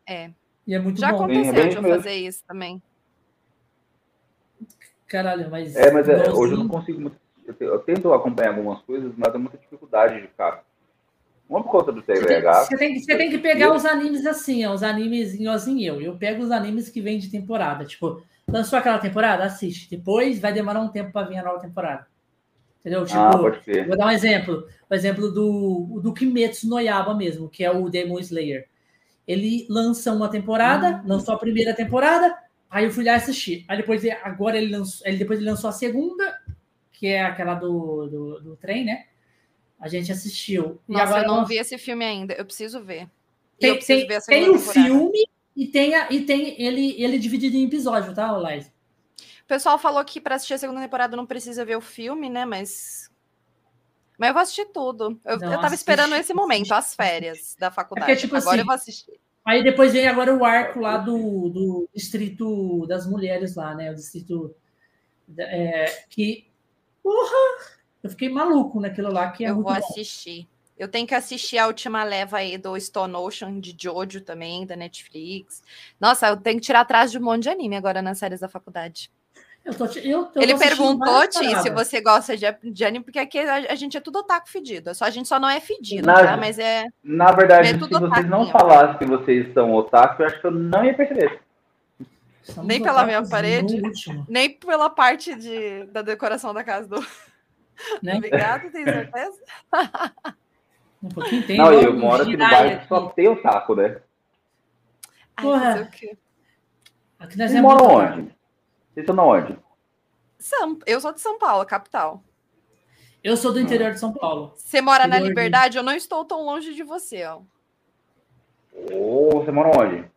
É. E é muito Já bom. aconteceu de eu fazer isso também. Caralho, mas. É, mas é, hoje eu não consigo muito. Eu, tento acompanhar algumas coisas, mas é muita dificuldade de ficar. Uma por conta do TVH. Você tem, você tem que pegar os animes assim, ó, os animes em eu. Eu pego os animes que vêm de temporada. Tipo, lançou aquela temporada, assiste. Depois vai demorar um tempo para vir a nova temporada. Entendeu? Ah, tipo, ah, pode ser. vou dar um exemplo. O exemplo do, do Kimetsu no Yaba mesmo, que é o Demon Slayer ele lança uma temporada, uhum. lançou a primeira temporada, Aí eu fui lá assistir. Aí depois, agora ele lançou, ele, depois ele lançou a segunda, que é aquela do, do, do trem, né? A gente assistiu. Nossa, e agora eu não vi esse filme ainda. Eu preciso ver. Tem, tem, ver tem o filme e tem, a, e tem ele, ele dividido em episódio, tá, Laís? O pessoal falou que para assistir a segunda temporada não precisa ver o filme, né? Mas. Mas eu vou assistir tudo. Eu, não, eu tava esperando esse momento, as férias da faculdade. É porque, tipo, agora assim, eu vou assistir. Aí depois vem agora o arco lá do, do distrito das mulheres lá, né? O distrito é, que. Porra! Eu fiquei maluco naquilo lá que é Eu vou bom. assistir. Eu tenho que assistir a última leva aí do Stone Ocean de Jojo também, da Netflix. Nossa, eu tenho que tirar atrás de um monte de anime agora nas séries da faculdade. Eu tô, eu, eu Ele perguntou, Ti, se você gosta de, de, anime, porque aqui a, a, gente é tudo otaku fedido. Só, a gente só não é fedido, na, tá? Mas é. Na verdade, é se vocês não falassem que vocês são otaku, eu acho que eu não ia perceber. Somos nem pela minha parede, nem pela parte de, da decoração da casa do. Né? Obrigada, tem certeza? Um pouquinho tem. Não, eu moro aqui no bairro que só tem otaku, né? Porra. Aqui nós Vocês moram onde? Vocês estão onde? São, eu sou de São Paulo, capital. Eu sou do interior de São Paulo. Você mora interior na Liberdade? De... Eu não estou tão longe de você, ó. Oh, você mora onde?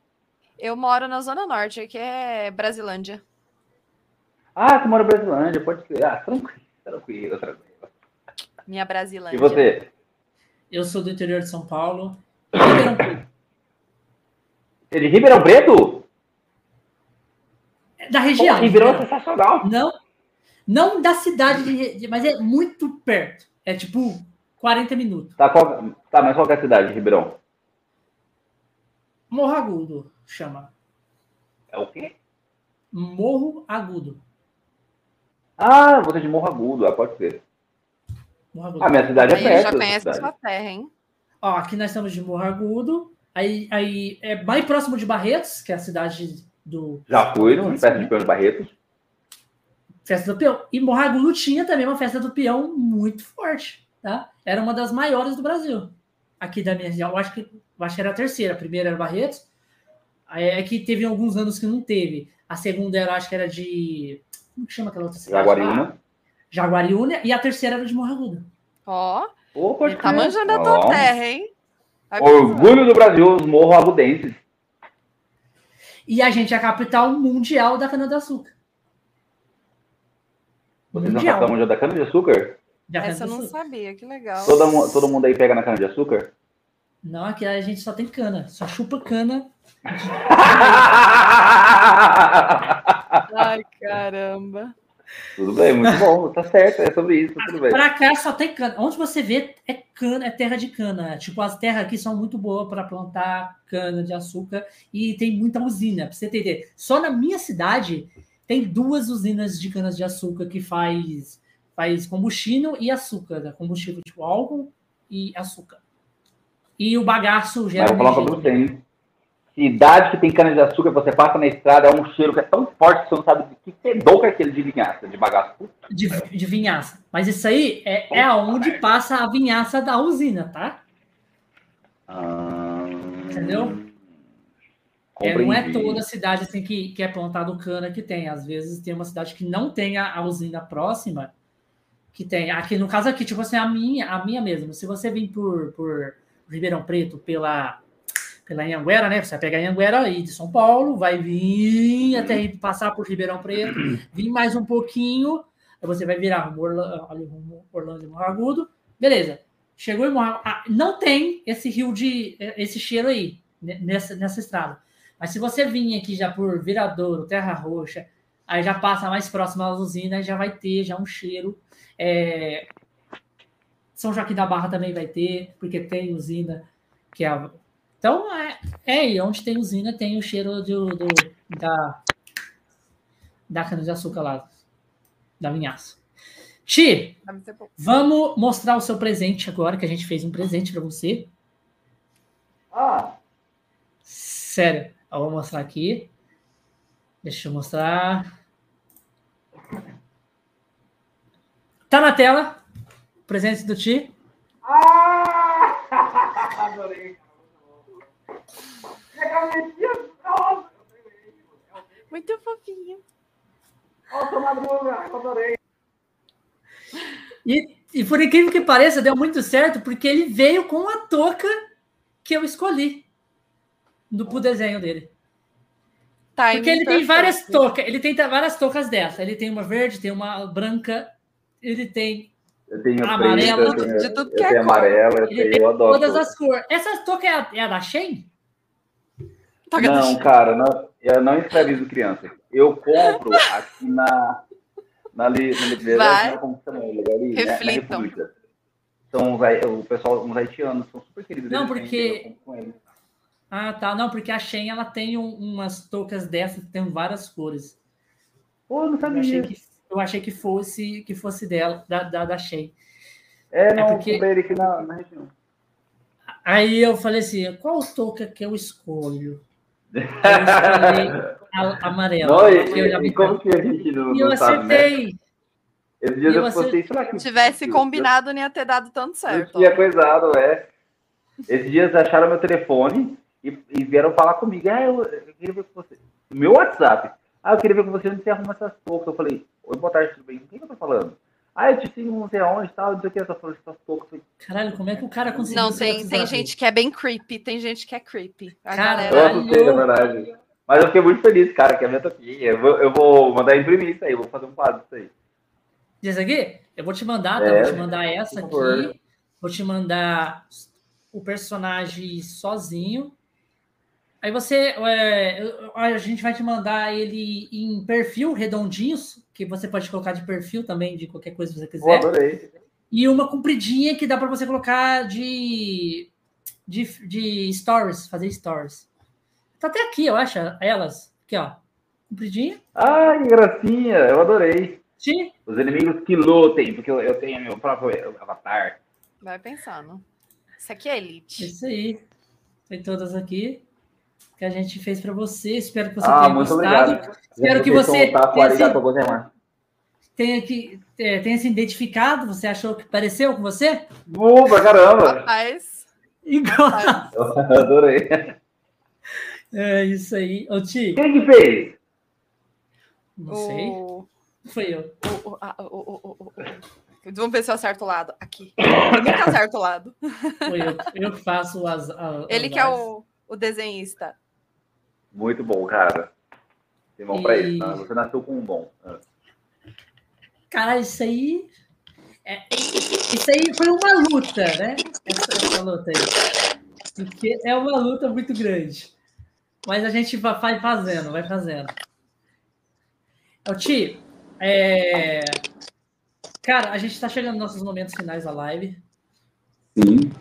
Eu moro na Zona Norte, que é Brasilândia. Ah, você mora em Brasilândia, pode ser. Ah, tranquilo, tranquilo, tranquilo. Minha Brasilândia. E você? Eu sou do interior de São Paulo. É de Ribeirão Preto? Da região. Pô, Ribeirão é sensacional. Não, não da cidade, de, mas é muito perto. É tipo 40 minutos. Tá, qual, tá mas qual é a cidade de Ribeirão? Morro Agudo, chama. É o quê? Morro Agudo. Ah, você é de Morro Agudo, ah, pode ser. Morro Agudo. Ah, minha cidade é aí perto. já conhece a sua terra, hein? Ó, aqui nós estamos de Morro Agudo. Aí, aí é mais próximo de Barretos, que é a cidade do. Já fui no Festa né? de Peão de Barretos. Festa do Peão. E Morragudo tinha também uma festa do peão muito forte, tá? Era uma das maiores do Brasil. Aqui da minha região, eu acho que, eu acho que era a terceira. A primeira era Barretos. É que teve alguns anos que não teve. A segunda era, acho que era de. Como que chama aquela outra cidade? Jaguariúna. Jaguariúna. E a terceira era de Morragudo. Ó. Oh, ele tá manjando a tua terra, hein? Orgulho do Brasil, os morros agudenses. E a gente é a capital mundial da cana-de-açúcar. Vocês são a capital mundial da cana-de-açúcar? Essa eu não sabia, que legal. Todo, todo mundo aí pega na cana-de-açúcar? Não, aqui a gente só tem cana, só chupa cana. Ai, caramba. Tudo bem, muito bom, tá certo, é sobre isso, tudo bem. Pra cá só tem cana. Onde você vê é cana, é terra de cana. Tipo, as terras aqui são muito boas para plantar cana de açúcar e tem muita usina, pra você entender. Só na minha cidade tem duas usinas de canas de açúcar que faz, faz combustível e açúcar, né? combustível tipo álcool e açúcar. E o bagaço gera. Mas eu? Cidade que tem cana-de-açúcar, você passa na estrada, é um cheiro que é tão forte que você não sabe de que fedor que é aquele de vinhaça, de bagaço. De, de vinhaça. Mas isso aí é, é aonde passa a vinhaça da usina, tá? Ah, Entendeu? É, não é toda cidade assim, que, que é plantado cana que tem. Às vezes tem uma cidade que não tem a, a usina próxima que tem. Aqui, no caso aqui, tipo assim, a minha, a minha mesmo. Se você vir por, por Ribeirão Preto, pela pela Anhanguera, né? Você vai pegar a Anhanguera aí de São Paulo, vai vir até passar por Ribeirão Preto, vir mais um pouquinho, aí você vai virar rumo Orlando, Orlando e Morragudo. Beleza. Chegou em Morragudo. Ah, não tem esse rio de. esse cheiro aí, nessa, nessa estrada. Mas se você vir aqui já por Viradouro, Terra Roxa, aí já passa mais próximo à usina, já vai ter já um cheiro. É... São Joaquim da Barra também vai ter, porque tem usina que é a então, é, é e onde tem usina tem o cheiro do, do da, da cana-de-açúcar lá, da vinhaça. Ti, vamos mostrar o seu presente agora, que a gente fez um presente para você. Ah! Sério, eu vou mostrar aqui. Deixa eu mostrar. Tá na tela. Presente do Ti. Ah! Adorei. Muito Madruga, adorei. E, e por incrível que pareça, deu muito certo, porque ele veio com a touca que eu escolhi do pro desenho dele. Time porque ele tem várias toucas, ele tem várias toucas dessa. Ele tem uma verde, tem uma branca, ele tem eu tenho amarela, preta, eu tenho, de tudo que eu é tenho amarela, eu, tenho, eu adoro. Todas as cores. Essa touca é a, é a da Shein? Não, cara, não, eu não escravizo criança. Eu compro aqui na, na, na liberdade, como chama ali? Reflitam. Né, são o pessoal, uns haitianos, são super queridos. Não, porque... Ah, tá. Não, porque a Shein, ela tem um, umas toucas dessas que tem várias cores. Pô, não sabia. Eu achei que, eu achei que fosse, que fosse dela, da, da, da Shein. É, não, é porque... aqui na, na região. Aí eu falei assim, qual touca que eu escolho? Eu escolhi amarelo. Não, e, eu e como que a gente não, e eu sabe, acertei. Né? Esses dias eu, eu postei, será que... tivesse combinado, não ia ter dado tanto certo. Eu tinha coisado, é. Esses dias acharam meu telefone e, e vieram falar comigo. Ah, eu, eu, queria ver com você. Meu WhatsApp. Ah, eu queria ver com você onde você arruma essas toucas. Eu falei, oi, boa tarde, tudo bem? Com quem eu tô falando? Ah, eu te sigo não sei aonde, tal, não sei o que, eu tô falando essas toucas. Caralho, como é que o cara conseguiu? Não, tem, tem gente que é bem creepy, tem gente que é creepy. A Caralho. galera... Eu assustei, na verdade. Mas eu fiquei muito feliz, cara, que é a minha toquinha. Eu vou, eu vou mandar imprimir isso aí, vou fazer um quadro disso aí. Diz aqui? Eu vou te mandar, tá? É, vou te mandar essa aqui. Vou te mandar o personagem sozinho. Aí você. É, a gente vai te mandar ele em perfil redondinhos, que você pode colocar de perfil também, de qualquer coisa que você quiser. Eu adorei. E uma compridinha que dá para você colocar de, de, de stories, fazer stories. Tá até aqui, eu acho, elas. Aqui, ó. Compridinha. Ah, que gracinha, eu adorei. Sim. Os inimigos que lutem, porque eu, eu tenho meu próprio avatar. Vai pensando. Isso aqui é Elite. Isso aí. Tem todas aqui que a gente fez para você. Espero que você ah, tenha gostado. Obrigado. Espero que você tenha se, tenha, que, é, tenha se identificado. Você achou que pareceu com você? Boa, caramba! Rapaz. Igual. Eu adorei. É isso aí. Ô, Ti. Quem que fez? Não sei. Foi eu. O, o, o, Vamos ver se eu acerto o lado. Aqui. Eu nunca acerto o lado. Foi eu. Eu que faço as. as Ele as que é o, o desenhista. Muito bom, cara. Tem bom e... pra isso, tá? Você nasceu com um bom. Ah. Cara, isso aí. É, isso aí foi uma luta, né? Essa, essa luta aí. Porque é uma luta muito grande. Mas a gente vai fazendo, vai fazendo. O Ti, é... cara, a gente está chegando nos nossos momentos finais da live. Sim.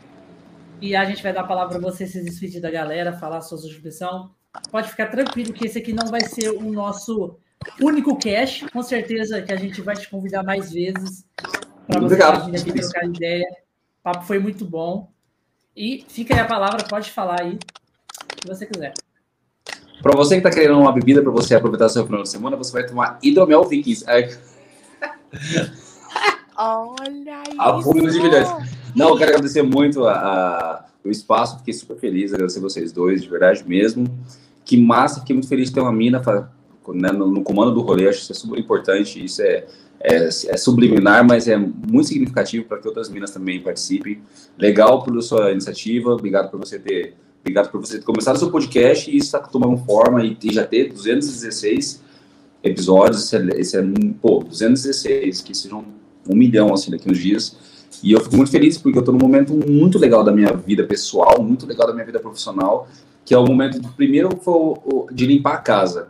E a gente vai dar a palavra para você se despedir da galera, falar a sua subscrição. Pode ficar tranquilo que esse aqui não vai ser o nosso único cash. Com certeza que a gente vai te convidar mais vezes para você vir aqui trocar ideia. O papo foi muito bom. E fica aí a palavra, pode falar aí, o que você quiser. Para você que está querendo uma bebida para você aproveitar seu final de semana, você vai tomar Hidromel Vikings. É... Olha a isso! de milhões. Não, eu quero agradecer muito a, a, o espaço, fiquei super feliz, agradecer vocês dois, de verdade mesmo. Que massa, fiquei muito feliz de ter uma mina né, no, no, comando do rolê, acho isso é super importante, isso é, é, é subliminar, mas é muito significativo para que outras minas também participem. Legal pela sua iniciativa, obrigado por você ter Obrigado por você ter começado o seu podcast e isso está tomando forma e, já ter 216 episódios. Esse é, esse é, pô, 216, que sejam um milhão assim daqui uns dias. E eu fico muito feliz porque eu estou num momento muito legal da minha vida pessoal, muito legal da minha vida profissional, que é o momento de, primeiro de limpar a casa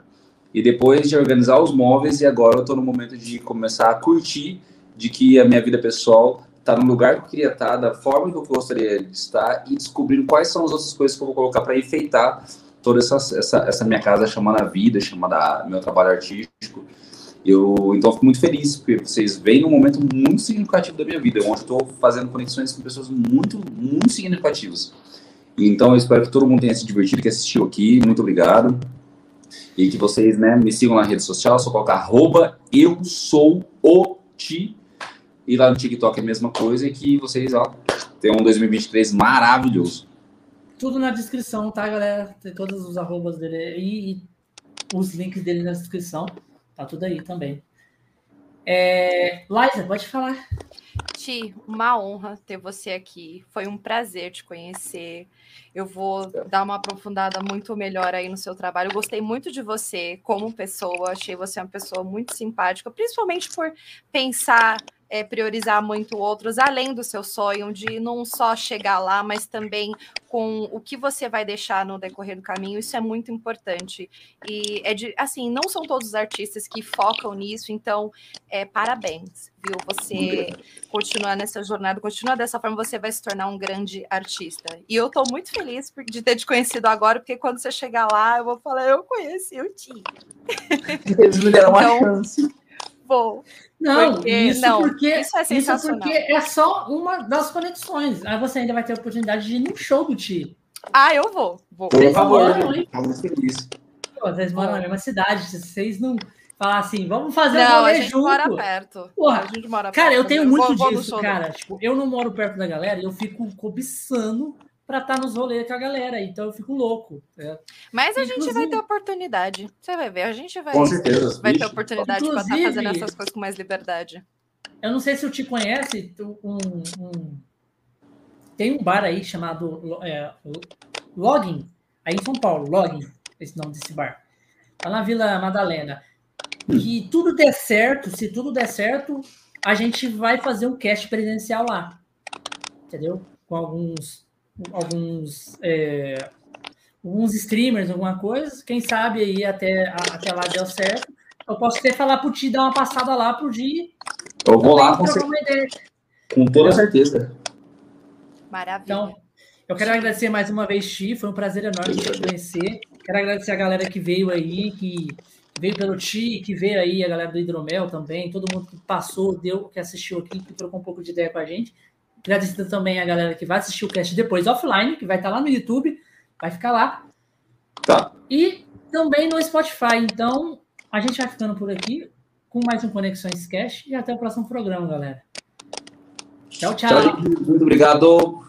e depois de organizar os móveis e agora eu estou no momento de começar a curtir de que a minha vida pessoal estar tá no lugar que eu queria estar, tá, da forma que eu gostaria de estar e descobrindo quais são as outras coisas que eu vou colocar para enfeitar toda essa, essa, essa, minha casa chamada vida, chamada meu trabalho artístico. Eu, então, eu fico muito feliz, porque vocês vêm num momento muito significativo da minha vida, onde estou fazendo conexões com pessoas muito, muito significativas. Então, eu espero que todo mundo tenha se divertido, que assistiu aqui. Muito obrigado. E que vocês né, me sigam na rede social, só colocar arroba eu sou o ti e lá no TikTok é a mesma coisa e que vocês, ó, tem um 2023 maravilhoso. Tudo na descrição, tá, galera? Tem todos os arrobas dele aí e os links dele na descrição. Tá tudo aí também. É, Liza, pode falar. Ti, uma honra ter você aqui. Foi um prazer te conhecer. Eu vou dar uma aprofundada muito melhor aí no seu trabalho. Eu gostei muito de você como pessoa. Achei você uma pessoa muito simpática, principalmente por pensar é, priorizar muito outros, além do seu sonho, de não só chegar lá, mas também com o que você vai deixar no decorrer do caminho, isso é muito importante. E é de, assim, não são todos os artistas que focam nisso, então, é, parabéns, viu? Você continuar nessa jornada, continuar dessa forma, você vai se tornar um grande artista. E eu estou muito feliz de ter te conhecido agora, porque quando você chegar lá, eu vou falar, eu conheci o Tim. Eles me deram uma então, chance bom. Não, porque, isso, não porque, isso é sensacional. Isso porque é só uma das conexões. Aí você ainda vai ter a oportunidade de ir num show do Ti. Ah, eu vou. vou. Por favor, vamos feliz. Vocês moram na mesma cidade, vocês não falar assim, vamos fazer não, um rolê a gente junto. mora perto. Porra, a gente mora cara, perto. eu tenho muito vou, disso, vou cara. Tipo, eu não moro perto da galera e eu fico cobiçando para estar tá nos rolês com a galera, então eu fico louco. É. Mas a Inclusive... gente vai ter oportunidade. Você vai ver, a gente vai, com certeza, vai ter oportunidade para estar tá fazendo essas coisas com mais liberdade. Eu não sei se eu te conhece, um, um... tem um bar aí chamado é, Login, aí em São Paulo, Login, esse nome desse bar. Tá na Vila Madalena. Que tudo der certo, se tudo der certo, a gente vai fazer um cast presencial lá. Entendeu? Com alguns alguns, é, alguns streamers, alguma coisa. Quem sabe aí até, até lá deu certo. Eu posso até falar pro Ti dar uma passada lá pro dia. Eu vou lá com, com toda certeza. Maravilha. Então, eu quero agradecer mais uma vez, Ti. Foi um prazer enorme te conhecer. Quero agradecer a galera que veio aí, que veio pelo Ti, que veio aí, a galera do Hidromel também, todo mundo que passou, deu, que assistiu aqui, que trocou um pouco de ideia com a gente. Agradecendo também a galera que vai assistir o cast depois offline, que vai estar lá no YouTube, vai ficar lá. Tá. E também no Spotify. Então, a gente vai ficando por aqui com mais um Conexões Cast e até o próximo programa, galera. Tchau, tchau. tchau muito obrigado.